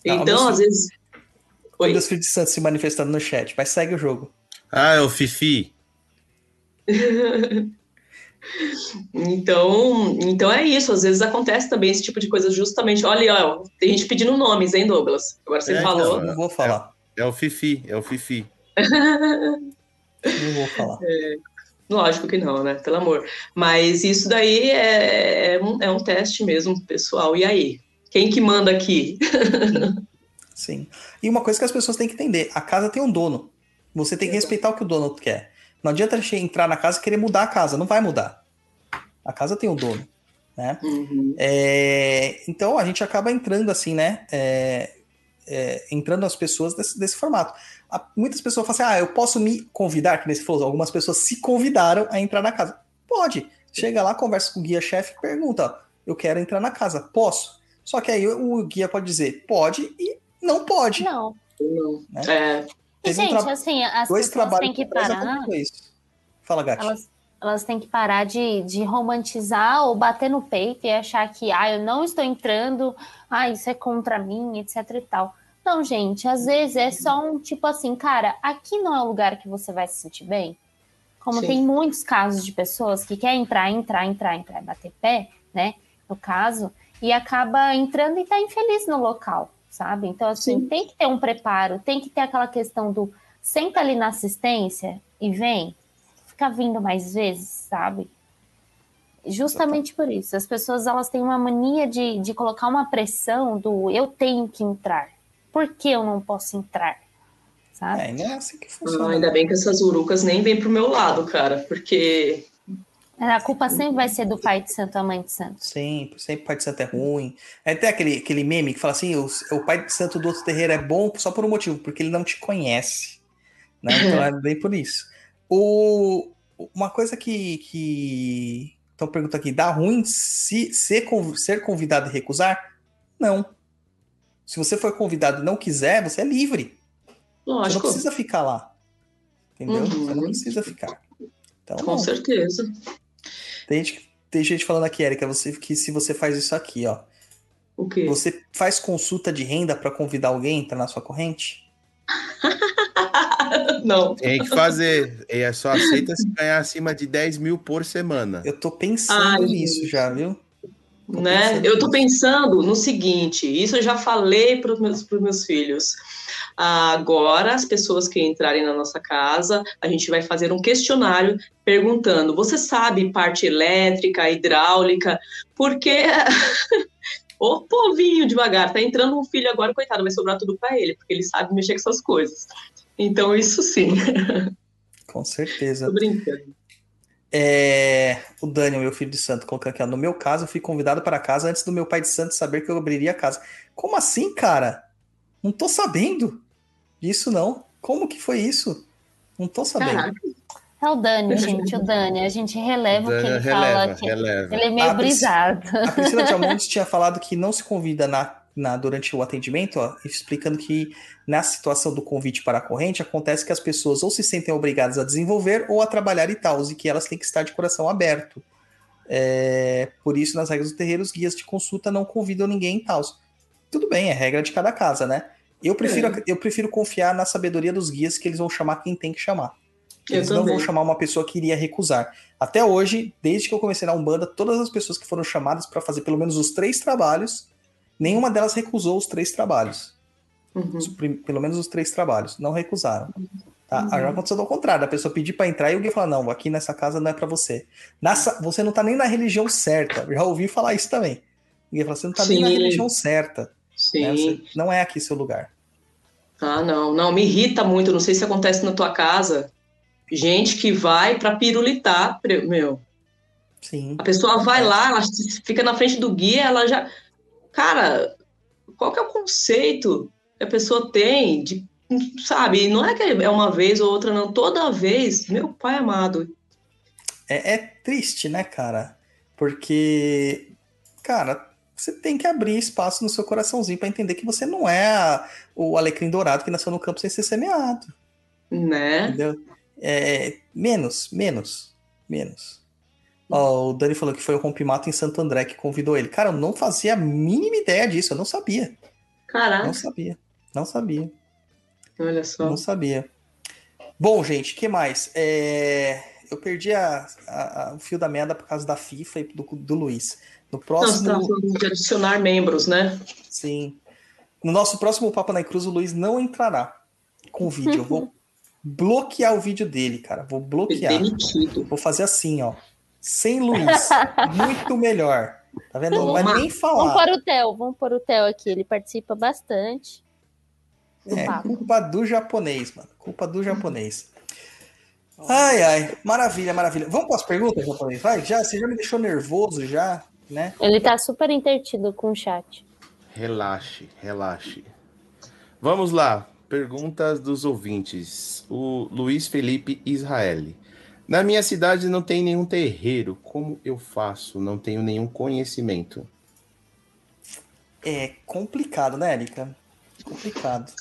Não, Então, às vezes. O Oi. Deus Filho de Santos se manifestando no chat, mas segue o jogo. Ah, é o Fifi. Então, então é isso. Às vezes acontece também esse tipo de coisa, justamente. Olha, ó, tem gente pedindo nomes, hein, Douglas? Agora você É, falou. Eu não vou falar. É o Fifi, é o Fifi. Não vou falar. Lógico que não, né? Pelo amor. Mas isso daí é, é, um, é um teste mesmo, pessoal. E aí? Quem que manda aqui? Sim. E uma coisa que as pessoas têm que entender: a casa tem um dono. Você tem que respeitar o que o dono quer. Não adianta entrar na casa e querer mudar a casa. Não vai mudar. A casa tem um dono. Né? Uhum. É, então a gente acaba entrando assim, né? É, é, entrando as pessoas desse, desse formato. A- muitas pessoas falam assim: ah, eu posso me convidar, que nesse falou, algumas pessoas se convidaram a entrar na casa. Pode. Chega lá, conversa com o guia-chefe e pergunta: ó, eu quero entrar na casa, posso? Só que aí o, guia pode dizer pode e não pode. Não. Não. Né? É, E, Teve um gente, tra- assim, as Dois pessoas trabalhos têm que parar. Fala, Gati. Elas, elas têm que parar de, de romantizar ou bater no peito e achar que, ah, eu não estou entrando, ah, isso é contra mim, etc e tal. Não, gente, às vezes é só um tipo assim, cara, aqui não é o lugar que você vai se sentir bem. Como Sim. tem muitos casos de pessoas que querem entrar, entrar, entrar, entrar, bater pé, né? No caso, e acaba entrando e tá infeliz no local, sabe? Então, assim, Sim. tem que ter um preparo, tem que ter aquela questão do senta ali na assistência e vem, fica vindo mais vezes, sabe? Justamente por isso, as pessoas elas têm uma mania de, de colocar uma pressão do eu tenho que entrar. Por que eu não posso entrar? Sabe? É, não é assim que ah, funciona. ainda bem que essas urucas nem vêm pro meu lado, cara, porque A culpa sempre vai ser do pai de santo, a mãe de santo. Sempre, sempre pai de santo é ruim. É até aquele, aquele meme que fala assim: o, o pai de santo do outro terreiro é bom só por um motivo, porque ele não te conhece. Né? Então é bem por isso. O, uma coisa que. que então pergunta aqui: dá ruim se ser, conv- ser convidado e recusar? Não. Se você for convidado e não quiser, você é livre. Você não lógico, precisa ficar lá. Entendeu? Uhum. Você não precisa ficar. Então, com não. certeza. Tem gente, tem gente falando aqui, Erika, você, que se você faz isso aqui, ó. O quê? Você faz consulta de renda para convidar alguém a entrar na sua corrente? Não. Tem que fazer. E é só aceita se ganhar acima de 10 mil por semana. Eu tô pensando Ai, nisso já, viu? Tô né? Eu tô pensando no seguinte, isso eu já falei para os meus, pros meus filhos. Agora, as pessoas que entrarem na nossa casa, a gente vai fazer um questionário perguntando: você sabe parte elétrica, hidráulica? Porque o povinho devagar, tá entrando um filho agora, coitado, vai sobrar tudo para ele, porque ele sabe mexer com essas coisas. Então, isso sim, Com certeza. tô brincando. É, o Daniel, meu filho de santo, colocando aqui, ó, no meu caso, eu fui convidado para casa antes do meu pai de santo saber que eu abriria a casa. Como assim, cara? Não tô sabendo disso, não. Como que foi isso? Não tô sabendo. Caraca, É o Dani, gente, o Dani. A gente releva o que ele fala releva, aqui. releva. Ele é meio Pris- brisado. A Priscila Diamontes tinha falado que não se convida na, na- durante o atendimento, ó, explicando que na situação do convite para a corrente, acontece que as pessoas ou se sentem obrigadas a desenvolver ou a trabalhar e tal, e que elas têm que estar de coração aberto. É, por isso, nas regras do terreiro, os guias de consulta não convidam ninguém e tal. Tudo bem, é regra de cada casa, né? Eu prefiro, eu prefiro confiar na sabedoria dos guias que eles vão chamar quem tem que chamar. Eles não vão chamar uma pessoa que iria recusar. Até hoje, desde que eu comecei na Umbanda, todas as pessoas que foram chamadas para fazer pelo menos os três trabalhos, nenhuma delas recusou os três trabalhos. Uhum. Pelo menos os três trabalhos. Não recusaram. Tá? Já aconteceu ao contrário, a pessoa pedir para entrar e o guia falar: não, aqui nessa casa não é para você. Nessa, você não tá nem na religião certa. Já ouvi falar isso também. O guia fala: você não tá nem na Sim. religião certa. né? Sim. Você- não é aqui seu lugar. Ah, não, não, me irrita muito, não sei se acontece na tua casa. Gente que vai pra pirulitar, meu. Sim. A pessoa vai É. lá, ela fica na frente do guia, ela já. Cara, qual que é o conceito que a pessoa tem de. Sabe, não é que é uma vez ou outra, não. Toda vez, meu pai amado. É, é triste, né, cara? Porque, cara, você tem que abrir espaço no seu coraçãozinho para entender que você não é a- o alecrim dourado que nasceu no campo sem ser semeado, Né? entendeu? É, menos, menos, menos. Ó, o Dani falou que foi o Rompimato em Santo André que convidou ele. Cara, eu não fazia a mínima ideia disso, eu não sabia. Caraca, Não sabia. Não sabia. olha só. Não sabia. Bom, gente, o que mais? É, Eu perdi a- a- o fio da meada por causa da FIFA e do, do Luiz. No próximo. tava falando de adicionar membros, né? Sim. No nosso próximo Papo na Cruz, o Luiz não entrará com vídeo. Eu vou bloquear o vídeo dele, cara. Vou bloquear. Demitido. Vou fazer assim, ó. Sem Luiz. Muito melhor. Tá vendo? Não vai nem Vamos falar. pôr o Theo, vamos pôr o Theo aqui. Ele participa bastante É papo. culpa do japonês, mano. Culpa do japonês. Ai, ai. Maravilha, maravilha. Vamos para as perguntas, japonês? Vai, já, você já me deixou nervoso já, né? Ele tá super intertido com o chat. Relaxe, relaxe. Vamos lá. Perguntas dos ouvintes. O Luiz Felipe Israeli. Na minha cidade não tem nenhum terreiro. Como eu faço? Não tenho nenhum conhecimento. É complicado, né, Erika? Complicado.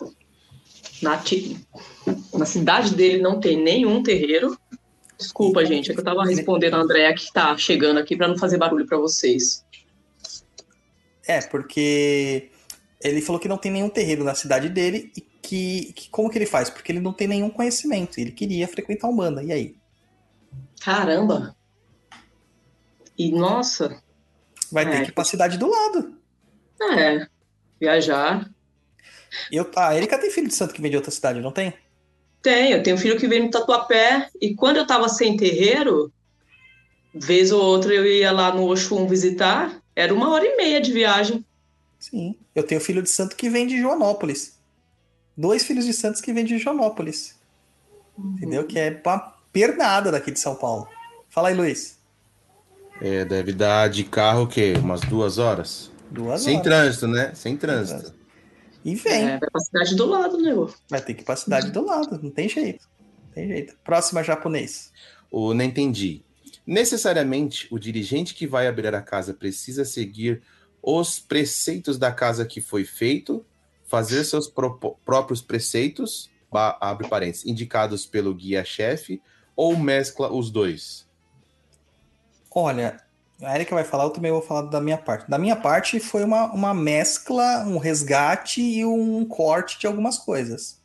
Na, ti- na cidade dele não tem nenhum terreiro. Desculpa, gente, é que eu tava respondendo a Andréa que tá chegando aqui para não fazer barulho para vocês. É, porque ele falou que não tem nenhum terreiro na cidade dele e que, que como que ele faz? Porque ele não tem nenhum conhecimento. Ele queria frequentar Umbanda. E aí? Caramba! E nossa, Vai ter É. que ir pra cidade do lado. é, viajar. Eu, a Erika tem filho de santo que vem de outra cidade, não tem? Tem, eu tenho um filho que veio no Tatuapé e quando eu tava sem terreiro, vez ou outra eu ia lá no Oxum visitar, era uma hora e meia de viagem. Sim. Eu tenho filho de santo que vem de Joanópolis. Dois filhos de santos que vêm de Joanópolis. Entendeu? Que é uma pernada daqui de São Paulo. Fala aí, Luiz. É, deve dar de carro o quê? Umas duas horas? Duas Sem horas. trânsito, né? Sem trânsito. E vem. É, vai pra cidade do lado, né? Vai ter que ir pra cidade do lado. Não tem jeito. Não tem jeito. Próxima japonês. O não entendi. Necessariamente, o dirigente que vai abrir a casa precisa seguir os preceitos da casa que foi feito, fazer seus próprios preceitos, abre parênteses, indicados pelo guia-chefe, ou mescla os dois? Olha, a Erika vai falar, eu também vou falar da minha parte. Da minha parte foi uma, uma mescla, um resgate e um corte de algumas coisas.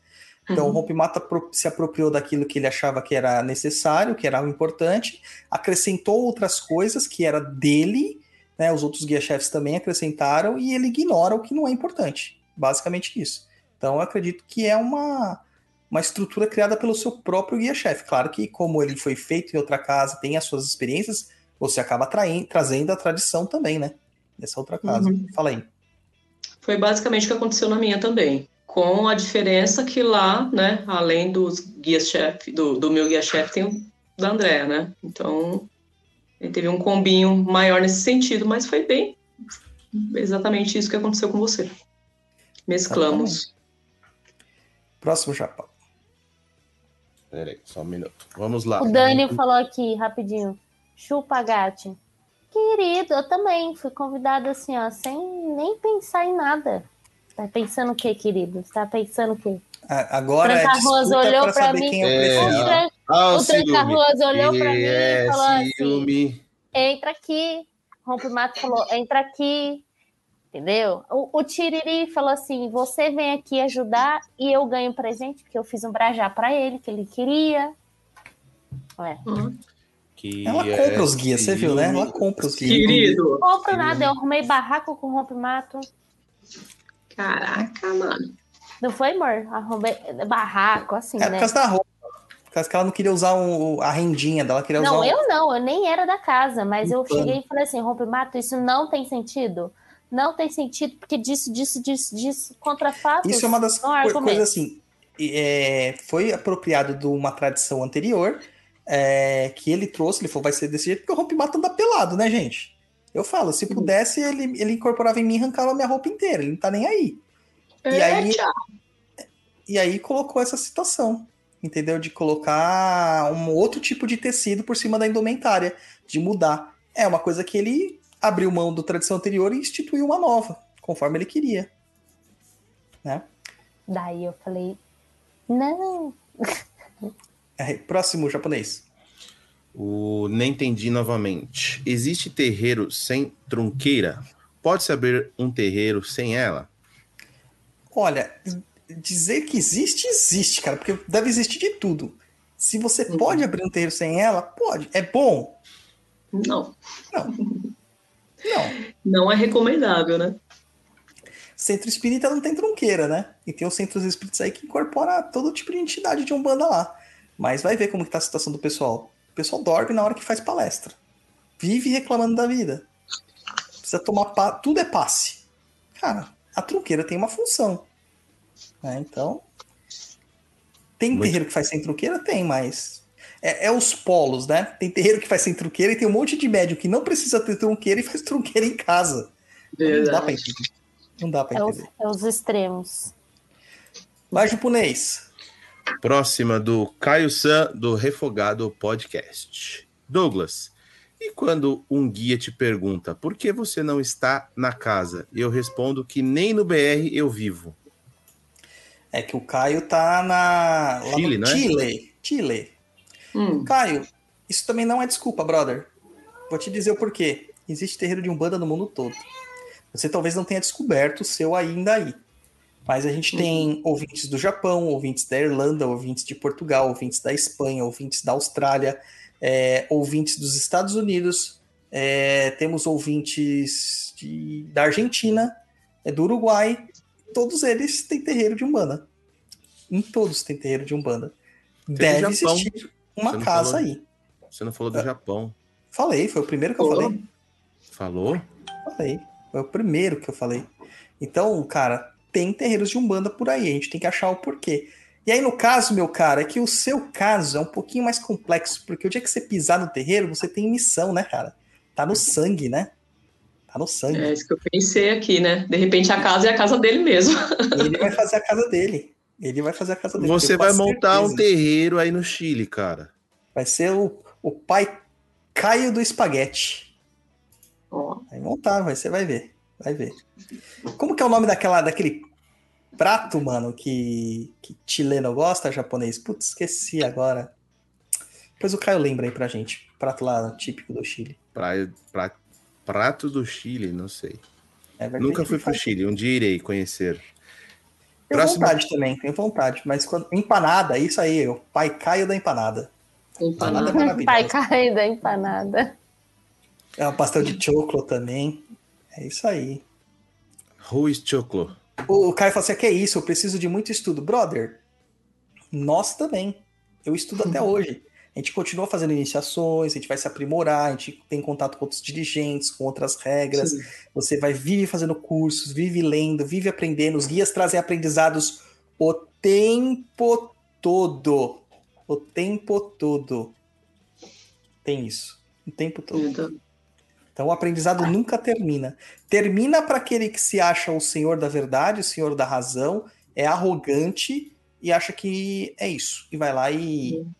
Então Uhum. o Rompimata pro- se apropriou daquilo que ele achava que era necessário, que era o importante, acrescentou outras coisas que era dele, né? Os outros guia-chefes também acrescentaram e ele ignora o que não é importante. Basicamente isso. Então eu acredito que é uma, uma estrutura criada pelo seu próprio guia-chefe. Claro que como ele foi feito em outra casa, tem as suas experiências, você acaba traen- trazendo a tradição também, né? Dessa outra casa. Uhum. Fala aí. Foi basicamente o que aconteceu na minha também. Com a diferença que lá, né, além dos guias-chefe, do, do meu guia-chefe, tem o da André, né? Então, ele teve um combinho maior nesse sentido, mas foi bem exatamente isso que aconteceu com você. Mesclamos. Próximo Japão. Pera aí, só um minuto. Vamos lá. O Dani falou aqui, rapidinho. Chupa gato. Querido, eu também fui convidada assim, ó, sem nem pensar em nada. Tá pensando o quê, querido? Você tá pensando o quê? Agora é Tranca-Rosa disputa olhou saber mim. é o É, preferido. O, tran- Ah, o Tranca-Rosa olhou pra mim É, e falou assim: ciúme. entra aqui. Rompe Mato falou, entra aqui. Entendeu? O, o Tiriri falou assim: você vem aqui ajudar e eu ganho presente, porque eu fiz um brajá pra ele, que ele queria. É. Que Ela é compra os guias, você viu, né? Ela compra os guias. Querido, Não compro nada, eu arrumei barraco com rompe mato. caraca, mano. Não foi, amor? Arrumei barraco, assim, É por né? causa da roupa. Por causa que ela não queria usar o- a rendinha dela, queria usar Não, eu não, eu nem era da casa, mas eu Um pano. cheguei e falei assim, rompe mato, isso não tem sentido. Não tem sentido, porque disso, disso, disso, disso, contra fatos. Isso é uma das co- coisas assim. é, foi apropriado de uma tradição anterior é, que ele trouxe. Ele falou, vai ser desse jeito, porque o rompe-mato anda pelado, né, gente? Eu falo, se pudesse, ele, ele incorporava em mim e arrancava minha roupa inteira. Ele não tá nem aí. E É, aí-. E aí colocou essa situação, entendeu? De colocar um outro tipo de tecido por cima da indumentária, de mudar. É uma coisa que ele abriu mão da tradição anterior e instituiu uma nova, conforme ele queria. Daí eu falei, não. É, próximo japonês. O nem entendi novamente. Existe terreiro sem trunqueira? Pode-se abrir um terreiro sem ela? Olha, dizer que existe, existe, cara, porque deve existir de tudo. Se você Uhum. pode abrir um terreiro sem ela, pode. É bom? Não, Não. não é recomendável, né? Centro espírita não tem trunqueira, né? E tem os centros espíritas aí que incorpora todo tipo de entidade de Umbanda lá. Mas vai ver como que tá a situação do pessoal. O pessoal dorme na hora que faz palestra. Vive reclamando da vida. Precisa tomar pa... tudo é passe. Cara, a trunqueira tem uma função. né? Então, tem Muito- terreiro que faz sem trunqueira? Tem, mas é, é os polos, né? Tem terreiro que faz sem trunqueira e tem um monte de médio que não precisa ter trunqueira e faz trunqueira em casa. Não dá pra entender. Não dá pra É os, entender. é os extremos. Vai, japonês. Próxima do Caio San, do Refogado Podcast. Douglas, e quando um guia te pergunta por que você não está na casa? Eu respondo que nem no BR eu vivo. É que o Caio tá na. lá Chile, no não é? Chile. Chile. Hum, Caio, isso também não é desculpa, brother. Vou te dizer o porquê. Existe terreiro de Umbanda no mundo todo. Você talvez não tenha descoberto o seu ainda aí. Mas a gente tem ouvintes do Japão, ouvintes da Irlanda, ouvintes de Portugal, ouvintes da Espanha, ouvintes da Austrália, é, ouvintes dos Estados Unidos, é, temos ouvintes de- da Argentina, é, do Uruguai. Todos eles têm terreiro de Umbanda. Em todos tem terreiro de Umbanda. Deve Japão. existir uma casa falou. aí. Você não falou do Japão. Falei, foi o primeiro que eu Falou. falei. Falou? Falei. Foi o primeiro que eu falei. Então, cara, tem terreiros de Umbanda por aí. A gente tem que achar o porquê. E aí, no caso, meu cara, é que o seu caso é um pouquinho mais complexo, porque o dia que você pisar no terreiro, você tem missão, né, cara? Tá no sangue, né? Tá no sangue. é isso que eu pensei aqui, né? De repente a casa é a casa dele mesmo. Ele vai fazer a casa dele. Ele vai fazer a casa dele. Você vai montar um certeza. terreiro aí no Chile, cara. Vai ser o, o pai Caio do Espaguete. Ó, Vai montar, vai, você vai ver. Vai ver. Como que é o nome daquela, daquele prato, mano, que, que chileno gosta, japonês? Putz, esqueci agora. Depois o Caio lembra aí pra gente. Prato lá típico do Chile. Praia, pra, prato do Chile, não sei. É Nunca fui pro Chile, um dia irei conhecer. Tenho Próximo... vontade também, tenho vontade. Mas quando... empanada, isso aí, o pai Caio da empanada. Empanada, empanada é Pai Caio da empanada. É um pastel de choclo também. É isso aí. Ruiz choclo. O Caio fala assim: que é isso? Eu preciso de muito estudo. Brother, nós também. Eu estudo até hoje. A gente continua fazendo iniciações, a gente vai se aprimorar, a gente tem contato com outros dirigentes, com outras regras. Sim. Você vai vive fazendo cursos, vive lendo, vive aprendendo. Os guias trazem aprendizados o tempo todo. O tempo todo. Tem isso. O tempo todo. Então, então o aprendizado nunca termina. Termina para aquele que se acha o senhor da verdade, o senhor da razão, é arrogante e acha que é isso. E vai lá e Sim.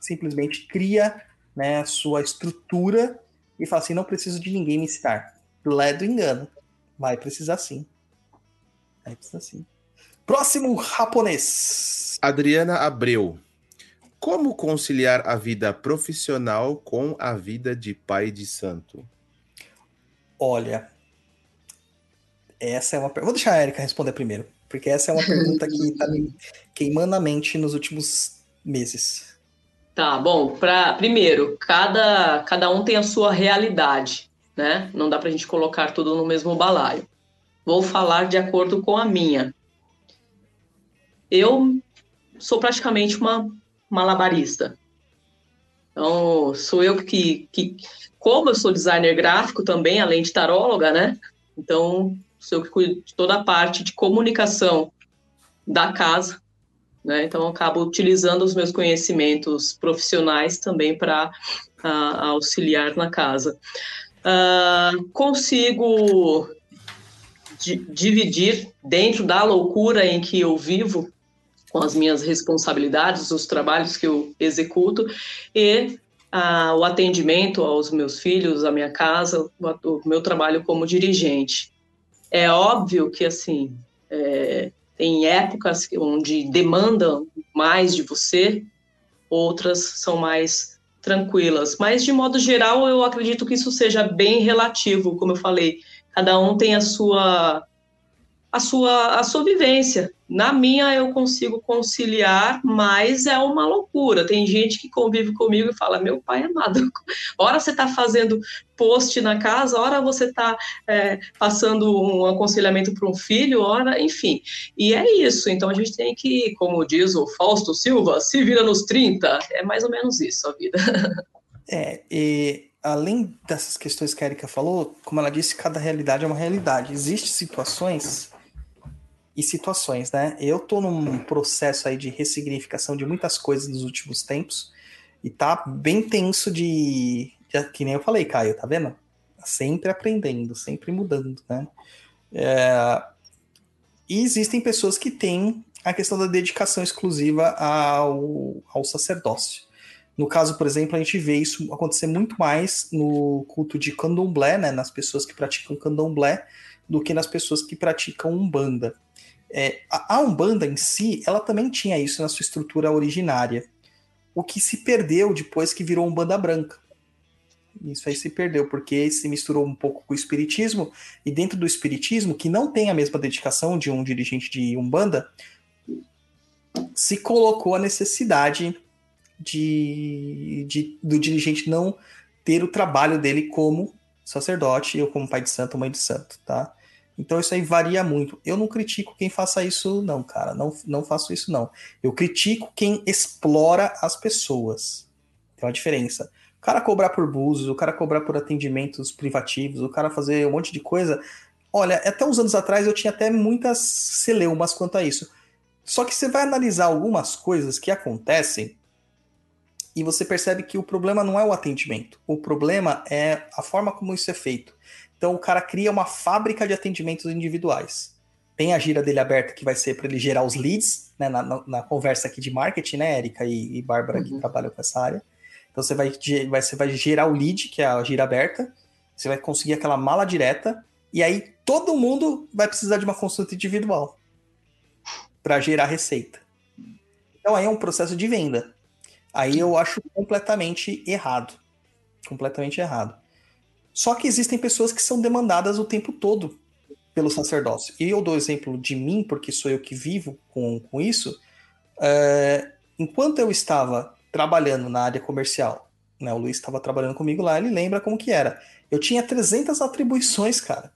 Simplesmente cria né, a sua estrutura e fala assim: não preciso de ninguém me ensinar. Lé do engano. Vai precisar sim. Vai precisar sim. Próximo japonês. Adriana Abreu. Como conciliar a vida profissional com a vida de pai de santo? Olha, essa é uma pergunta. Vou deixar a Erika responder primeiro. Porque essa é uma pergunta que está me queimando a mente nos últimos meses. Tá, bom, para primeiro, cada, cada um tem a sua realidade, né? Não dá para a gente colocar tudo no mesmo balaio. Vou falar de acordo com a minha. Eu sou praticamente uma malabarista. Então, sou eu que, que, como eu sou designer gráfico também, além de taróloga, né? Então, sou eu que cuido de toda a parte de comunicação da casa, né? Então, acabo utilizando os meus conhecimentos profissionais também para uh, auxiliar na casa. Uh, consigo dividir dentro da loucura em que eu vivo com as minhas responsabilidades, os trabalhos que eu executo e uh, o atendimento aos meus filhos, à minha casa, o, o meu trabalho como dirigente. É óbvio que, assim, é, tem épocas onde demandam mais de você, outras são mais tranquilas. Mas, de modo geral, eu acredito que isso seja bem relativo, como eu falei. Cada um tem a sua a sua, a sua vivência. Na minha, eu consigo conciliar, mas é uma loucura. Tem gente que convive comigo e fala: Meu pai amado, hora você está fazendo post na casa, hora você está é, passando um aconselhamento para um filho, hora, enfim. E é isso. Então a gente tem que, como diz o Fausto Silva, se vira nos 30. É mais ou menos isso a vida. É, e além dessas questões que a Erika falou, como ela disse, cada realidade é uma realidade. Existem situações e situações, né? Eu tô num processo aí de ressignificação de muitas coisas nos últimos tempos e tá bem tenso de, de que nem eu falei, Caio, tá vendo? Sempre aprendendo, sempre mudando, né? É, e existem pessoas que têm a questão da dedicação exclusiva ao, ao sacerdócio. No caso, por exemplo, a gente vê isso acontecer muito mais no culto de candomblé, né, nas pessoas que praticam candomblé, do que nas pessoas que praticam umbanda. É, a Umbanda em si, ela também tinha isso na sua estrutura originária. O que se perdeu depois que virou Umbanda branca. Isso aí se perdeu, porque se misturou um pouco com o espiritismo, e dentro do espiritismo, que não tem a mesma dedicação de um dirigente de Umbanda, se colocou a necessidade de, de, do dirigente não ter o trabalho dele como sacerdote ou como pai de santo mãe de santo, tá? Então isso aí varia muito. Eu não critico quem faça isso, não, cara. Não, não faço isso, não. Eu critico quem explora as pessoas. Tem uma diferença. O cara cobrar por busos, o cara cobrar por atendimentos privativos, o cara fazer um monte de coisa. Olha, até uns anos atrás eu tinha até muitas celeumas quanto a isso. Só que você vai analisar algumas coisas que acontecem e você percebe que o problema não é o atendimento. O problema é a forma como isso é feito. Então o cara cria uma fábrica de atendimentos individuais. Tem a gira dele aberta que vai ser para ele gerar os leads, né, na, na, na, conversa aqui de marketing, né, Erika e, e Bárbara uhum. que trabalham com essa área. Então você vai, vai, você vai gerar o lead, que é a gira aberta, você vai conseguir aquela mala direta, e aí todo mundo vai precisar de uma consulta individual para gerar receita. Então aí é um processo de venda. Aí eu acho completamente errado. Completamente errado. Só que existem pessoas que são demandadas o tempo todo pelo sacerdócio. E eu dou exemplo de mim, porque sou eu que vivo com, com isso. É, enquanto eu estava trabalhando na área comercial, né, o Luiz estava trabalhando comigo lá, ele lembra como que era. Eu tinha 300 atribuições, cara.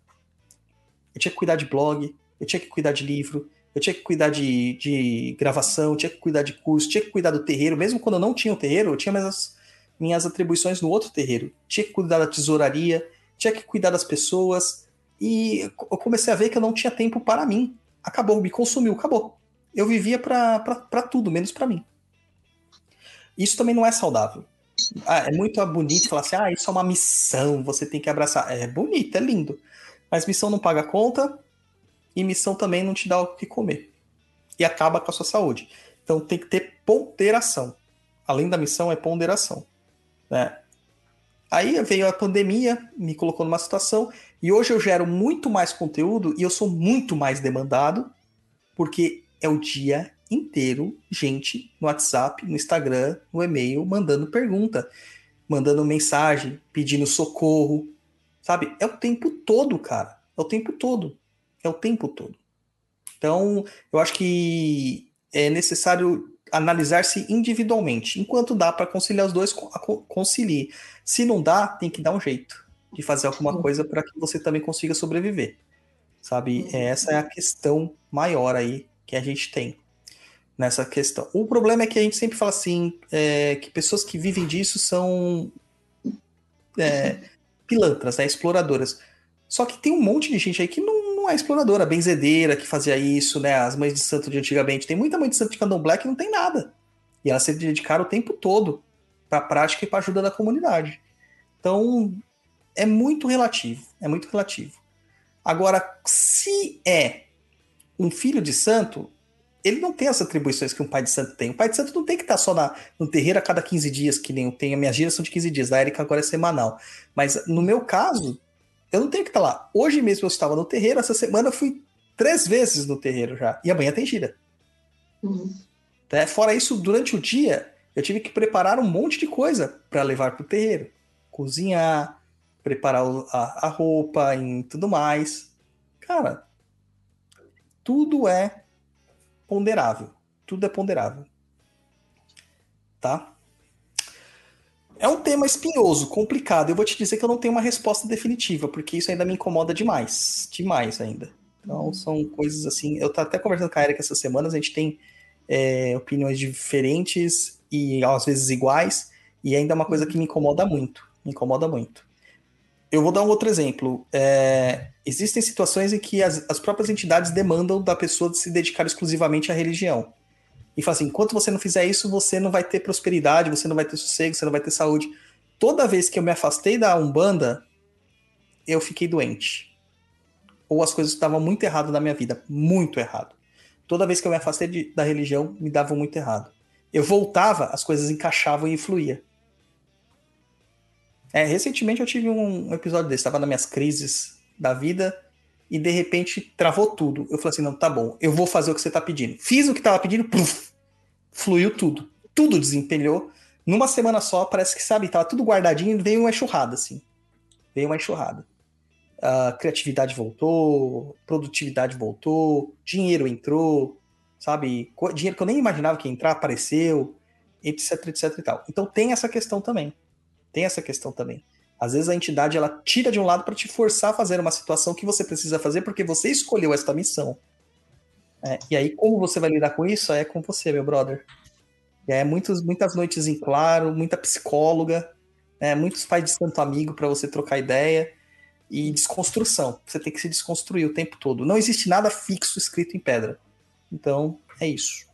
Eu tinha que cuidar de blog, eu tinha que cuidar de livro, eu tinha que cuidar de, de gravação, tinha que cuidar de curso, tinha que cuidar do terreiro. Mesmo quando eu não tinha o terreiro, eu tinha minhas, minhas atribuições no outro terreiro. Tinha que cuidar da tesouraria, tinha que cuidar das pessoas. E eu comecei a ver que eu não tinha tempo para mim. Acabou, me consumiu, acabou. Eu vivia para tudo, menos para mim. Isso também não é saudável. Ah, é muito bonito falar assim, ah, isso é uma missão, você tem que abraçar. É bonito, é lindo. Mas missão não paga conta e missão também não te dá o que comer. E acaba com a sua saúde. Então tem que ter ponderação. Além da missão, é ponderação. Né? Aí veio a pandemia, me colocou numa situação, e hoje eu gero muito mais conteúdo e eu sou muito mais demandado, porque é o dia inteiro gente no WhatsApp, no Instagram, no e-mail, mandando pergunta, mandando mensagem, pedindo socorro, sabe? É o tempo todo, cara. É o tempo todo. É o tempo todo. Então, eu acho que é necessário analisar-se individualmente. Enquanto dá para conciliar os dois, concilie. Se não dá, tem que dar um jeito de fazer alguma coisa para que você também consiga sobreviver. Sabe? Essa é a questão maior aí que a gente tem nessa questão. O problema é que a gente sempre fala assim, é, que pessoas que vivem disso são é, pilantras, né, exploradoras. Só que tem um monte de gente aí que não, não exploradora, benzedeira que fazia isso, né? As mães de santo de antigamente. Tem muita mãe de santo de candomblé que não tem nada. E elas se dedicaram o tempo todo para a prática e para ajuda da comunidade. Então, é muito relativo. É muito relativo. Agora, se é um filho de santo, ele não tem as atribuições que um pai de santo tem. O pai de santo não tem que estar só na, no terreiro a cada 15 dias, que nem eu tenho. Minhas giras são de 15 dias, a Erika agora é semanal. Mas no meu caso, eu não tenho que estar lá. Hoje mesmo eu estava no terreiro, essa semana eu fui três vezes no terreiro já. E amanhã tem gira. Uhum. É, fora isso, durante o dia, eu tive que preparar um monte de coisa para levar para o terreiro. Cozinhar, preparar a, a roupa e tudo mais. Cara, tudo é ponderável. Tudo é ponderável. Tá? É um tema espinhoso, complicado. Eu vou te dizer que eu não tenho uma resposta definitiva, porque isso ainda me incomoda demais. Demais ainda. Então, são coisas assim. Eu tô até conversando com a Erika essas semanas, a gente tem é, opiniões diferentes e às vezes iguais, e ainda é uma coisa que me incomoda muito. Me incomoda muito. Eu vou dar um outro exemplo. É, existem situações em que as, as, próprias entidades demandam da pessoa de se dedicar exclusivamente à religião. E fala assim: enquanto você não fizer isso, você não vai ter prosperidade, você não vai ter sossego, você não vai ter saúde. Toda vez que eu me afastei da Umbanda, eu fiquei doente. Ou as coisas estavam muito errado na minha vida. Muito errado. Toda vez que eu me afastei de, da religião, me davam muito errado. Eu voltava, as coisas encaixavam e fluía. É, recentemente eu tive um episódio desse, estava nas minhas crises da vida e de repente travou tudo. Eu falei assim: não, tá bom, eu vou fazer o que você tá pedindo. Fiz o que tava pedindo, puf, fluiu tudo. Tudo desempenhou. Numa semana só, parece que, sabe, tava tudo guardadinho e veio uma enxurrada, assim. Veio uma enxurrada. A criatividade voltou, produtividade voltou, dinheiro entrou, sabe? Dinheiro que eu nem imaginava que ia entrar, apareceu, etc, etc e tal. Então tem essa questão também. Tem essa questão também. Às vezes a entidade ela tira de um lado para te forçar a fazer uma situação que você precisa fazer porque você escolheu esta missão. É, e aí, como você vai lidar com isso? É com você, meu brother. É muitos, muitas noites em claro, muita psicóloga, é, muitos pais de santo amigo para você trocar ideia e desconstrução. Você tem que se desconstruir o tempo todo. Não existe nada fixo escrito em pedra. Então, é isso.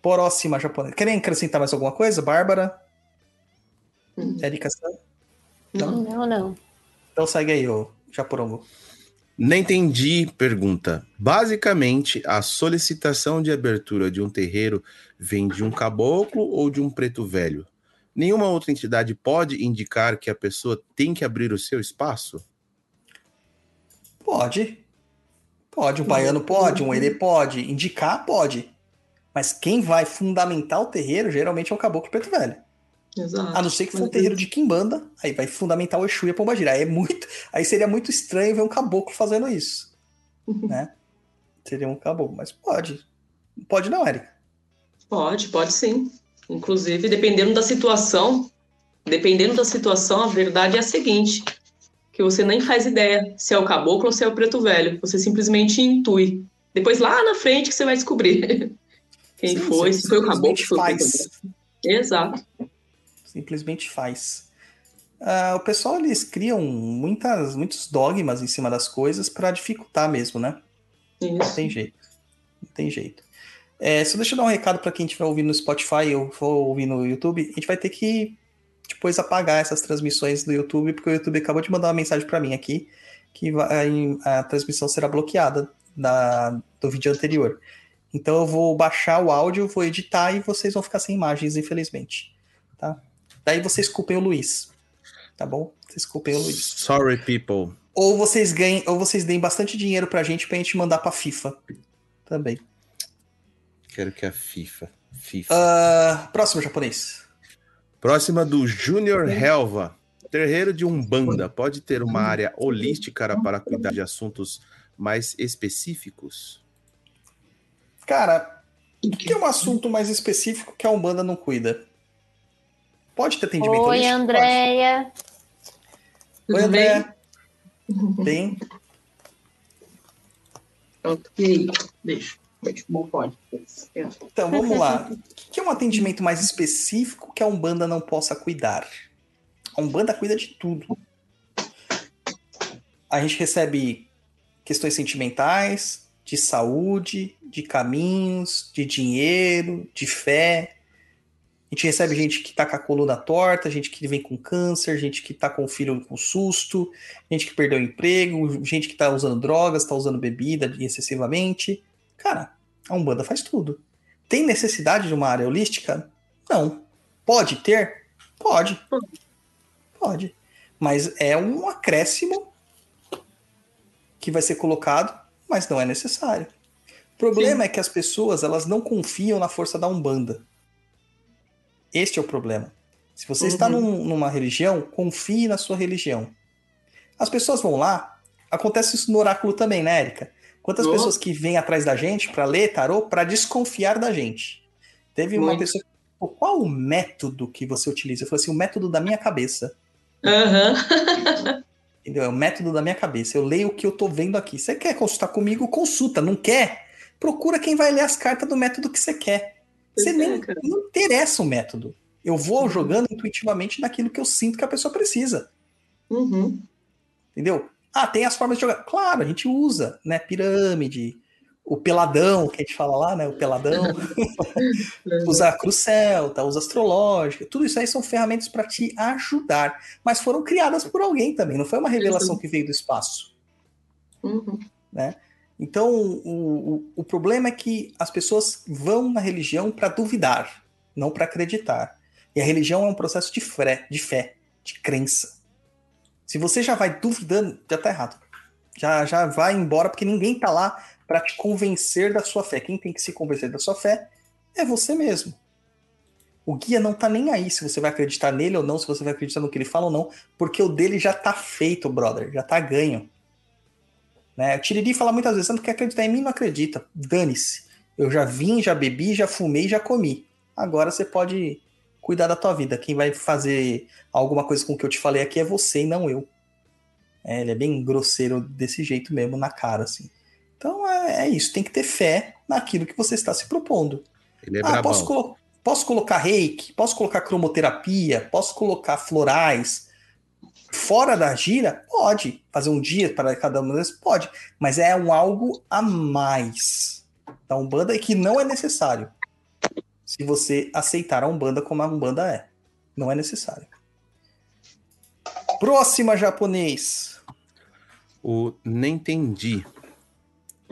Próxima japonesa. Querem acrescentar mais alguma coisa, Bárbara? Uhum. Érica Não, não, não. Então segue aí, ô Japorongo. Nem entendi, pergunta. Basicamente, a solicitação de abertura de um terreiro vem de um caboclo ou de um preto velho? Nenhuma outra entidade pode indicar que a pessoa tem que abrir o seu espaço? Pode. Pode, um baiano pode, um ele pode, indicar pode. Mas quem vai fundamentar o terreiro geralmente é o caboclo preto velho. Exato. A não ser que for um terreiro de Kimbanda, aí vai fundamentar o Exu e a Pombagira. Aí, é muito, aí seria muito estranho ver um caboclo fazendo isso. né? Seria um caboclo, mas pode. Pode não, Érica. Pode, pode sim. Inclusive, dependendo da situação, dependendo da situação, a verdade é a seguinte: que você nem faz ideia se é o caboclo ou se é o preto velho. Você simplesmente intui. Depois lá na frente que você vai descobrir quem Sim, foi, se foi o caboclo, faz. Exato. Simplesmente faz. Ah, o pessoal eles criam muitas, muitos dogmas em cima das coisas para dificultar mesmo, né? Não Isso. tem jeito. Não tem jeito. É, só deixa eu dar um recado para quem estiver ouvindo no Spotify ou for ouvir no YouTube. A gente vai ter que depois apagar essas transmissões do YouTube, porque o YouTube acabou de mandar uma mensagem para mim aqui que vai- a transmissão será bloqueada da, do vídeo anterior. Então eu vou baixar o áudio, vou editar e vocês vão ficar sem imagens, infelizmente. Tá? Daí vocês culpem o Luiz. Tá bom? Vocês culpem o Luiz. Sorry, people. Ou vocês ganhem, ou vocês deem bastante dinheiro pra gente pra gente mandar pra FIFA. Também. Quero que a FIFA. FIFA. Ah, próximo japonês. Próxima do Júnior Helva. Terreiro de Umbanda pode ter uma área holística para cuidar de assuntos mais específicos? Cara, tem um assunto mais específico que a Umbanda não cuida. Pode ter atendimento Oi, holístico? Andréia. Oi, André. bem? Pronto. E aí? Deixa. Deixa. Bom, pode. Então, vamos lá. O que é um atendimento mais específico que a Umbanda não possa cuidar? A Umbanda cuida de tudo. A gente recebe questões sentimentais, de saúde, de caminhos, de dinheiro, de fé. A gente recebe gente que tá com a coluna torta, gente que vem com câncer, gente que tá com o filho com susto, gente que perdeu o emprego, gente que tá usando drogas, tá usando bebida excessivamente. Cara, a Umbanda faz tudo. Tem necessidade de uma área holística? Não. Pode ter? Pode. Pode. Mas é um acréscimo que vai ser colocado, mas não é necessário. O problema é que as pessoas elas não confiam na força da Umbanda. Este é o problema. Se você está Uhum. num- numa religião, confie na sua religião. As pessoas vão lá, acontece isso no oráculo também, né, Érica? Quantas Oh. pessoas que vêm atrás da gente para ler tarô para desconfiar da gente? Teve uma Muito. pessoa que falou, qual o método que você utiliza? Eu falei assim, o método da minha cabeça. Aham. Entendeu? É o método da minha cabeça. Eu leio o que eu tô vendo aqui. Você quer consultar comigo? Consulta. Não quer? Procura quem vai ler as cartas do método que você quer. Você é, nem não interessa o método. Eu vou jogando intuitivamente naquilo que eu sinto que a pessoa precisa. Uhum. Entendeu? Ah, tem as formas de jogar. Claro, a gente usa, né? Pirâmide, o peladão, que a gente fala lá, né? O peladão. usa a cruz celta, usa astrológica. Tudo isso aí são ferramentas para te ajudar. Mas foram criadas por alguém também. Não foi uma revelação que veio do espaço. Uhum. Então, o, o, o problema é que as pessoas vão na religião para duvidar, não para acreditar. E a religião é um processo de fé, de fé, de crença. Se você já vai duvidando, já tá errado. Já, já vai embora, porque ninguém tá lá para te convencer da sua fé. Quem tem que se convencer da sua fé é você mesmo. O guia não tá nem aí se você vai acreditar nele ou não, se você vai acreditar no que ele fala ou não, porque o dele já tá feito, brother, já tá ganho. Né? O Tiriri fala muitas vezes, você não quer acreditar em mim? Não acredita. Dane-se. Eu já vim, já bebi, já fumei, já comi. Agora você pode cuidar da tua vida. Quem vai fazer alguma coisa com o que eu te falei aqui é você e não eu. É, ele é bem grosseiro desse jeito mesmo, na cara, assim. Então é, é isso, tem que ter fé naquilo que você está se propondo. Ele é ah, posso, colo- posso colocar reiki, posso colocar cromoterapia, posso colocar florais fora da gira? Pode. Fazer um dia para cada uma delas? Pode. Mas é um algo a mais da Umbanda e que não é necessário. Se você aceitar a Umbanda como a Umbanda é. Não é necessário. Próxima japonês. O Nentendi.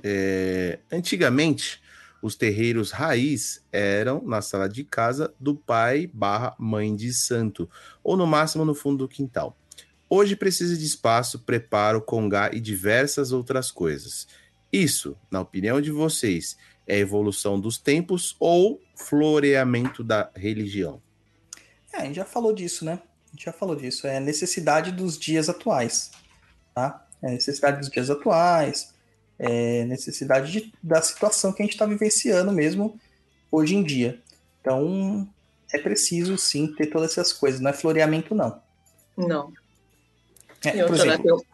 É, antigamente, os terreiros raiz eram na sala de casa do pai barra mãe de santo, ou no máximo no fundo do quintal. Hoje precisa de espaço, preparo, congá e diversas outras coisas. Isso, na opinião de vocês, é evolução dos tempos ou floreamento da religião? É, a gente já falou disso, né? A gente já falou disso. É a necessidade dos dias atuais, tá? É a necessidade dos dias atuais, é necessidade de, da situação que a gente está vivenciando mesmo hoje em dia. Então, é preciso sim ter todas essas coisas, não é floreamento, não. Não. É, por né, exemplo,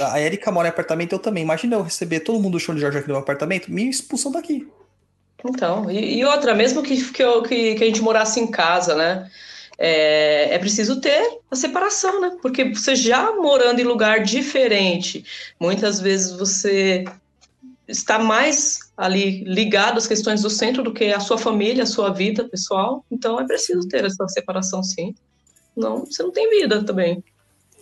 a Erika mora em apartamento, eu também. Imagina eu receber todo mundo do show de Jorge aqui no meu apartamento, me expulsam daqui. Então, e, e outra, mesmo que, que, eu- que, que a gente morasse em casa, né? É, é preciso ter a separação, né? Porque você já morando em lugar diferente, muitas vezes você está mais ali ligado às questões do centro do que a sua família, a sua vida pessoal. Então é preciso ter essa separação, sim. Não, você não tem vida também.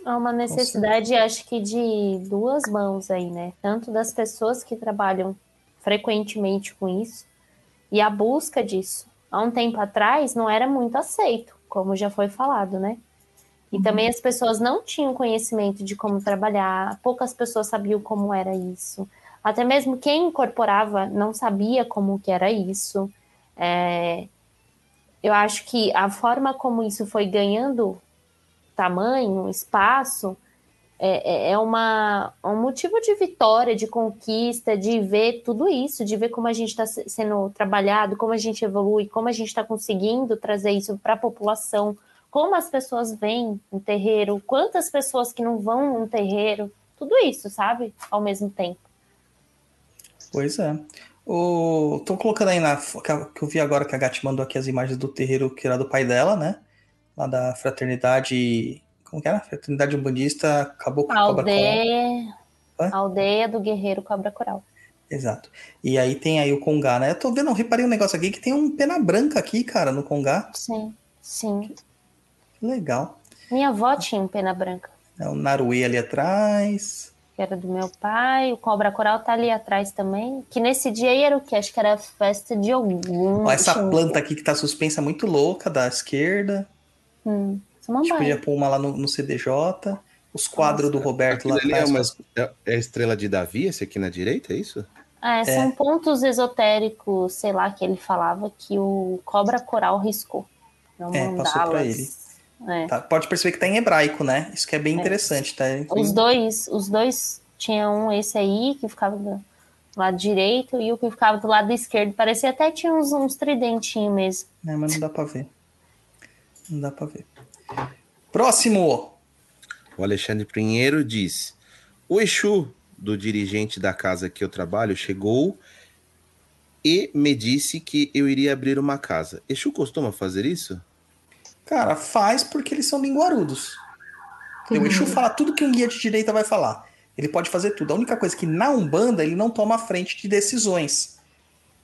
Há uma necessidade, acho que, de duas mãos aí, né? Tanto das pessoas que trabalham frequentemente com isso e a busca disso. Há um tempo atrás não era muito aceito, como já foi falado, né? E também as pessoas não tinham conhecimento de como trabalhar, poucas pessoas sabiam como era isso. Até mesmo quem incorporava não sabia como que era isso. É, Eu acho que a forma como isso foi ganhando tamanho, espaço, é, é- é uma, um motivo de vitória, de conquista, de ver tudo isso, de ver como a gente está sendo trabalhado, como a gente evolui, como a gente está conseguindo trazer isso para a população, como as pessoas vêm no terreiro, quantas pessoas que não vão no terreiro, tudo isso, sabe? Ao mesmo tempo. Pois é. O... Tô colocando aí na. Que eu vi agora que a Gatti mandou aqui as imagens do terreiro que era do pai dela, né? Lá da fraternidade. Como que era? Fraternidade Umbandista Caboclo A Cobra Coral. aldeia, aldeia do guerreiro Cobra Coral. Exato. E aí tem aí o Congá, né? Eu tô vendo, eu reparei um negócio aqui que tem um pena branca aqui, cara, no Congá. Sim, sim. Legal. Minha avó tinha um pena branca. É o Naruê ali atrás. que era do meu pai. O Cobra Coral tá ali atrás também. Que nesse dia aí era o quê? Acho que era festa de algum. Ó, essa planta aqui que tá suspensa muito louca da esquerda. Hum, A gente podia pôr uma lá no, no CDJ. Os quadros do Roberto lá Aquilo ali é, atrás. uma, é a estrela de Davi, esse aqui na direita, é isso? É, são pontos esotéricos, sei lá, que ele falava que o Cobra Coral riscou. Não É, passou pra ele. É. Tá, pode perceber que tá em hebraico, né? Isso que é bem interessante, tá? Enfim, Os dois, os dois tinham um esse aí que ficava do lado direito e o que ficava do lado esquerdo. Parecia até que tinha uns, uns tridentinhos mesmo. né, mas não dá pra ver. Não dá pra ver. Próximo! O Alexandre Pinheiro diz: O Exu do dirigente da casa que eu trabalho chegou e me disse que eu iria abrir uma casa. Exu costuma fazer isso? Cara, faz porque eles são linguarudos. O Exu fala tudo que um guia de direita vai falar. Ele pode fazer tudo. A única coisa é que na Umbanda ele não toma a frente de decisões.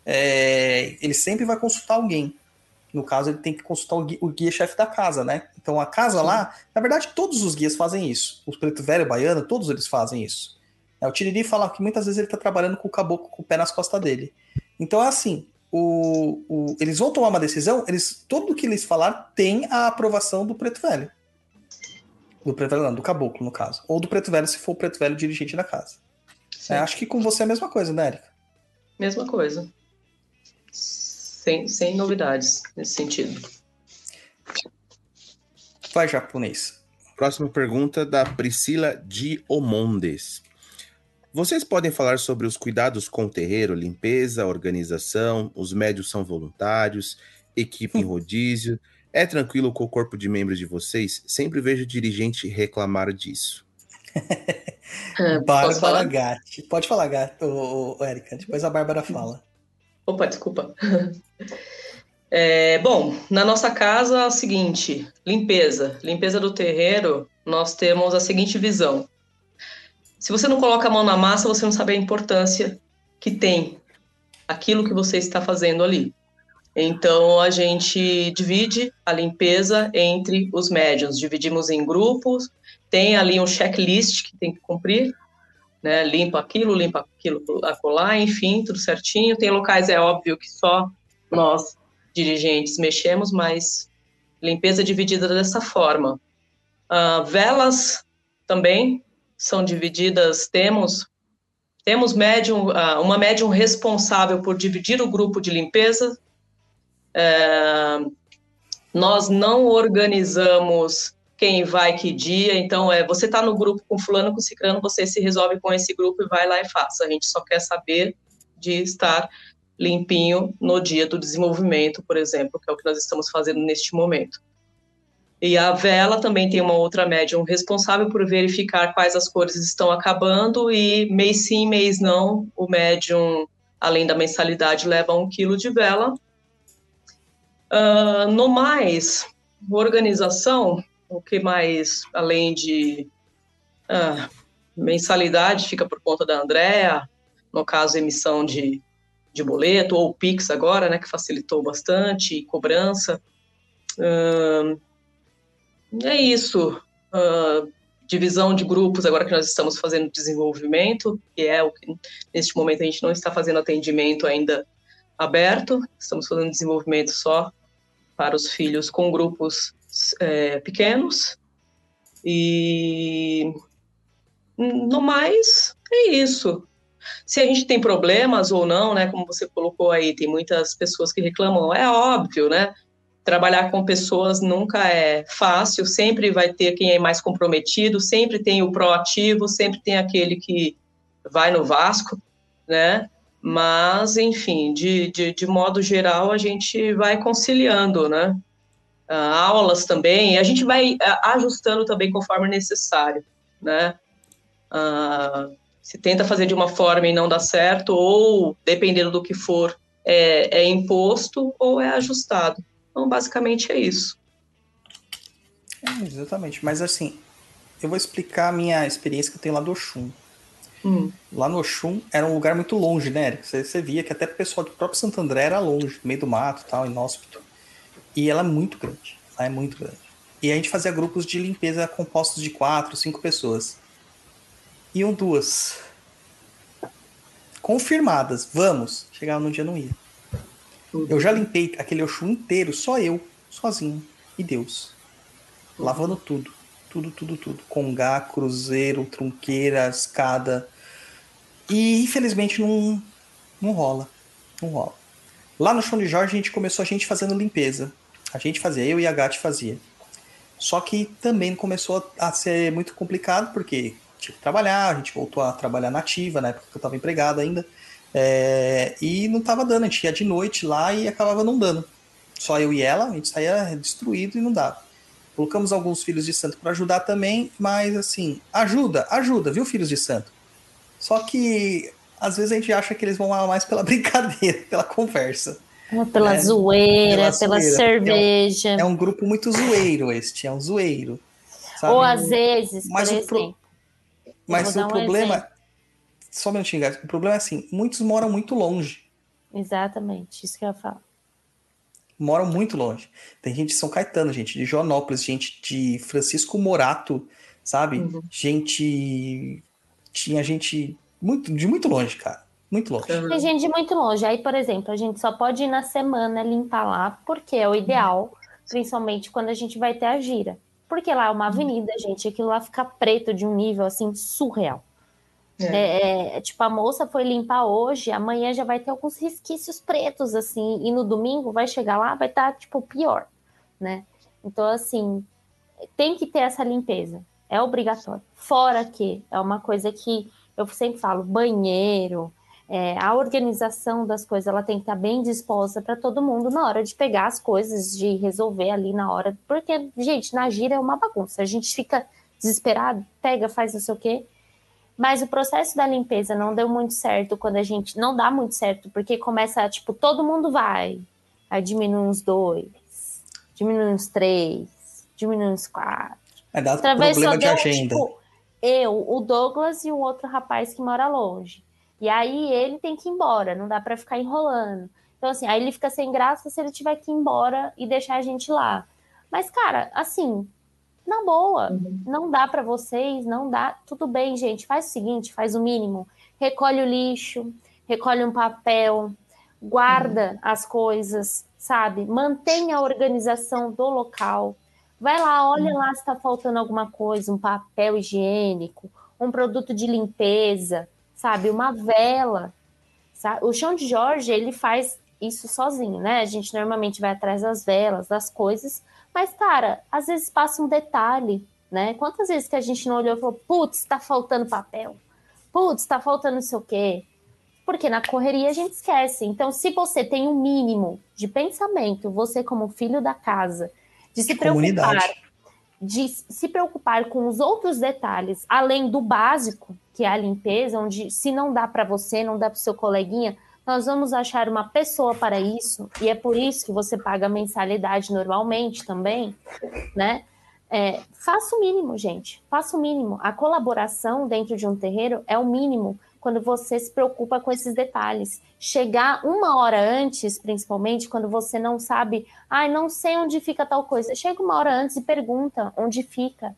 É, ele sempre vai consultar alguém. No caso, ele tem que consultar o gui- o guia-chefe da casa, né? Então a casa lá, na verdade, todos os guias fazem isso. Os preto velho, baiano, todos eles fazem isso. É, o Tiriri fala que muitas vezes ele tá trabalhando com o caboclo com o pé nas costas dele. Então é assim, o, o- eles vão tomar uma decisão, eles tudo que eles falar tem a aprovação do preto velho. Do preto velho, não, do caboclo, no caso. Ou do preto velho, se for o preto velho dirigente da casa. Sim. É, acho que com você é a mesma coisa, né, Erika? Mesma coisa. Sem, sem novidades nesse sentido. Vai, japonês. Próxima pergunta da Priscila Diomondes. Vocês podem falar sobre os cuidados com o terreiro, limpeza, organização, os médios são voluntários, equipe em rodízio. É tranquilo com o corpo de membros de vocês? Sempre vejo dirigente reclamar disso. É, Bárbara falar? Gatti. Pode falar, Gato, Erika. Depois a Bárbara fala. Opa, desculpa. É, bom, na nossa casa é o seguinte: limpeza. Limpeza do terreiro, nós temos a seguinte visão. Se você não coloca a mão na massa, você não sabe a importância que tem aquilo que você está fazendo ali. Então a gente divide a limpeza entre os médiums, dividimos em grupos, tem ali um checklist que tem que cumprir, né? Limpa aquilo, limpa aquilo acolá, enfim, tudo certinho. Tem locais, é óbvio, que só nós, dirigentes, mexemos, mas limpeza dividida dessa forma. Ah, velas também são divididas, temos temos médium, ah, uma médium responsável por dividir o grupo de limpeza. É, Nós não organizamos quem vai que dia, então é você está no grupo com fulano, com ciclano, você se resolve com esse grupo e vai lá e faça. A gente só quer saber de estar limpinho no dia do desenvolvimento, por exemplo, que é o que nós estamos fazendo neste momento. E a vela também tem uma outra médium responsável por verificar quais as cores estão acabando e mês sim, mês não, o médium, além da mensalidade, leva um quilo de vela. Uh, no mais, organização, o que mais, além de uh, mensalidade, fica por conta da Andrea, no caso, emissão de de boleto, ou Pix agora, né, que facilitou bastante, cobrança. Uh, é isso. Uh, divisão de grupos, agora que nós estamos fazendo desenvolvimento, que é o que neste momento a gente não está fazendo atendimento ainda aberto, estamos fazendo desenvolvimento só para os filhos com grupos é, pequenos. E no mais, é isso. Se a gente tem problemas ou não, né, como você colocou aí, tem muitas pessoas que reclamam, é óbvio, né? Trabalhar com pessoas nunca é fácil, sempre vai ter quem é mais comprometido, sempre tem o proativo, sempre tem aquele que vai no Vasco, né? Mas, enfim, de, de, de modo geral, a gente vai conciliando, né? Uh, aulas também, a gente vai uh, ajustando também conforme necessário, né? Uh, se tenta fazer de uma forma e não dá certo, ou, dependendo do que for, é, é imposto ou é ajustado. Então, basicamente é isso. É, exatamente. Mas, assim, eu vou explicar a minha experiência que eu tenho lá do Oxum. Hum. Lá no Oxum era um lugar muito longe, né? Você, você via que até o pessoal do próprio Santo André era longe, no meio do mato tal, inóspito. E ela é muito grande. Ela é muito grande. E a gente fazia grupos de limpeza compostos de quatro, cinco pessoas. Iam duas. Confirmadas. Vamos. Chegava no dia não ia. Eu já limpei aquele Oxum inteiro, só eu, sozinho. E Deus. Lavando tudo. Tudo, tudo, tudo. Congá, cruzeiro, trunqueira, escada. E infelizmente não, não rola. Não rola. Lá no chão de Jorge a gente começou a gente fazendo limpeza. A gente fazia, eu e a Gatti fazia. Só que também começou a ser muito complicado, porque tive que trabalhar, a gente voltou a trabalhar nativa, na época que eu estava empregado ainda. É, e não estava dando, a gente ia de noite lá e acabava não dando. Só eu e ela, a gente saía destruído e não dava. Colocamos alguns filhos de santo para ajudar também, mas assim, ajuda, ajuda, viu, filhos de santo? Só que às vezes a gente acha que eles vão lá mais pela brincadeira, pela conversa. Pela né? zoeira, pela, pela cerveja. É um, é um, grupo muito zoeiro este, é um zoeiro. Sabe? Ou às vezes, mas por exemplo, mas o problema. Só um minutinho, guys. O problema é assim: muitos moram muito longe. Exatamente, isso que eu ia falar. Moram muito longe. Tem gente de São Caetano, gente de Joanópolis, gente de Francisco Morato, sabe? Uhum. Gente. Tinha gente muito, de muito longe, cara. Muito longe. Tem gente de muito longe. Aí, por exemplo, a gente só pode ir na semana limpar lá, porque é o ideal, principalmente quando a gente vai ter a gira. Porque lá é uma avenida, gente, aquilo lá fica preto de um nível assim surreal. É. É, é, tipo, a moça foi limpar hoje, amanhã já vai ter alguns resquícios pretos, assim, e no domingo vai chegar lá, vai estar, tá, tipo, pior, né? Então, assim, tem que ter essa limpeza, é obrigatório. Fora que é uma coisa que eu sempre falo, banheiro, é, a organização das coisas ela tem que estar bem disposta para todo mundo na hora de pegar as coisas, de resolver ali na hora. Porque, gente, na gira é uma bagunça. A gente fica desesperado, pega, faz não sei o quê. Mas o processo da limpeza não deu muito certo quando a gente. Não dá muito certo, porque começa, tipo, todo mundo vai. Aí diminui uns dois, diminui uns três, diminui uns quatro. É dado problema de agenda. Tipo, eu, o Douglas e um outro rapaz que mora longe. E aí ele tem que ir embora, não dá para ficar enrolando. Então, assim, aí ele fica sem graça se ele tiver que ir embora e deixar a gente lá. Mas, cara, assim, na boa, uhum. não dá para vocês, não dá. Tudo bem, gente, faz o seguinte, faz o mínimo. Recolhe o lixo, recolhe um papel, guarda uhum. as coisas, sabe? Mantenha a organização do local. Vai lá, olha uhum. lá se está faltando alguma coisa, um papel higiênico, um produto de limpeza, sabe? Uma vela. Sabe? O chão de Jorge, ele faz isso sozinho, né? A gente normalmente vai atrás das velas, das coisas, mas, cara, às vezes passa um detalhe, né? Quantas vezes que a gente não olhou e falou, putz, tá faltando papel, putz, tá faltando não sei o quê. Porque na correria a gente esquece. Então, se você tem um mínimo de pensamento, você como filho da casa, de se preocupar, de se preocupar com os outros detalhes, além do básico, que é a limpeza, onde se não dá para você, não dá para o seu coleguinha, nós vamos achar uma pessoa para isso, e é por isso que você paga mensalidade normalmente também, né? É, faça o mínimo, gente. Faça o mínimo. A colaboração dentro de um terreiro é o mínimo quando você se preocupa com esses detalhes. Chegar uma hora antes, principalmente, quando você não sabe, ai, ah, não sei onde fica tal coisa. Chega uma hora antes e pergunta onde fica.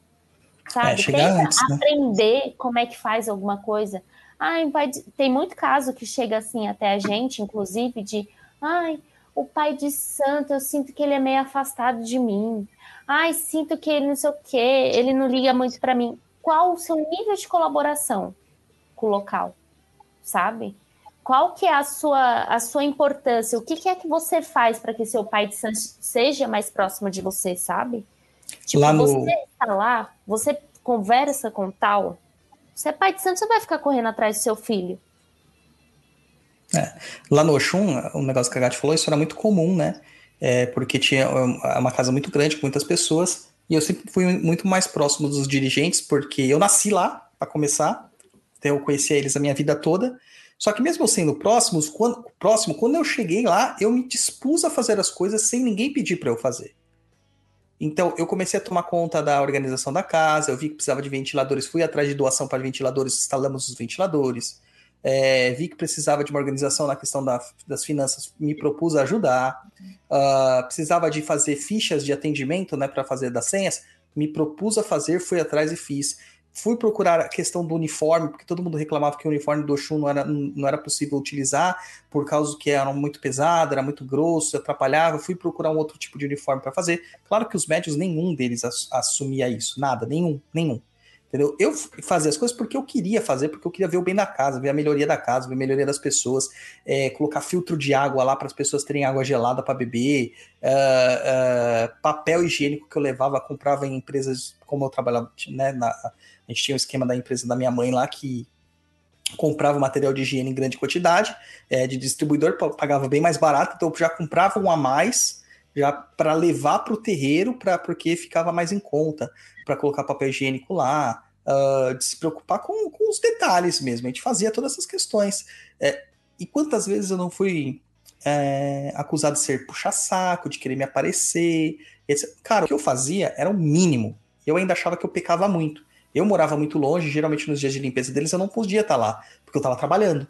Sabe? É, Tenta antes, né? aprender como é que faz alguma coisa. Ai, de... Tem muito caso que chega assim até a gente, inclusive, de ai, o pai de santo, eu sinto que ele é meio afastado de mim. Ai, sinto que ele não sei o quê, ele não liga muito para mim. Qual o seu nível de colaboração? Com o local, sabe? Qual que é a sua, a sua importância? O que, que é que você faz para que seu pai de santo seja mais próximo de você, sabe? Tipo, lá no... você está lá, você conversa com tal, você é pai de santo, você vai ficar correndo atrás do seu filho. É. Lá no Oxum, o negócio que a Gatti falou, isso era muito comum, né? É, porque tinha uma casa muito grande, com muitas pessoas, e eu sempre fui muito mais próximo dos dirigentes, porque eu nasci lá, para começar, eu conhecia eles a minha vida toda. Só que mesmo sendo próximos, quando, próximo, quando eu cheguei lá, eu me dispus a fazer as coisas sem ninguém pedir para eu fazer. Então, eu comecei a tomar conta da organização da casa, eu vi que precisava de ventiladores, fui atrás de doação para ventiladores, instalamos os ventiladores. É, vi que precisava de uma organização na questão da, das finanças, me propus a ajudar. Uh, precisava de fazer fichas de atendimento né, para fazer das senhas, me propus a fazer, fui atrás e fiz. Fui procurar a questão do uniforme, porque todo mundo reclamava que o uniforme do Oxum não era, não era possível utilizar, por causa que era muito pesado, era muito grosso, atrapalhava. Fui procurar um outro tipo de uniforme para fazer. Claro que os médios, nenhum deles assumia isso, nada, nenhum, nenhum. Entendeu? Eu fazia as coisas porque eu queria fazer, porque eu queria ver o bem da casa, ver a melhoria da casa, ver a melhoria das pessoas, é, colocar filtro de água lá para as pessoas terem água gelada para beber, uh, uh, papel higiênico que eu levava, comprava em empresas como eu trabalhava né, na, a gente tinha o um esquema da empresa da minha mãe lá que comprava material de higiene em grande quantidade, é, de distribuidor pagava bem mais barato, então já comprava um a mais já para levar para o terreiro, pra, porque ficava mais em conta, para colocar papel higiênico lá, uh, de se preocupar com, com os detalhes mesmo. A gente fazia todas essas questões. É, e quantas vezes eu não fui é, acusado de ser puxa-saco, de querer me aparecer? Etc. Cara, o que eu fazia era o mínimo. Eu ainda achava que eu pecava muito. Eu morava muito longe, geralmente nos dias de limpeza deles eu não podia estar lá, porque eu estava trabalhando.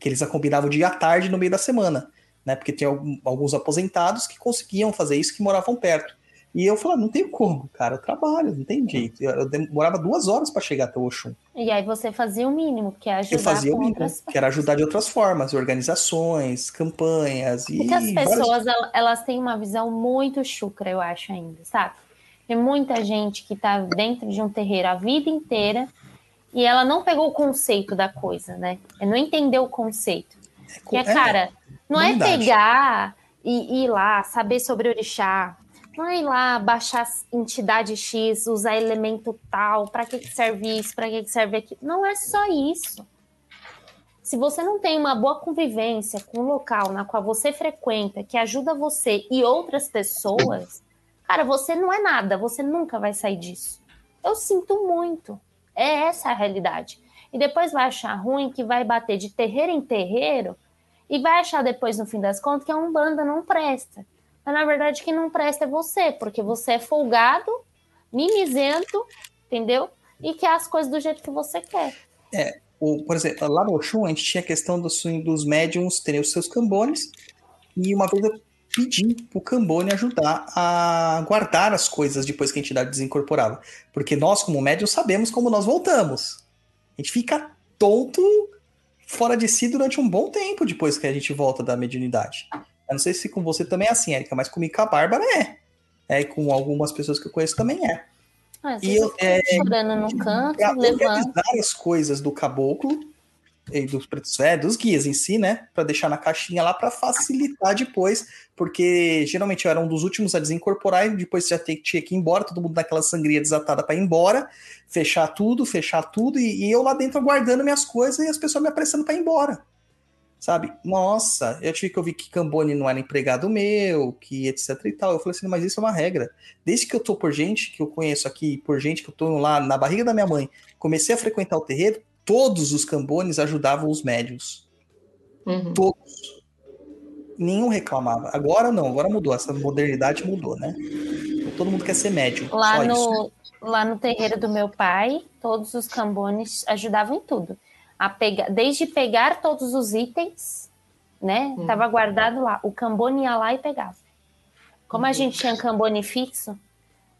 Que eles combinavam dia à tarde no meio da semana, né? Porque tinha alguns aposentados que conseguiam fazer isso, que moravam perto. E eu falava, não tem como, cara, eu trabalho, não tem jeito. Eu demorava duas horas para chegar até o Oxum. E aí você fazia o mínimo, que é ajudar Eu fazia o mínimo, que era ajudar de outras formas, organizações, campanhas e... Porque as pessoas, várias... elas têm uma visão muito chucra, eu acho ainda, sabe? Tem muita gente que está dentro de um terreiro a vida inteira e ela não pegou o conceito da coisa, né? É não entendeu o conceito. É, que é, cara, não é pegar e ir lá, saber sobre orixá, não é ir lá baixar entidade X, usar elemento tal, para que, que serve isso, para que, que serve aquilo. Não é só isso. Se você não tem uma boa convivência com o local na qual você frequenta, que ajuda você e outras pessoas, Cara, você não é nada, você nunca vai sair disso. Eu sinto muito. É essa a realidade. E depois vai achar ruim que vai bater de terreiro em terreiro e vai achar depois, no fim das contas, que a Umbanda não presta. Mas na verdade, quem não presta é você, porque você é folgado, mimizento, entendeu? E quer as coisas do jeito que você quer. É, o, por exemplo, lá no Oxum, a gente tinha a questão dos, dos médiums terem os seus cambones, e uma vez eu pedir o Cambone ajudar a guardar as coisas depois que a entidade desincorporava. Porque nós, como médium, sabemos como nós voltamos. A gente fica tonto, fora de si durante um bom tempo depois que a gente volta da mediunidade. Eu não sei se com você também é assim, Erika, mas comigo com a Bárbara é. É, e com algumas pessoas que eu conheço também é. Ah, e eu é, chorando no canto, levando. as coisas do caboclo dos pretos é, dos guias em si, né? Para deixar na caixinha lá para facilitar depois, porque geralmente eu era um dos últimos a desincorporar e depois já tinha que ir embora, todo mundo naquela sangria desatada para ir embora, fechar tudo, fechar tudo e, e, eu lá dentro aguardando minhas coisas e as pessoas me apressando para ir embora. Sabe? Nossa, eu tive que ouvir que Cambone não era empregado meu, que etc e tal. Eu falei assim, mas isso é uma regra. Desde que eu tô por gente, que eu conheço aqui, por gente que eu tô lá na barriga da minha mãe, comecei a frequentar o terreiro, todos os cambones ajudavam os médios. Uhum. Todos. Nenhum reclamava. Agora não, agora mudou. Essa modernidade mudou, né? Todo mundo quer ser médium. Lá, no, lá no terreiro do meu pai, todos os cambones ajudavam em tudo. A pegar, desde pegar todos os itens, né? Hum. Tava guardado lá. O cambone ia lá e pegava. Como a uhum. gente tinha cambone fixo,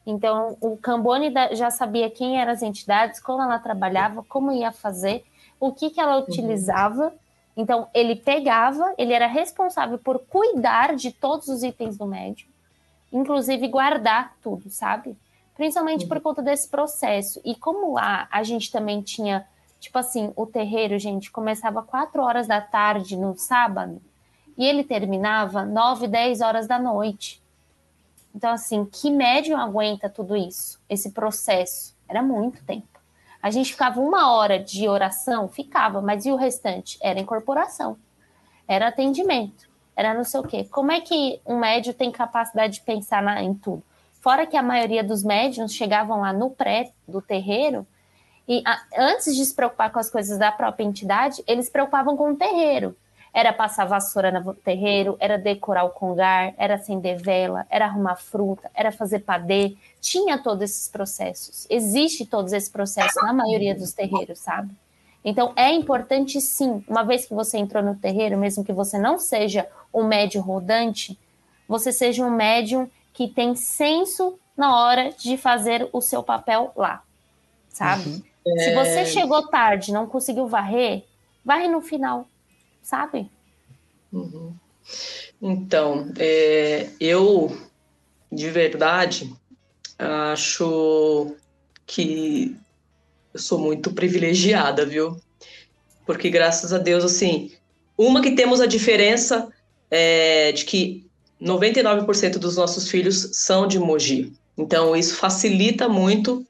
então, o Cambone já sabia quem eram as entidades, como ela trabalhava, como ia fazer, o que, que ela uhum. utilizava. Então, ele pegava, ele era responsável por cuidar de todos os itens do médium, inclusive guardar tudo, sabe? Principalmente por uhum. conta desse processo. E como lá a gente também tinha, tipo assim, o terreiro, gente, começava 4 horas da tarde no sábado, e ele terminava 9, 10 horas da noite. Então, assim, que médium aguenta tudo isso, esse processo? Era muito tempo. A gente ficava uma hora de oração, ficava, mas e o restante? Era incorporação, era atendimento, era não sei o quê. Como é que um médium tem capacidade de pensar na, em tudo? Fora que a maioria dos médiums chegavam lá no pré do terreiro e a, antes de se preocupar com as coisas da própria entidade, eles se preocupavam com o terreiro. Era passar vassoura no terreiro, era decorar o congar, era acender vela, era arrumar fruta, era fazer padê. Tinha todos esses processos. Existe todos esses processos na maioria dos terreiros, sabe? Então é importante sim, uma vez que você entrou no terreiro, mesmo que você não seja um médium rodante, você seja um médium que tem senso na hora de fazer o seu papel lá, sabe? Uhum. É... Se você chegou tarde, não conseguiu varrer, varre no final sabe? Uhum. Então, é, eu, de verdade, acho que eu sou muito privilegiada, viu? Porque graças a Deus, assim, uma que temos a diferença é de que 99% dos nossos filhos são de Mogi. Então, isso facilita muito,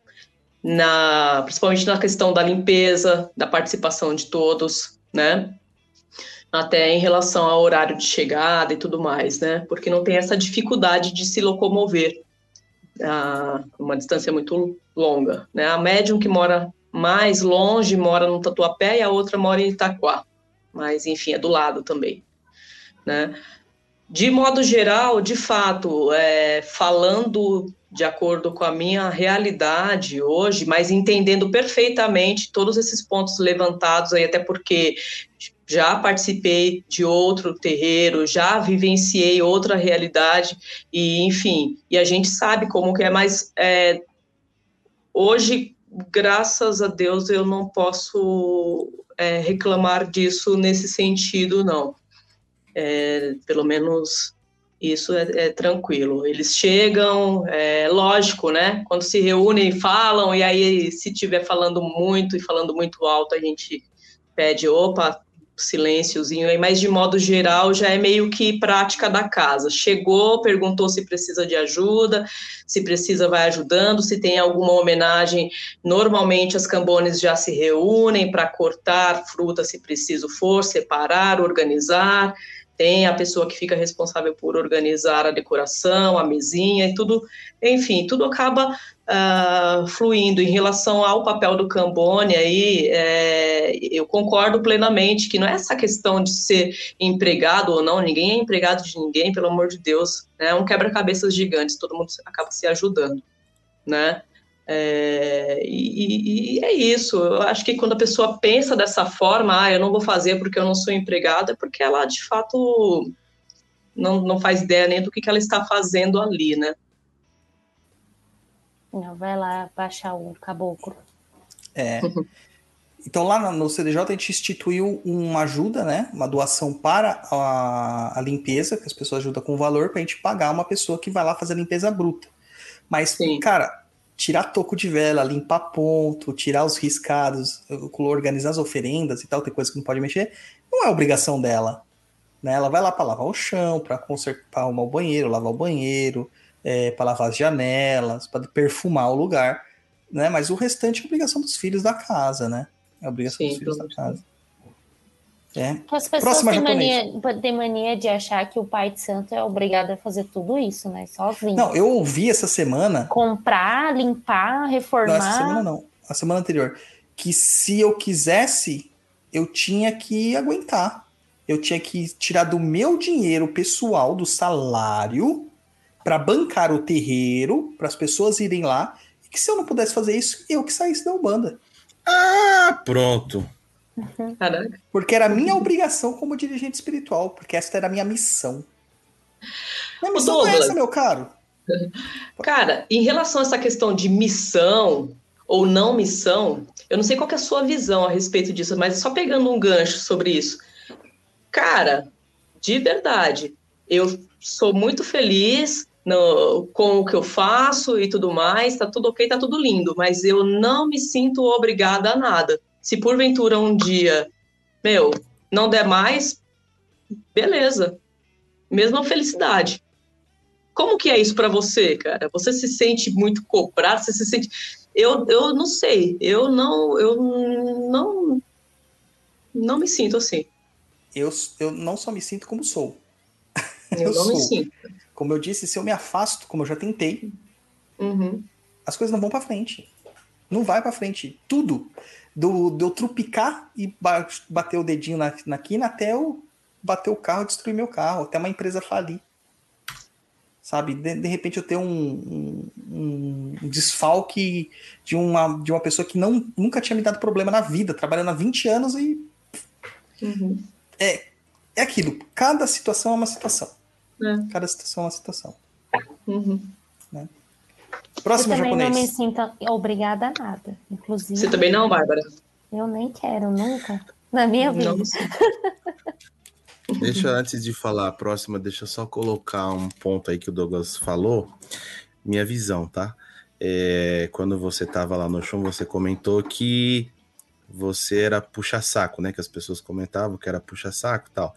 na, principalmente na questão da limpeza, da participação de todos, né? Até em relação ao horário de chegada e tudo mais, né? Porque não tem essa dificuldade de se locomover a uma distância muito longa, né? A médium que mora mais longe mora no Tatuapé e a outra mora em Itaquá, mas enfim, é do lado também, né? De modo geral, de fato, é, falando de acordo com a minha realidade hoje, mas entendendo perfeitamente todos esses pontos levantados aí, até porque já participei de outro terreiro, já vivenciei outra realidade e enfim, e a gente sabe como que é, mas é, hoje, graças a Deus, eu não posso é, reclamar disso nesse sentido, não. É, pelo menos isso é, é, tranquilo. Eles chegam, é lógico, né? Quando se reúnem, falam, e aí, se tiver falando muito e falando muito alto, a gente pede, opa, silênciozinho aí, mas de modo geral já é meio que prática da casa. Chegou, perguntou se precisa de ajuda, se precisa vai ajudando, se tem alguma homenagem, normalmente as cambones já se reúnem para cortar fruta se preciso for, separar, organizar. Tem a pessoa que fica responsável por organizar a decoração, a mesinha e tudo, enfim, tudo acaba uh, fluindo. Em relação ao papel do Cambone, aí, é, eu concordo plenamente que não é essa questão de ser empregado ou não, ninguém é empregado de ninguém, pelo amor de Deus, né? é um quebra-cabeças gigantes, todo mundo acaba se ajudando, né? É, e, e, é isso. Eu acho que quando a pessoa pensa dessa forma, ah, eu não vou fazer porque eu não sou empregada, é porque ela de fato não, não faz ideia nem do que, que ela está fazendo ali, né? Não, vai lá baixar o caboclo. É. Então lá no CDJ a gente instituiu uma ajuda, né? Uma doação para a, a limpeza, que as pessoas ajudam com valor, para a gente pagar uma pessoa que vai lá fazer a limpeza bruta. Mas, Sim. cara, tirar toco de vela, limpar ponto, tirar os riscados, organizar as oferendas e tal, tem coisa que não pode mexer, não é obrigação dela. Né? Ela vai lá para lavar o chão, para consertar, arrumar o banheiro, lavar o banheiro, é, para lavar as janelas, para perfumar o lugar, né? Mas o restante é obrigação dos filhos da casa, né? É obrigação Sim, dos filhos da casa. É. As pessoas têm mania, têm mania de achar que o pai de santo é obrigado a fazer tudo isso, né? Sozinho. Não, eu ouvi essa semana. Comprar, limpar, reformar. Não, essa semana não. A semana anterior. Que se eu quisesse, eu tinha que aguentar. Eu tinha que tirar do meu dinheiro pessoal, do salário, para bancar o terreiro, para as pessoas irem lá. E que se eu não pudesse fazer isso, eu que saísse da Ubanda. Ah, pronto. Caraca. Porque era minha obrigação como dirigente espiritual, porque essa era a minha missão. Minha missão Douglas, é essa, meu caro. Cara, em relação a essa questão de missão ou não missão, eu não sei qual é a sua visão a respeito disso, mas só pegando um gancho sobre isso. Cara, de verdade, eu sou muito feliz no, com o que eu faço e tudo mais, tá tudo ok, tá tudo lindo, mas eu não me sinto obrigada a nada. Se porventura um dia, meu, não der mais, beleza. Mesma felicidade. Como que é isso para você, cara? Você se sente muito cobrado? Você se sente. Eu, eu não sei. Eu não. Eu não. Não me sinto assim. Eu, eu não só me sinto como sou. Eu, eu não sou. me sinto. Como eu disse, se eu me afasto, como eu já tentei, uhum. as coisas não vão para frente. Não vai para frente. Tudo do, do eu trupicar e bater o dedinho na, na quina até eu bater o carro, destruir meu carro, até uma empresa falir. Sabe? De, de repente eu ter um, um, um, desfalque de uma, de uma pessoa que não, nunca tinha me dado problema na vida, trabalhando há 20 anos e. Uhum. É, é aquilo. Cada situação é uma situação. É. Cada situação é uma situação. Uhum. Né? Próximo eu também japonês. não me sinto obrigada a nada, inclusive. Você também não, Bárbara? Eu nem quero, nunca. Na minha vida. Deixa, antes de falar a próxima, deixa eu só colocar um ponto aí que o Douglas falou. Minha visão, tá? É, quando você tava lá no show, você comentou que você era puxa-saco, né? Que as pessoas comentavam que era puxa-saco e tal.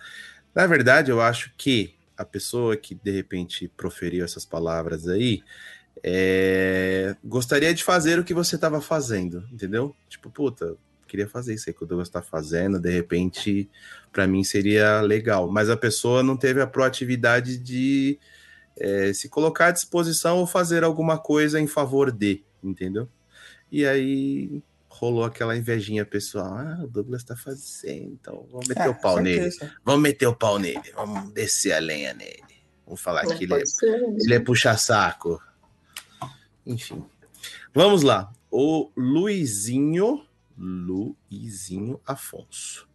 Na verdade, eu acho que a pessoa que de repente proferiu essas palavras aí, é... gostaria de fazer o que você estava fazendo, entendeu? Tipo, puta, queria fazer isso aí que o Douglas está fazendo, de repente, para mim seria legal. Mas a pessoa não teve a proatividade de é, se colocar à disposição ou fazer alguma coisa em favor de, entendeu? E aí rolou aquela invejinha pessoal. Ah, o Douglas está fazendo, então vamos meter é, o pau nele. Vamos meter o pau nele, vamos descer a lenha nele. Vamos falar que ele é, ele é puxa-saco. Enfim. Vamos lá. O Luizinho, Luizinho Afonso.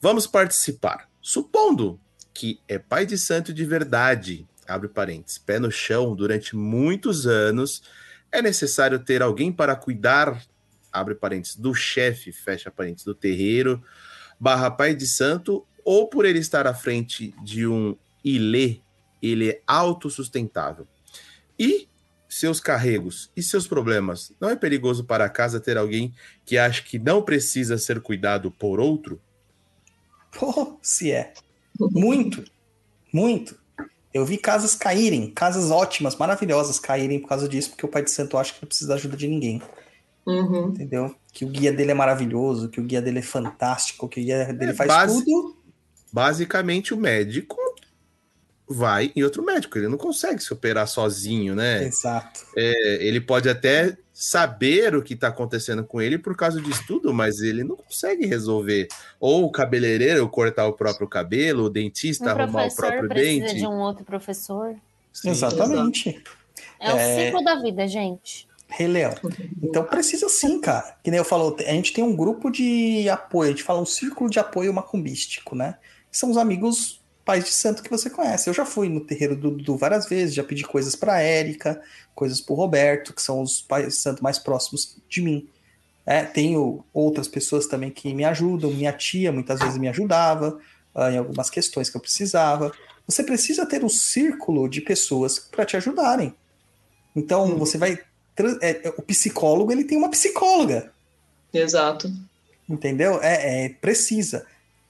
Vamos participar. Supondo que é pai de santo de verdade, abre parênteses, pé no chão durante muitos anos, é necessário ter alguém para cuidar, abre parênteses, do chefe, fecha parênteses, do terreiro, barra pai de santo, ou por ele estar à frente de um ilê, ele é autossustentável. E seus carregos e seus problemas, não é perigoso para a casa ter alguém que acha que não precisa ser cuidado por outro? Pô, se é. Muito. Muito. Eu vi casas caírem, casas ótimas, maravilhosas caírem por causa disso, porque o pai de santo acha que não precisa da ajuda de ninguém. Uhum. Entendeu? Que o guia dele é maravilhoso, que o guia dele é fantástico, que o guia dele é, faz base... tudo. Basicamente, o médico vai em outro médico. Ele não consegue se operar sozinho, né? Exato. É, ele pode até saber o que está acontecendo com ele por causa de estudo, mas ele não consegue resolver. Ou o cabeleireiro cortar o próprio cabelo, o dentista um arrumar o próprio precisa dente. de um outro professor. Sim, Exatamente. É, é o ciclo da vida, gente. Rei Leão. Então precisa sim, cara. Que nem eu falo, a gente tem um grupo de apoio, a gente fala um círculo de apoio macumbístico, né? São os amigos pais de santo que você conhece. Eu já fui no terreiro do Dudu várias vezes, já pedi coisas para Érica, coisas para Roberto, que são os pais de santo mais próximos de mim. É, tenho outras pessoas também que me ajudam. Minha tia muitas vezes me ajudava uh, em algumas questões que eu precisava. Você precisa ter um círculo de pessoas para te ajudarem. Então, hum. você vai é, o psicólogo ele tem uma psicóloga. Exato. Entendeu? É, é, precisa.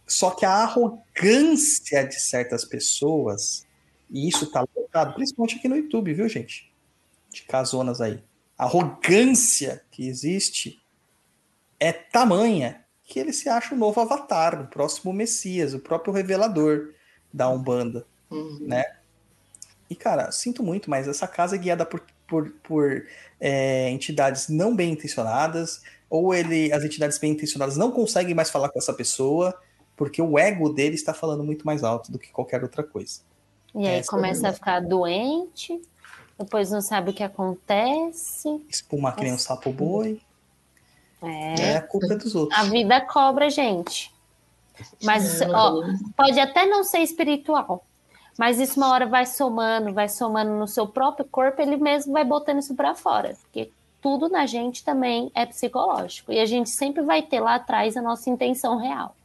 Só que a arrogância de certas pessoas, e isso tá lotado, principalmente aqui no YouTube, viu, gente? De casonas aí. A arrogância que existe é tamanha que ele se acha o novo avatar, o próximo Messias, o próprio revelador da Umbanda, uhum. né? E, cara, sinto muito, mas essa casa é guiada por, por, por é, entidades não bem intencionadas, ou ele, as entidades bem intencionadas não conseguem mais falar com essa pessoa, porque o ego dele está falando muito mais alto do que qualquer outra coisa. E aí essa é começa é a ficar doente, depois não sabe o que acontece. Espuma que nem um sapo boi. É. é a culpa dos outros. A vida cobra, gente. Mas, ó, pode até não ser espiritual, mas isso uma hora vai somando, vai somando no seu próprio corpo, ele mesmo vai botando isso para fora. Porque tudo na gente também é psicológico. E a gente sempre vai ter lá atrás a nossa intenção real.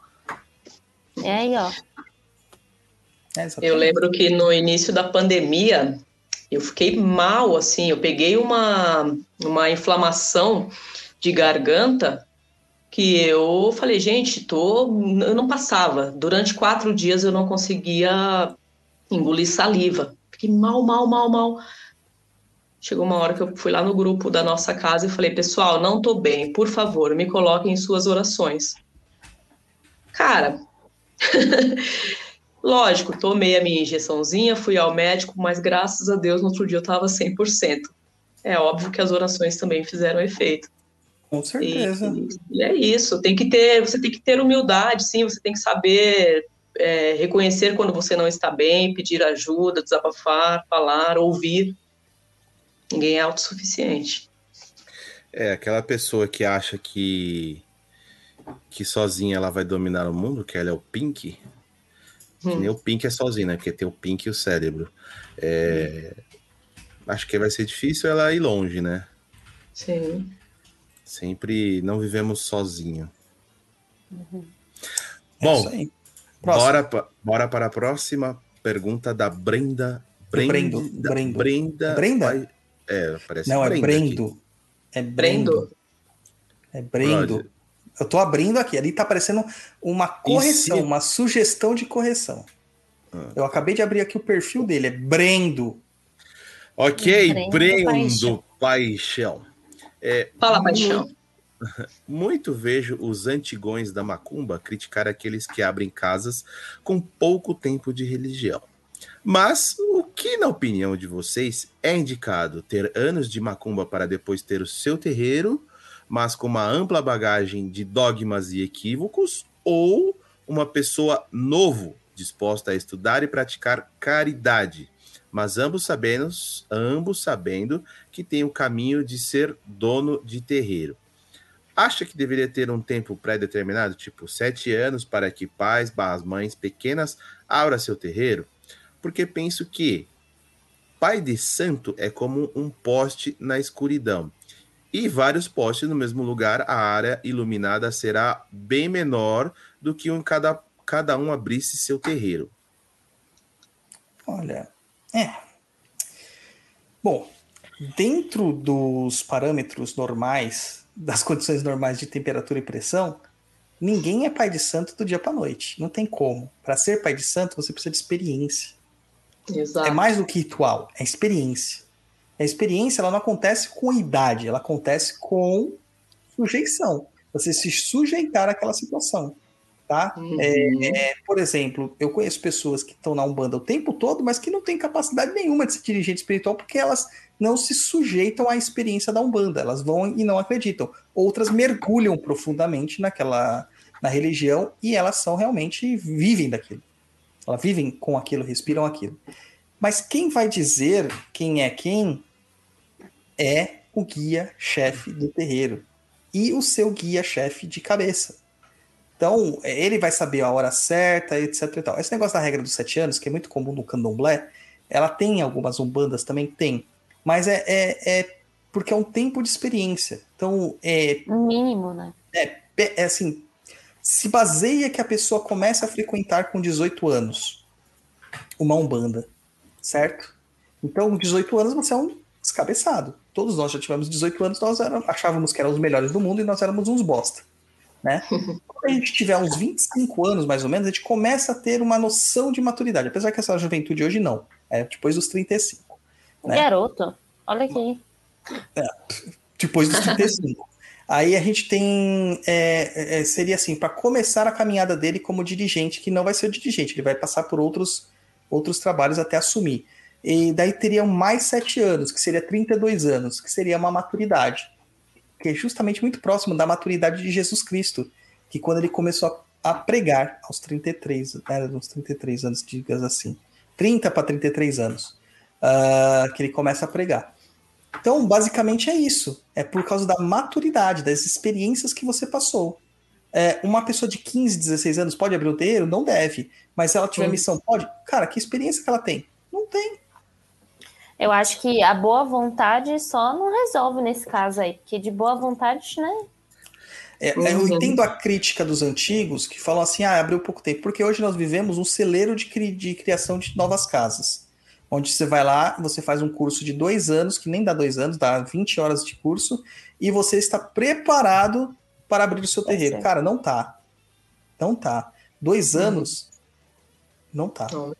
É aí, ó. É, eu lembro que no início da pandemia, eu fiquei mal, assim, eu peguei uma, uma inflamação de garganta que eu falei, gente, tô, eu não passava. Durante quatro dias eu não conseguia engolir saliva. Fiquei mal, mal, mal, mal. Chegou uma hora que eu fui lá no grupo da nossa casa e falei, pessoal, não tô bem, por favor, me coloquem em suas orações. Cara, lógico, tomei a minha injeçãozinha, fui ao médico, mas graças a Deus no outro dia eu tava 100%. É óbvio que as orações também fizeram efeito. Com certeza. E, e, é isso. Tem que ter, você tem que ter humildade, sim. Você tem que saber é, reconhecer quando você não está bem, pedir ajuda, desabafar, falar, ouvir. Ninguém é autossuficiente. É aquela pessoa que acha que que sozinha ela vai dominar o mundo, que ela é o Pink. Hum. nem o Pink é sozinho, né? Porque tem o Pink e o cérebro. É... Hum. Acho que vai ser difícil ela ir longe, né? Sim. Sempre não vivemos sozinho. Uhum. Bom, é bora, bora para a próxima pergunta da Brenda. Brenda. Brendo. Da, Brenda. Brenda. Brenda? É, parece Não, é Brendo. Aqui. É Brendo. É Brendo. Eu tô abrindo aqui. Ali tá aparecendo uma correção, se... uma sugestão de correção. Ah. Eu acabei de abrir aqui o perfil dele. É Brendo. Ok, Brendo, Brendo Paixão. Paixão. É, Fala, paixão. Muito vejo os antigões da macumba criticar aqueles que abrem casas com pouco tempo de religião. Mas o que, na opinião de vocês, é indicado ter anos de macumba para depois ter o seu terreiro, mas com uma ampla bagagem de dogmas e equívocos, ou uma pessoa novo disposta a estudar e praticar caridade, mas ambos sabendo, ambos sabendo que tem o caminho de ser dono de terreiro. Acha que deveria ter um tempo pré-determinado, tipo sete anos, para que pais, barras mães pequenas abram seu terreiro? Porque penso que pai de santo é como um poste na escuridão. E vários postes no mesmo lugar, a área iluminada será bem menor do que um cada, cada um abrisse seu terreiro. Olha, é. Bom, dentro dos parâmetros normais, das condições normais de temperatura e pressão, ninguém é pai de santo do dia para noite. Não tem como. Para ser pai de santo, você precisa de experiência. Exato. É mais do que ritual, é experiência. A experiência ela não acontece com idade, ela acontece com sujeição. Você se sujeitar àquela situação tá? Uhum. É, é, por exemplo, eu conheço pessoas que estão na Umbanda o tempo todo, mas que não têm capacidade nenhuma de ser dirigente espiritual porque elas não se sujeitam à experiência da Umbanda, elas vão e não acreditam. Outras mergulham profundamente naquela na religião e elas são realmente vivem daquilo. Elas vivem com aquilo, respiram aquilo. Mas quem vai dizer quem é quem é o guia-chefe do terreiro e o seu guia-chefe de cabeça. Então, ele vai saber a hora certa, etc e tal. Esse negócio da regra dos sete anos, que é muito comum no candomblé, ela tem algumas umbandas também, tem. Mas é, é, é porque é um tempo de experiência. Então, é... Mínimo, né? É, é assim, se baseia que a pessoa começa a frequentar com 18 anos uma umbanda, certo? Então, com 18 anos você é um descabeçado. Todos nós já tivemos 18 anos, nós éramos, achávamos que éramos os melhores do mundo e nós éramos uns bosta. Né? Quando a gente tiver uns 25 anos, mais ou menos, a gente começa a ter uma noção de maturidade. Apesar que essa juventude hoje não. É depois dos 35. Né? Garoto, olha aqui. É, depois dos 35. Aí a gente tem. É, é, seria assim, para começar a caminhada dele como dirigente, que não vai ser dirigente, ele vai passar por outros, outros trabalhos até assumir. E daí teriam mais sete anos, que seria 32 anos, que seria uma maturidade. Que é justamente muito próximo da maturidade de Jesus Cristo, que quando ele começou a, pregar aos 33, né, uns 33 anos, digas assim. 30 para 33 anos, uh, que ele começa a pregar. Então, basicamente é isso. É por causa da maturidade, das experiências que você passou. É, uma pessoa de 15, 16 anos pode abrir o terreiro? Não deve. Mas se ela tiver missão, pode? Cara, que experiência que ela tem? Não tem. Eu acho que a boa vontade só não resolve nesse caso aí, porque de boa vontade, né? É, uhum. Eu entendo a crítica dos antigos que falam assim, ah, abriu pouco tempo, porque hoje nós vivemos um celeiro de, cri de criação de novas casas. Onde você vai lá, você faz um curso de dois anos, que nem dá dois anos, dá 20 horas de curso, e você está preparado para abrir o seu terreiro. Cara, não tá. Não tá. Dois uhum. anos, não tá. Não.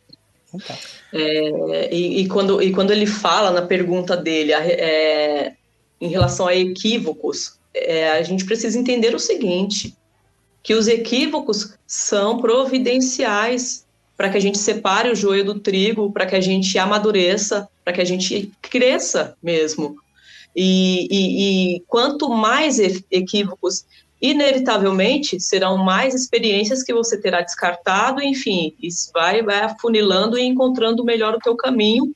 Tá. É, e, e, quando, e quando ele fala na pergunta dele é, em relação a equívocos, é, a gente precisa entender o seguinte: que os equívocos são providenciais para que a gente separe o joio do trigo, para que a gente amadureça, para que a gente cresça mesmo. E, e, e quanto mais equívocos inevitavelmente serão mais experiências que você terá descartado, enfim, isso vai, vai afunilando e encontrando melhor o teu caminho,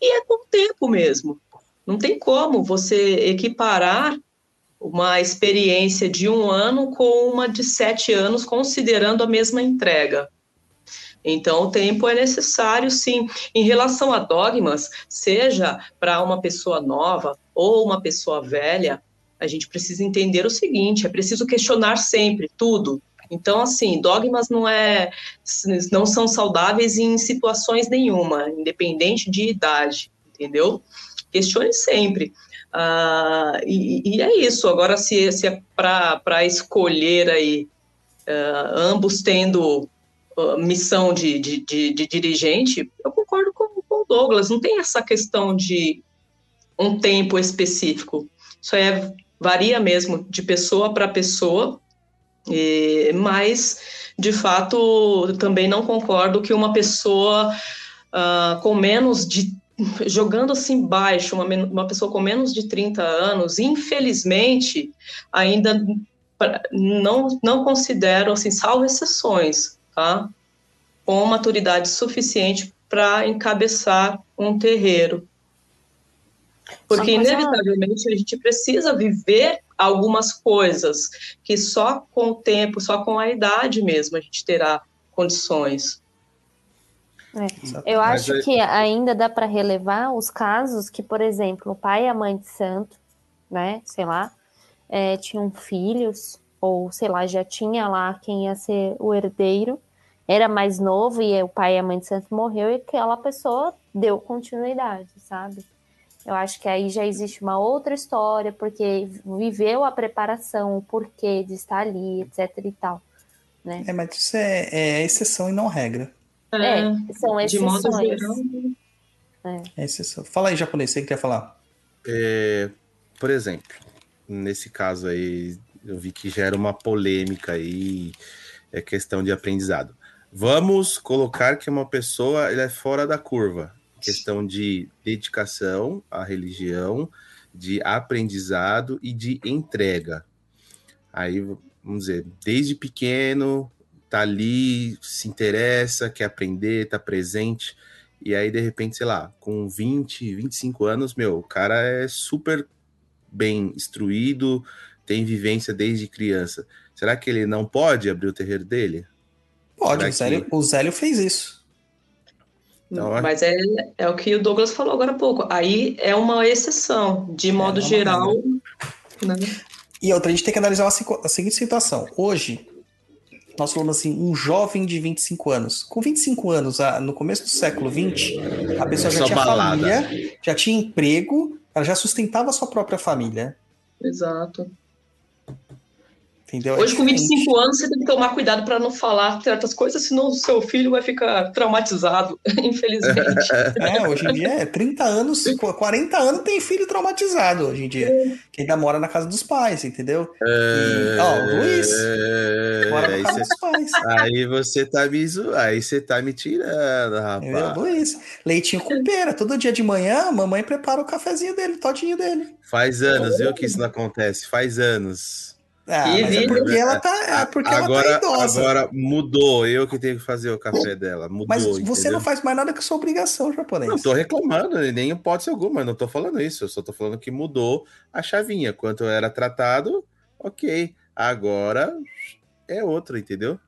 e é com o tempo mesmo. Não tem como você equiparar uma experiência de um ano com uma de sete anos, considerando a mesma entrega. Então, o tempo é necessário, sim. Em relação a dogmas, seja para uma pessoa nova ou uma pessoa velha, a gente precisa entender o seguinte: é preciso questionar sempre tudo. Então, assim, dogmas não é, não são saudáveis em situações nenhuma, independente de idade, entendeu? Questione sempre. Uh, e, e, é isso. Agora, se, se é para escolher aí, uh, ambos tendo uh, missão de, de, de, de, dirigente, eu concordo com, com o Douglas. Não tem essa questão de um tempo específico. Isso é varia mesmo de pessoa para pessoa, e, mas de fato também não concordo que uma pessoa uh, com menos de jogando assim baixo, uma, uma pessoa com menos de 30 anos, infelizmente, ainda não, não considero, assim, salvo exceções, tá? Com maturidade suficiente para encabeçar um terreiro. Porque, inevitavelmente, a gente precisa viver algumas coisas que só com o tempo, só com a idade mesmo, a gente terá condições. É. Eu acho que ainda dá para relevar os casos que, por exemplo, o pai e a mãe de santo, né, sei lá, é, tinham filhos, ou sei lá, já tinha lá quem ia ser o herdeiro, era mais novo e o pai e a mãe de santo morreu e aquela pessoa deu continuidade, sabe? Eu acho que aí já existe uma outra história, porque viveu a preparação, o porquê de estar ali, etc e tal. Né? É, mas isso é, é exceção e não regra. É, é são exceções. De modo geral. É. é exceção. Fala aí, japonês, você quer falar? É, por exemplo, nesse caso aí, eu vi que gera uma polêmica aí, é questão de aprendizado. Vamos colocar que uma pessoa ele é fora da curva questão de dedicação à religião, de aprendizado e de entrega. Aí, vamos dizer, desde pequeno, tá ali, se interessa, quer aprender, tá presente. E aí, de repente, sei lá, com 20, 25 anos, meu, o cara é super bem instruído, tem vivência desde criança. Será que ele não pode abrir o terreiro dele? Pode, o Zélio, que... o Zélio fez isso. Então, Mas é, é o que o Douglas falou agora há pouco. Aí é uma exceção, de é, modo é geral. Né? E outra, a gente tem que analisar a seguinte situação. Hoje, nós falamos assim, um jovem de 25 anos. Com 25 anos, no começo do século XX, a pessoa já tinha balada. família, já tinha emprego, Ela já sustentava a sua própria família. Exato. Entendeu? É Hoje, com diferente. 25 anos, você tem que tomar cuidado para não falar certas coisas, senão o seu filho vai ficar traumatizado, infelizmente. É, hoje em dia é 30 anos, 40 anos tem filho traumatizado hoje em dia. Que ainda mora na casa dos pais, entendeu? E, ó, o Luiz mora na aí, casa cê, dos pais. aí você tá me zo... aí você tá me tirando, Entendeu? rapaz. Luiz. Leitinho com pera. Todo dia de manhã, a mamãe prepara o cafezinho dele, o todinho dele. Faz anos, viu, que isso não acontece. Faz anos. Ah, E mas é vídeo- porque ela tá, é porque agora, ela tá idosa. agora mudou. Eu que tenho que fazer o café dela. Mudou. mas você entendeu? não faz mais nada que sua obrigação, japonês. Não tô reclamando, nem hipótese alguma, não tô falando isso. Eu só tô falando que mudou a chavinha. Quanto era tratado, ok. Agora é outro, entendeu?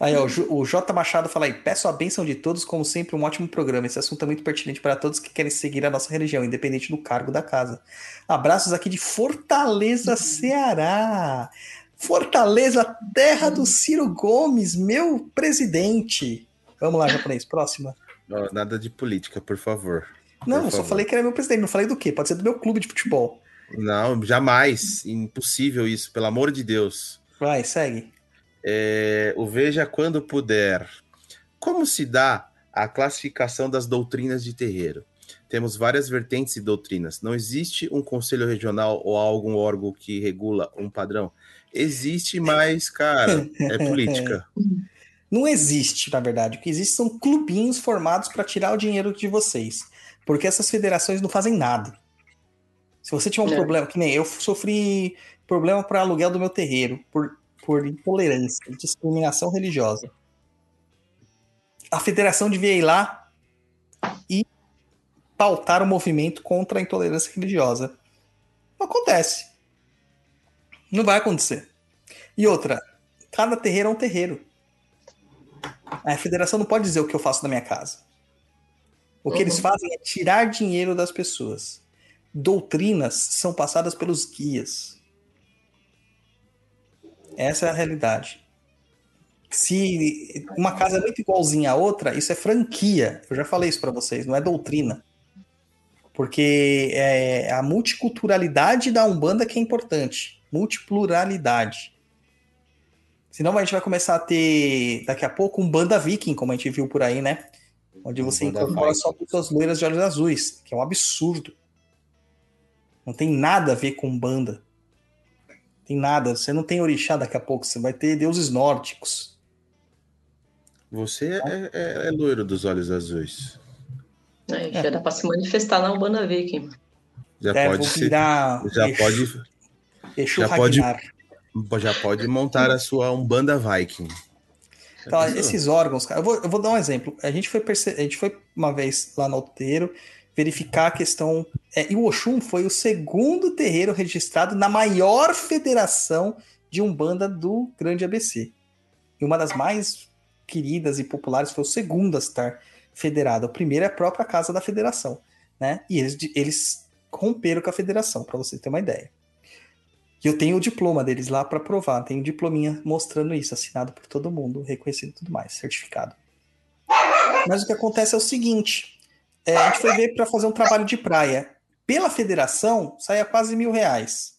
Aí, ó, o J Machado fala aí, peço a bênção de todos, como sempre, um ótimo programa. Esse assunto é muito pertinente para todos que querem seguir a nossa religião, independente do cargo da casa. Abraços aqui de Fortaleza, Ceará. Fortaleza, terra do Ciro Gomes, meu presidente. Vamos lá, japonês, próxima. Ó, nada de política, por favor. Não, Por só favor. falei que era meu presidente, não falei do quê? Pode ser do meu clube de futebol. Não, jamais. Impossível isso, pelo amor de Deus. Vai, segue. É, o Veja quando puder. Como se dá a classificação das doutrinas de terreiro? Temos várias vertentes e doutrinas. Não existe um conselho regional ou algum órgão que regula um padrão? Existe, mas, cara, é política. Não existe, na verdade. O que existe são clubinhos formados para tirar o dinheiro de vocês. Porque essas federações não fazem nada. Se você tiver um É. problema, que nem eu sofri problema para aluguel do meu terreiro, por, por intolerância, discriminação religiosa. A federação devia ir lá e pautar o movimento contra a intolerância religiosa. Não acontece. Não vai acontecer. E outra, cada terreiro é um terreiro. A federação não pode dizer o que eu faço na minha casa. O que Uhum. eles fazem é tirar dinheiro das pessoas. Doutrinas são passadas pelos guias. Essa é a realidade. Se uma casa é muito igualzinha à outra, isso é franquia. Eu já falei isso para vocês, não é doutrina. Porque é a multiculturalidade da Umbanda que é importante. Multipluralidade. Senão a gente vai começar a ter, daqui a pouco, um banda viking, como a gente viu por aí, né? Onde você incorpora só pessoas loiras de olhos azuis, que é um absurdo. Não tem nada a ver com banda. Tem nada. Você não tem orixá daqui a pouco, você vai ter deuses nórdicos. Você é, é- é loiro dos olhos azuis. Aí, já dá para se manifestar na Urbana Viking. Já É, pode vou ser. virar Já Exu- pode, Exu já pode- Ragnar. já pode montar a sua Umbanda Viking. Então, esses órgãos, cara, eu vou, eu vou dar um exemplo. A gente foi, perce... a gente foi uma vez lá no terreiro verificar a questão. É, e o Oxum foi o segundo terreiro registrado na maior federação de Umbanda do Grande ABC. E uma das mais queridas e populares foi o segundo a estar federado. O primeiro é a própria casa da federação. Né? E eles, eles romperam com a federação, para você ter uma ideia. E eu tenho o diploma deles lá para provar. Tenho um diplominha mostrando isso, assinado por todo mundo, reconhecido e tudo mais, certificado. Mas o que acontece é o seguinte: é, a gente foi ver para fazer um trabalho de praia. Pela federação, saía quase mil reais.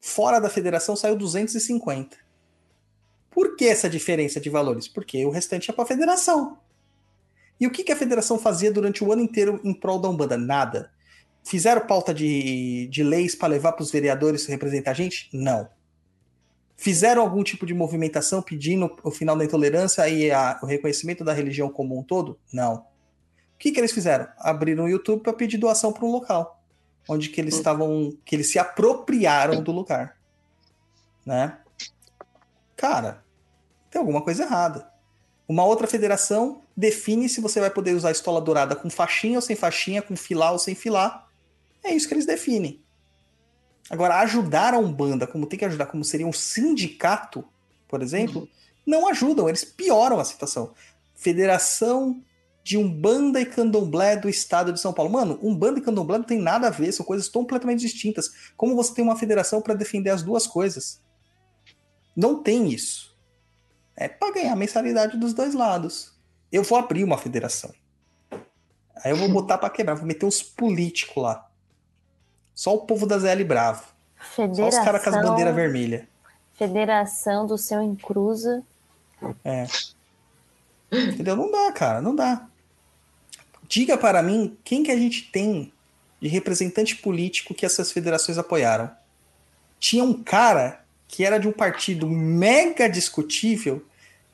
Fora da federação, saiu 250. Por que essa diferença de valores? Porque o restante é para a federação. E o que, que a federação fazia durante o ano inteiro em prol da Umbanda? Nada. Fizeram pauta de, de leis para levar para os vereadores representar a gente? Não. Fizeram algum tipo de movimentação pedindo o final da intolerância e a- o reconhecimento da religião como um todo? Não. O que, que eles fizeram? Abriram o YouTube para pedir doação para um local, onde que eles estavam, que eles se apropriaram do lugar, né? Cara, tem alguma coisa errada. Uma outra federação define se você vai poder usar estola dourada com faixinha ou sem faixinha, com filar ou sem filar. É isso que eles definem. Agora, ajudar a Umbanda, como tem que ajudar, como seria um sindicato, por exemplo, não ajudam, eles pioram a situação. Federação de Umbanda e Candomblé do Estado de São Paulo. Mano, Umbanda e Candomblé não tem nada a ver, são coisas completamente distintas. Como você tem uma federação para defender as duas coisas? Não tem isso. É para ganhar a mensalidade dos dois lados. Eu vou abrir uma federação. Aí eu vou botar para quebrar, vou meter uns políticos lá. Só o povo da ZL bravo. Federação, Só os caras com as bandeiras vermelhas. Federação do seu Encruza. É. Entendeu? Não dá, cara, não dá. Diga para mim quem que a gente tem de representante político que essas federações apoiaram. Tinha um cara que era de um partido mega discutível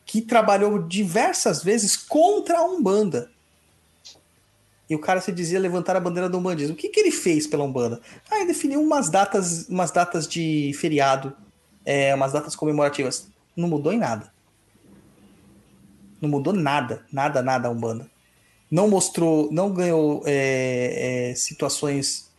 que trabalhou diversas vezes contra a Umbanda. E o cara se dizia levantar a bandeira do umbandismo. O que, que ele fez pela Umbanda? Ah, ele definiu umas datas, umas datas de feriado, é, umas datas comemorativas. Não mudou em nada. Não mudou nada, nada, nada a Umbanda. Não mostrou, não ganhou é, é, situações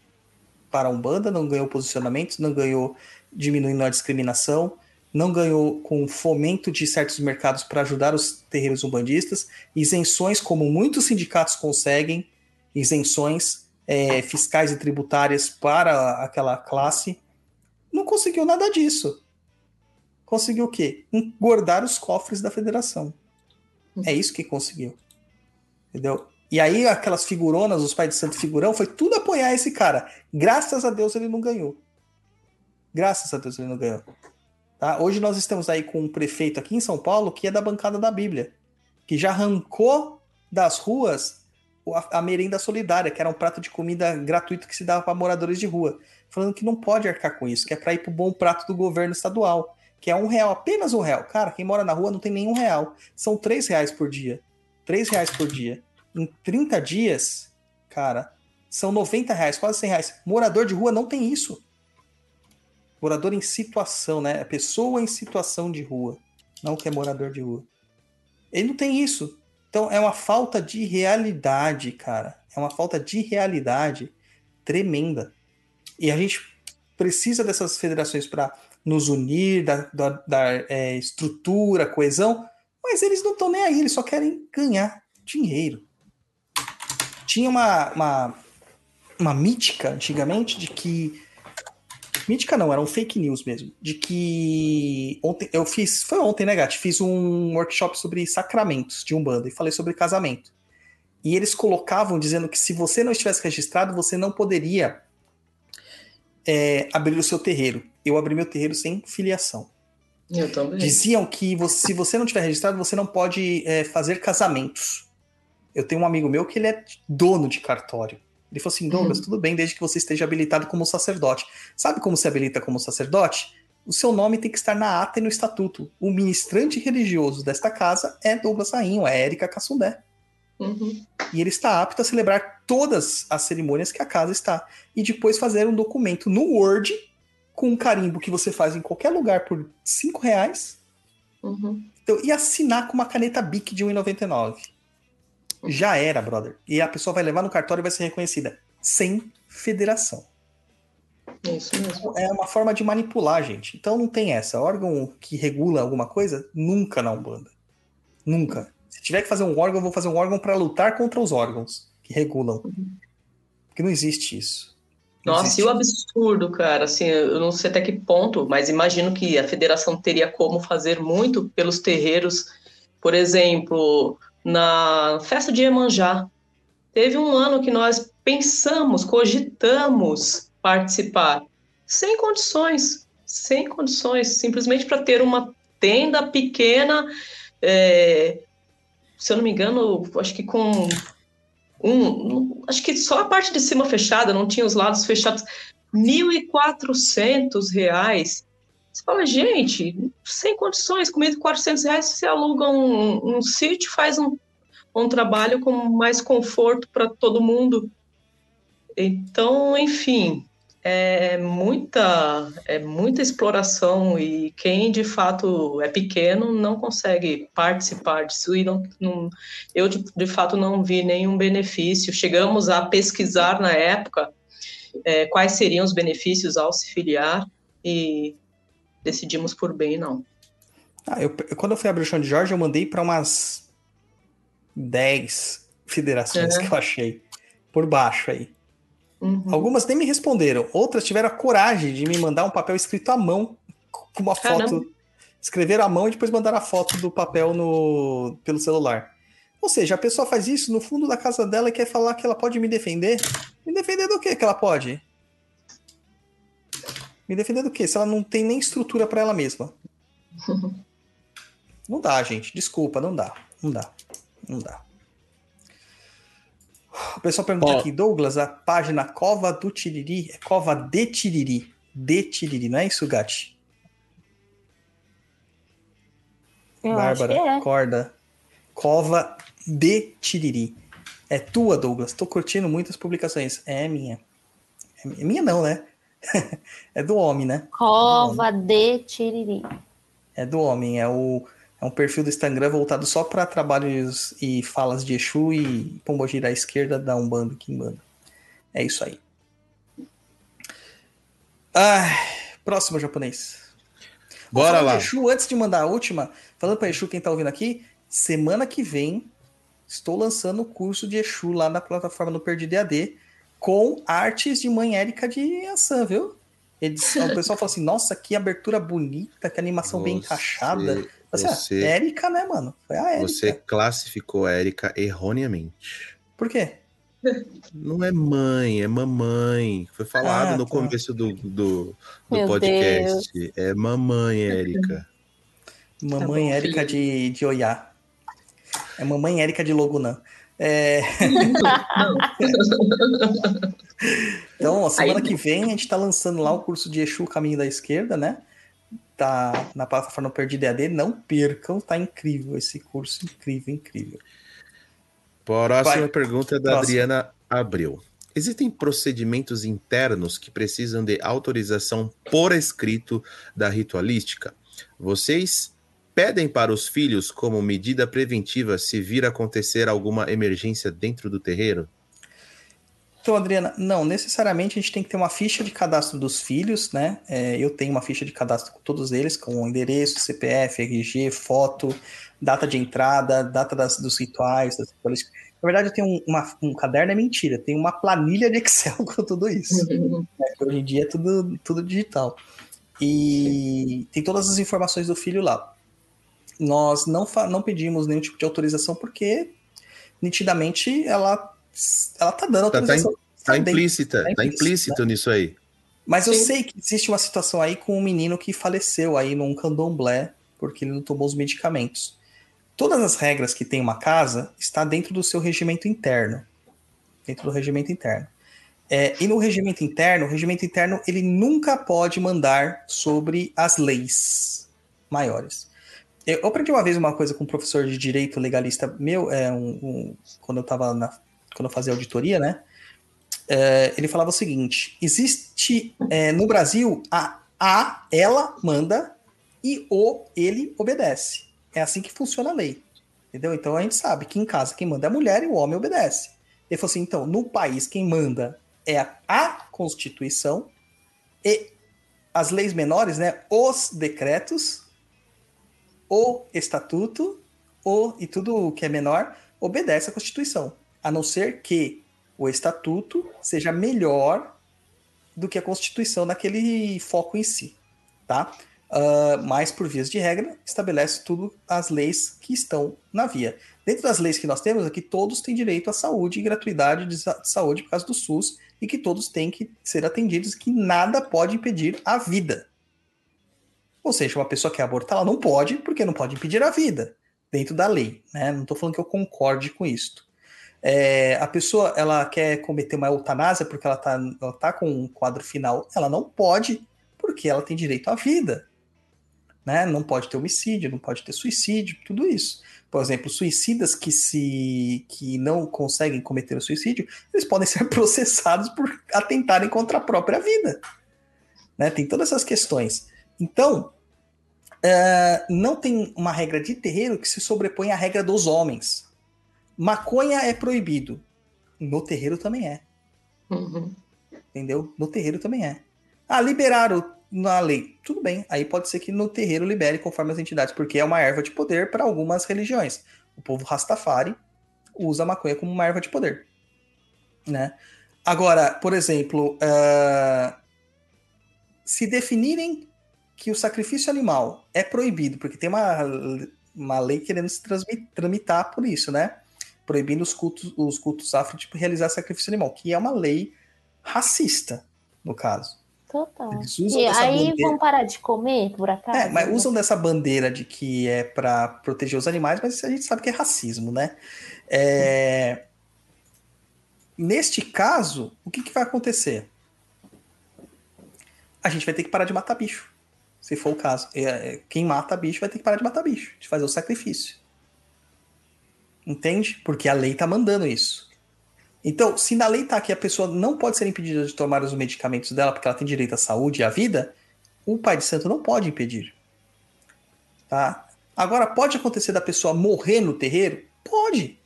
para a Umbanda, não ganhou posicionamentos, não ganhou diminuindo a discriminação, não ganhou com fomento de certos mercados para ajudar os terreiros umbandistas, isenções como muitos sindicatos conseguem, isenções é, fiscais e tributárias para aquela classe. Não conseguiu nada disso. Conseguiu o quê? Engordar os cofres da federação. É isso que conseguiu. Entendeu? E aí, aquelas figuronas, os pais de santo figurão, foi tudo apoiar esse cara. Graças a Deus ele não ganhou. Graças a Deus ele não ganhou. Tá? Hoje nós estamos aí com um prefeito aqui em São Paulo que é da bancada da Bíblia, que já arrancou das ruas a, a merenda solidária, que era um prato de comida gratuito que se dava para moradores de rua, falando que não pode arcar com isso, que é para ir para o bom prato do governo estadual, que é um real, apenas um real. Cara, quem mora na rua não tem nenhum real. São três reais por dia. Três reais por dia. Em 30 dias, cara, são 90 reais, quase 100 reais. Morador de rua não tem isso. Morador em situação, né? Pessoa em situação de rua. Não que é morador de rua. Ele não tem isso. Então é uma falta de realidade, cara. É uma falta de realidade tremenda. E a gente precisa dessas federações para nos unir, da, da, da é, estrutura, coesão, mas eles não estão nem aí, eles só querem ganhar dinheiro. Tinha uma, uma, uma mítica antigamente de que. Mítica não, era um fake news mesmo. De que. Ontem, eu fiz. Foi ontem, né, Gatti? Fiz um workshop sobre sacramentos de Umbanda e falei sobre casamento. E eles colocavam dizendo que se você não estivesse registrado, você não poderia é, abrir o seu terreiro. Eu abri meu terreiro sem filiação. Eu também. Diziam que você, se você não tiver registrado, você não pode é, fazer casamentos. Eu tenho um amigo meu que ele é dono de cartório. Ele falou assim, Douglas, uhum. tudo bem desde que você esteja habilitado como sacerdote. Sabe como se habilita como sacerdote? O seu nome tem que estar na ata e no estatuto. O ministrante religioso desta casa é Douglas Rainho, é Érica Cassundé. Uhum. E ele está apto a celebrar todas as cerimônias que a casa está. E depois fazer um documento no Word com um carimbo que você faz em qualquer lugar por 5 reais. Uhum. Então, e assinar com uma caneta BIC de 1,99. Já era, brother. E a pessoa vai levar no cartório e vai ser reconhecida. Sem federação. Isso mesmo. É uma forma de manipular, gente. Então não tem essa. Órgão que regula alguma coisa, nunca na Umbanda. Nunca. Se tiver que fazer um órgão, eu vou fazer um órgão para lutar contra os órgãos que regulam. Porque não existe isso. Não Nossa, existe. e o absurdo, cara, assim, eu não sei até que ponto, mas imagino que a federação teria como fazer muito pelos terreiros, por exemplo, na festa de Iemanjá. Teve um ano que nós pensamos, cogitamos participar, sem condições, sem condições, simplesmente para ter uma tenda pequena, é, se eu não me engano, acho que com um, acho que só a parte de cima fechada, não tinha os lados fechados, 1.400 reais. Você fala, gente, sem condições, com 1.400 reais você aluga um, um sítio, faz um, um trabalho com mais conforto para todo mundo. Então, enfim, é muita, é muita exploração e quem de fato é pequeno não consegue participar disso e não, não eu de, de, fato não vi nenhum benefício. Chegamos a pesquisar na época é, quais seriam os benefícios ao se filiar e decidimos por bem não. Ah, eu, quando eu fui abrir o chão de Jorge, eu mandei para umas 10 federações que eu achei por baixo aí. Uhum. Algumas nem me responderam, outras tiveram a coragem de me mandar um papel escrito à mão, com uma Caramba. foto. Escreveram à mão e depois mandaram a foto do papel no, pelo celular. Ou seja, a pessoa faz isso no fundo da casa dela e quer falar que ela pode me defender. Me defender do que que ela pode? Me defender do quê? Se ela não tem nem estrutura para ela mesma. não dá, gente. Desculpa, não dá. Não dá. Não dá. O pessoal pergunta Ó. aqui, Douglas, a página Cova do Tiriri é Cova de Tiriri. De Tiriri, não é isso, Gati? Eu Bárbara, é. corda. Cova de Tiriri. É tua, Douglas. Tô curtindo muitas publicações. É minha. É minha não, né? É do homem, né? Cova de Tiriri. É do homem. É, o, é um perfil do Instagram voltado só para trabalhos e falas de Exu e Pombogira à esquerda da Umbanda e Kimbanda. É isso aí. Ai, próximo japonês. Bora lá. Exu, antes de mandar a última, falando para Exu, quem tá ouvindo aqui, semana que vem estou lançando o curso de Exu lá na plataforma no Perdido EAD com artes de mãe Érica de Ansan, viu? Eles, o pessoal fala assim, nossa, que abertura bonita, que animação bem Você- encaixada. Assim, você- ah, Érica, né, mano? Foi a Érica. Você classificou a Erika erroneamente. Por quê? Não é mãe, é mamãe. Foi falado Ah, no tá. começo do, do, do podcast. É mamãe, Erika. Mamãe bom, Érica filho. de, de Oiá. É mamãe Érica de Logunã. É, Então, ó, semana Aí- que vem a gente está lançando lá o curso de Exu Caminho da Esquerda, né? Tá na plataforma Perdido EAD. Não percam, tá incrível esse curso, incrível, incrível. Próxima Vai. pergunta é da Próxima. Adriana Abreu. Existem procedimentos internos que precisam de autorização por escrito da ritualística? Vocês pedem para os filhos como medida preventiva se vir acontecer alguma emergência dentro do terreiro? Então, Adriana, não, necessariamente a gente tem que ter uma ficha de cadastro dos filhos, né? É, eu tenho uma ficha de cadastro com todos eles, com endereço, CPF, RG, foto, data de entrada, data das- dos rituais. Das ritualísticas. Na verdade, eu tenho um, uma- um caderno, é mentira, tem uma planilha de Excel com tudo isso. né? Hoje em dia é tudo, tudo digital. E tem todas as informações do filho lá. Nós não, não pedimos nenhum tipo de autorização porque nitidamente ela, ela tá dando Tá- tá autorização. Tá dentro. implícita, tá tá implícito, implícito nisso aí. Mas eu Sim. sei que existe uma situação aí com um menino que faleceu aí num candomblé porque ele não tomou os medicamentos. Todas as regras que tem uma casa está dentro do seu regimento interno. Dentro do regimento interno. É, e no regimento interno, o regimento interno ele nunca pode mandar sobre as leis maiores. Eu aprendi uma vez uma coisa com um professor de direito legalista meu, é, um, um- quando eu estava na, quando eu fazia auditoria, né? É, ele falava o seguinte: existe é, no Brasil a a ela manda e o ele obedece. É assim que funciona a lei. Entendeu? Então a gente sabe que em casa quem manda é a mulher e o homem obedece. Ele falou assim: então, no país quem manda é a, a Constituição e as leis menores, né? Os decretos, o estatuto, o e tudo que é menor obedece à Constituição. A não ser que o estatuto seja melhor do que a Constituição naquele foco em si, tá? Ah, mas, por vias de regra, estabelece tudo as leis que estão na via. Dentro das leis que nós temos aqui, todos têm direito à saúde e gratuidade de sa- de saúde por causa do SUS e que todos têm que ser atendidos, que nada pode impedir a vida. Ou seja, uma pessoa que quer abortar, ela não pode, porque não pode impedir a vida, dentro da lei. Né? Não estou falando que eu concorde com isso. É, a pessoa ela quer cometer uma eutanásia porque ela está ela tá com um quadro final, ela não pode, porque ela tem direito à vida. Né? Não pode ter homicídio, não pode ter suicídio, tudo isso. Por exemplo, suicidas que se que não conseguem cometer o suicídio, eles podem ser processados por atentarem contra a própria vida. Né? Tem todas essas questões. Então, é, não tem uma regra de terreiro que se sobrepõe à regra dos homens. Maconha é proibido. No terreiro também é. Uhum. Entendeu? No terreiro também é. Ah, liberaram na lei. Tudo bem. Aí pode ser que no terreiro libere conforme as entidades, porque é uma erva de poder para algumas religiões. O povo Rastafari usa a maconha como uma erva de poder. Né? Agora, por exemplo, ah, se definirem que o sacrifício animal é proibido, porque tem uma, uma lei querendo se tramitar por isso, né? Proibindo os cultos, os cultos afro de realizar sacrifício animal, que é uma lei racista, no caso. Total. Eles usam E dessa aí bandeira- vão parar de comer, por acaso? É, mas usam dessa bandeira de que é para proteger os animais, mas a gente sabe que é racismo, né? É, Neste caso, o que, que vai acontecer? A gente vai ter que parar de matar bicho, se for o caso. É, é, Quem mata bicho vai ter que parar de matar bicho, de fazer o sacrifício. Entende? Porque a lei tá mandando isso. Então, se na lei tá que a pessoa não pode ser impedida de tomar os medicamentos dela porque ela tem direito à saúde e à vida, o pai de santo não pode impedir. Tá? Agora, pode acontecer da pessoa morrer no terreiro? Pode.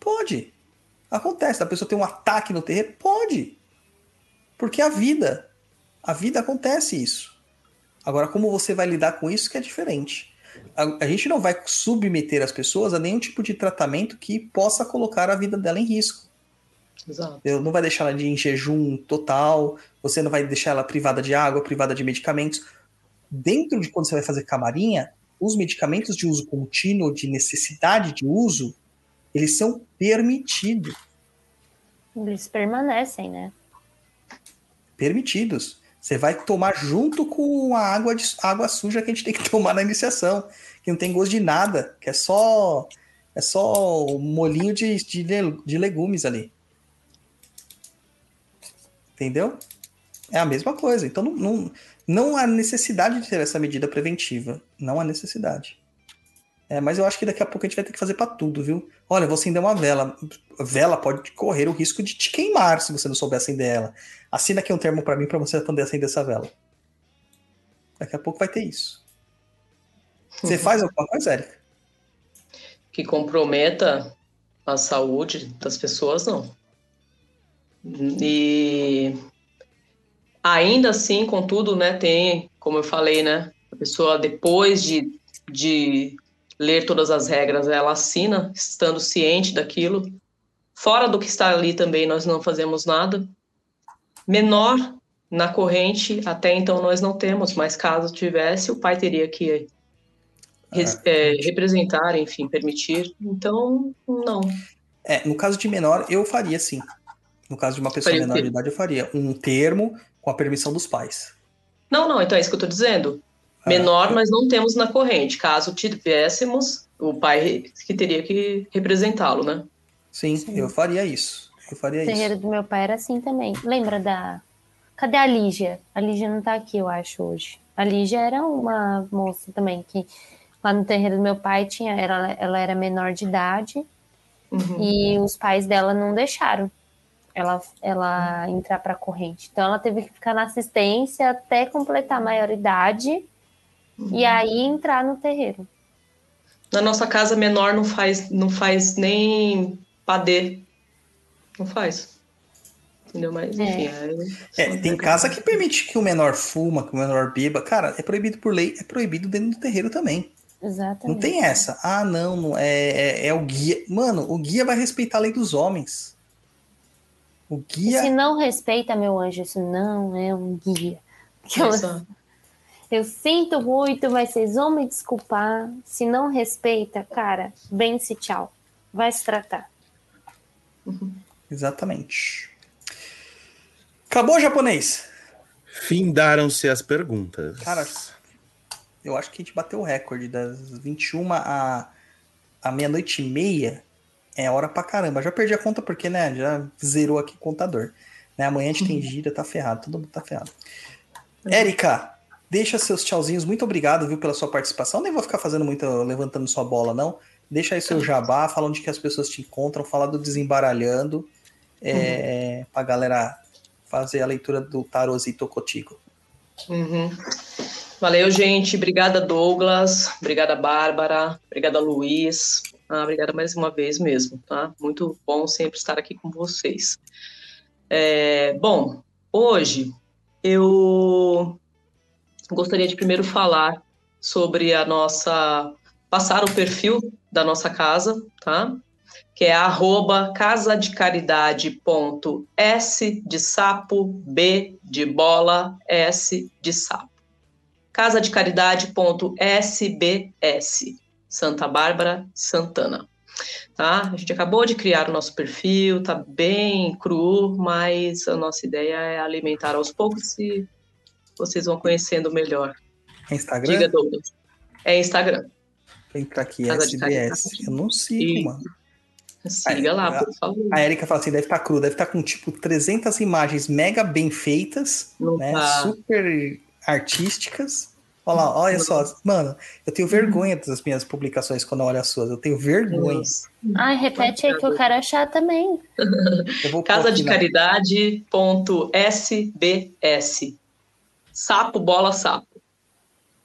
Pode. Acontece. Da pessoa ter um ataque no terreiro? Pode. Porque a vida. A vida acontece isso. Agora, como você vai lidar com isso que é diferente. A, a gente não vai submeter as pessoas a nenhum tipo de tratamento que possa colocar a vida dela em risco. Exato. Eu não vai deixar ela de em jejum total, você não vai deixar ela privada de água, privada de medicamentos. Dentro de quando você vai fazer camarinha, os medicamentos de uso contínuo, de necessidade de uso, eles são permitidos. Eles permanecem, né? Permitidos. Você vai tomar junto com a água, de, água suja que a gente tem que tomar na iniciação, que não tem gosto de nada, que é só é só o molinho de, de, de legumes ali. Entendeu? É a mesma coisa. Então não, não, não há necessidade de ter essa medida preventiva. Não há necessidade. É, mas eu acho que daqui a pouco a gente vai ter que fazer pra tudo, viu? Olha, você acender uma vela. Vela pode correr o risco de te queimar se você não souber acender ela. Assina aqui um termo pra mim pra você poder acender essa vela. Daqui a pouco vai ter isso. Você faz alguma coisa, Érica? Que comprometa a saúde das pessoas, não. E ainda assim, contudo, né, tem, como eu falei, né, a pessoa depois de, de ler todas as regras, ela assina, estando ciente daquilo. Fora do que está ali também, nós não fazemos nada. Menor na corrente, até então nós não temos, mas caso tivesse, o pai teria que res- é, representar, enfim, permitir. Então, não. É, no caso de menor, eu faria sim. No caso de uma pessoa Faria menor de idade, eu faria um termo com a permissão dos pais. Não, não, então é isso que eu estou dizendo. Ah. Menor, nós não temos na corrente. Caso tivéssemos, o pai que teria que representá-lo, né? Sim, Sim. eu faria isso. Eu faria O terreiro isso. do meu pai era assim também. Lembra da. Cadê a Lígia? A Lígia não tá aqui, eu acho, hoje. A Lígia era uma moça também que lá no terreiro do meu pai tinha. Ela, ela era menor de idade Uhum. e os pais dela não deixaram ela, ela entrar pra corrente. Então ela teve que ficar na assistência até completar a maioridade e aí entrar no terreiro. Na nossa casa, menor não faz, não faz nem padê. Não faz. Entendeu? Mas, enfim. É, É, tem casa que permite que o menor fuma, que o menor beba. Cara, é proibido por lei, é proibido dentro do terreiro também. Exatamente. Não tem essa. Ah, não, não é, é, é o guia. Mano, o guia vai respeitar a lei dos homens. O E guia. se não respeita, meu anjo, isso não é um guia. Exato. Eu sinto muito, mas vocês vão me desculpar. Se não respeita, cara, vence, tchau. Vai se tratar. Exatamente. Acabou, japonês? Findaram-se as perguntas. Cara, eu acho que a gente bateu o recorde das 21 a, a meia-noite e meia. É hora pra caramba. Já perdi a conta porque, né, já zerou aqui o contador. Né, amanhã a gente tem gira, tá ferrado. Todo mundo tá ferrado. Érica, deixa seus tchauzinhos. Muito obrigado, viu, pela sua participação. Nem vou ficar fazendo muito, levantando sua bola, não. Deixa aí seu jabá, fala onde que as pessoas te encontram, fala do Desembaralhando, é, pra galera fazer a leitura do Tarozito Cotigo. Uhum. Valeu, gente. Obrigada, Douglas. Obrigada, Bárbara. Obrigada, Luiz. Ah, obrigada mais uma vez mesmo, tá? Muito bom sempre estar aqui com vocês. É, bom, hoje eu gostaria de primeiro falar sobre a nossa. passar o perfil da nossa casa, tá? Que é arroba casadecaridade.s de sapo, b de bola, s de sapo. casadecaridade.sbs, Santa Bárbara, Santana. Tá? A gente acabou de criar o nosso perfil, tá bem cru, mas a nossa ideia é alimentar aos poucos e vocês vão conhecendo melhor. É Instagram? Diga, Douglas. É Instagram. Vem pra aqui, Casa de SBS. Caridade. Eu não sigo, E- mano. Siga lá, por favor. A Erika fala assim, deve estar cru, deve estar com tipo 300 imagens mega bem feitas, né? tá. Super artísticas. Olha lá, olha só. Mano, eu tenho vergonha das minhas publicações quando eu olho as suas. Eu tenho vergonha. Ai, repete aí que eu quero achar também. Casa de Caridade.sbs. Sapo, bola, sapo.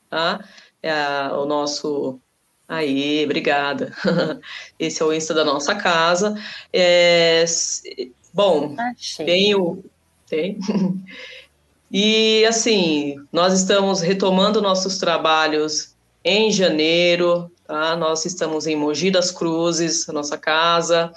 Tá? É o nosso. Aí, obrigada. Esse é o Insta da nossa casa. É, Bom, Achei. tem o. Tem. E assim, nós estamos retomando nossos trabalhos em janeiro, tá? Nós estamos em Mogi das Cruzes, nossa casa.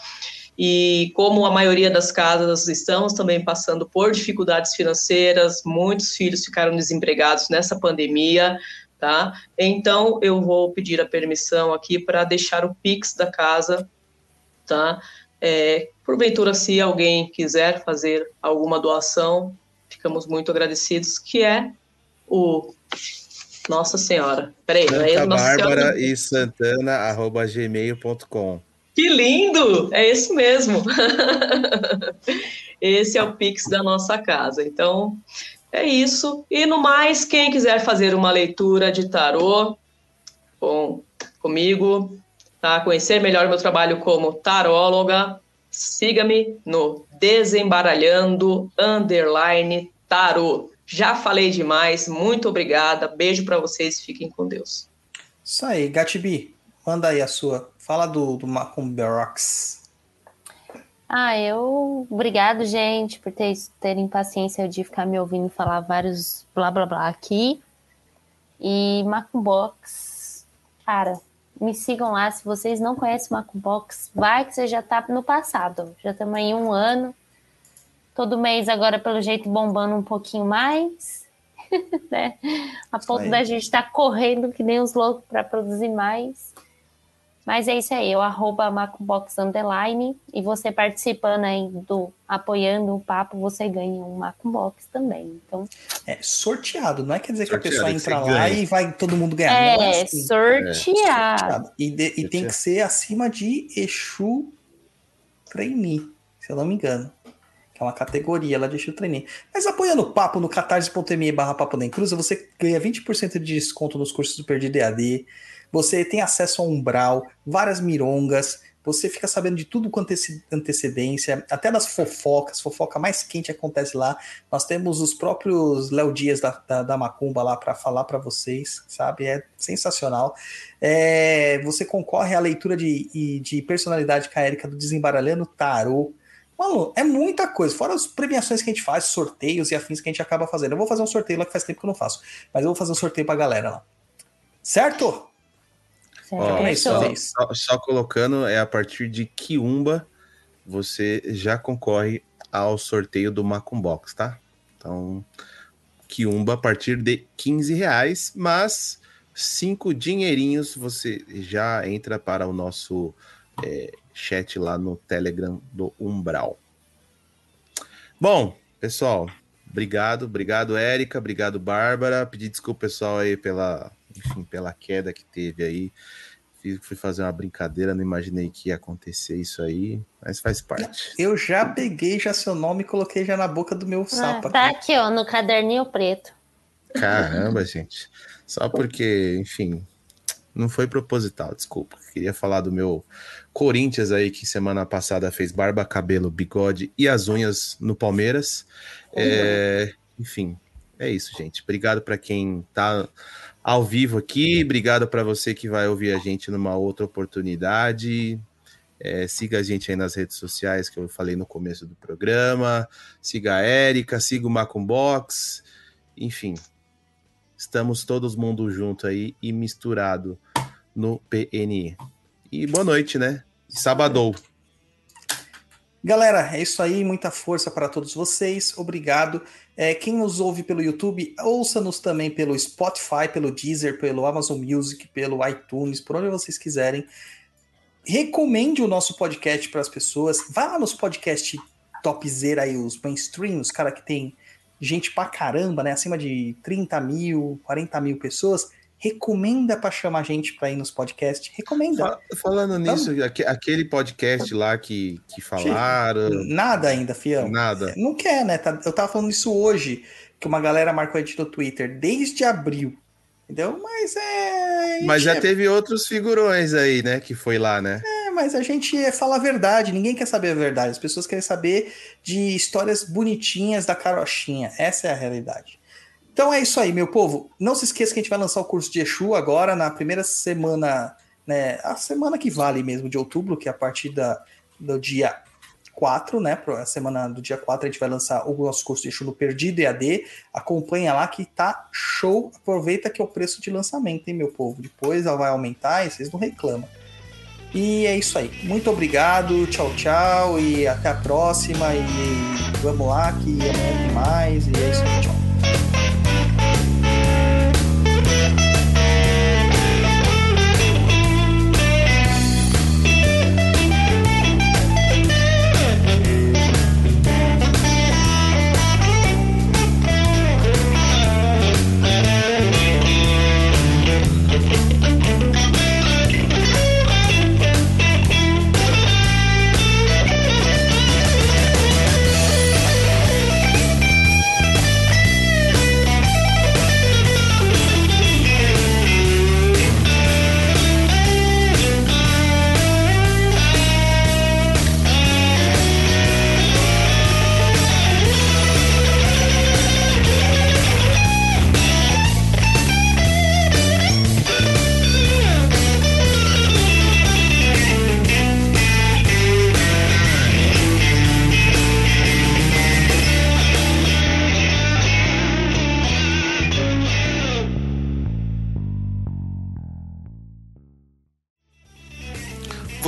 E como a maioria das casas estamos também passando por dificuldades financeiras, muitos filhos ficaram desempregados nessa pandemia, tá? Então eu vou pedir a permissão aqui para deixar o Pix da casa, tá? É, porventura, se alguém quiser fazer alguma doação, ficamos muito agradecidos, que é o Nossa Senhora. Peraí, aí Santa Nossa Bárbara Senhora. e Santana, arroba gmail.com. Que lindo! É esse mesmo. Esse é o Pix da nossa casa. Então, é isso. E no mais, quem quiser fazer uma leitura de tarô com, comigo, tá? conhecer melhor meu trabalho como taróloga, siga-me no Desembaralhando Underline Tarô. Já falei demais, muito obrigada. Beijo para vocês, fiquem com Deus. Isso aí, Gatibi, manda aí a sua. Fala do, do Macumberox. Ah, eu. Obrigado, gente, por ter, terem paciência de ficar me ouvindo falar vários blá blá blá aqui. E Macumbox, cara, me sigam lá. Se vocês não conhecem Macumbox, vai que você já tá no passado. Já estamos aí um ano. Todo mês agora, pelo jeito, bombando um pouquinho mais. né? A ponto aí. da gente estar correndo que nem os loucos para produzir mais. Mas é isso aí, eu arroba Macubox Underline e você participando aí do apoiando o papo, você ganha um Macubox também. Então, É sorteado, não é quer dizer que a Sorteado, pessoa entra você lá ganha. e vai todo mundo ganhar. não é, assim. sorteado. E, de- e tem Sorteado. que ser acima de Exu Trainee, se eu não me engano. Que é uma categoria lá de Exu Trainee. Mas apoiando o papo no catarse.me barra papo da Encruza, você ganha 20% de desconto nos cursos do Perdido EAD. Você tem acesso a umbral, várias mirongas. Você fica sabendo de tudo com antece- antecedência, até das fofocas. Fofoca mais quente acontece lá. Nós temos os próprios Léo Dias da, da, da Macumba lá para falar para vocês, sabe? É sensacional. É, você concorre à leitura de, de personalidade com a Erika do Desembaralhando Tarô. Mano, é muita coisa. Fora as premiações que a gente faz, sorteios e afins que a gente acaba fazendo. Eu vou fazer um sorteio lá que faz tempo que eu não faço. Mas eu vou fazer um sorteio pra galera lá. Certo? Ó, é só, só- só colocando, é a partir de Kiumba, você já concorre ao sorteio do Macumbox, tá? Então, Kiumba a partir de 15 reais, mas cinco dinheirinhos você já entra para o nosso é, chat lá no Telegram do Umbral. Bom, pessoal, obrigado, obrigado, Érica, obrigado, Bárbara. Pedir desculpa, pessoal, aí pela, enfim, pela queda que teve aí. Fiz- Fui fazer uma brincadeira, não imaginei que ia acontecer isso aí, mas faz parte. Eu já peguei já seu nome e coloquei já na boca do meu Ah, sapo. tá aqui. aqui, ó, no caderninho preto. Caramba, gente. Só porque, enfim, não foi proposital, desculpa. Queria falar do meu Corinthians aí, que semana passada fez barba, cabelo, bigode e as unhas no Palmeiras. É, enfim, é isso, gente. Obrigado para quem tá ao vivo aqui. Obrigado para você que vai ouvir a gente numa outra oportunidade. É, siga a gente aí nas redes sociais que eu falei no começo do programa. Siga a Érica, siga o Macumbox. Enfim, estamos todos mundo junto aí e misturado no PNE. E boa noite, né? Sabadou. Galera, é isso aí. Muita força para todos vocês. Obrigado. É, quem nos ouve pelo YouTube, ouça-nos também pelo Spotify, pelo Deezer, pelo Amazon Music, pelo iTunes, por onde vocês quiserem. recomende o nosso podcast para as pessoas. Vá lá nos podcasts topzera aí, os mainstream, os cara que tem gente pra caramba, né? Acima de 30 mil, 40 mil pessoas. Recomenda para chamar gente para ir nos podcasts. Recomenda. Falando nisso, aquele podcast lá que, que falaram. Nada ainda, fião. Nada. Não quer, né? Tá, eu tava falando isso hoje, que uma galera marcou a gente no Twitter, desde abril. Entendeu? Mas é. Mas já é... teve outros figurões aí, né? Que foi lá, né? É, mas a gente é, fala a verdade, ninguém quer saber a verdade. As pessoas querem saber de histórias bonitinhas da carochinha. Essa é a realidade. Então é isso aí, meu povo. Não se esqueça que a gente vai lançar o curso de Exu agora na primeira semana, né? A semana que vale mesmo, de outubro, que é a partir da, do dia 4, né? A semana do dia 4 a gente vai lançar o nosso curso de Exu no Perdido EAD. Acompanha lá que tá show. Aproveita que é o preço de lançamento, hein, meu povo? Depois ela vai aumentar e vocês não reclamam. E é isso aí. Muito obrigado, tchau, tchau, e até a próxima. E vamos lá, que amanhã tem mais. E é isso aí, tchau.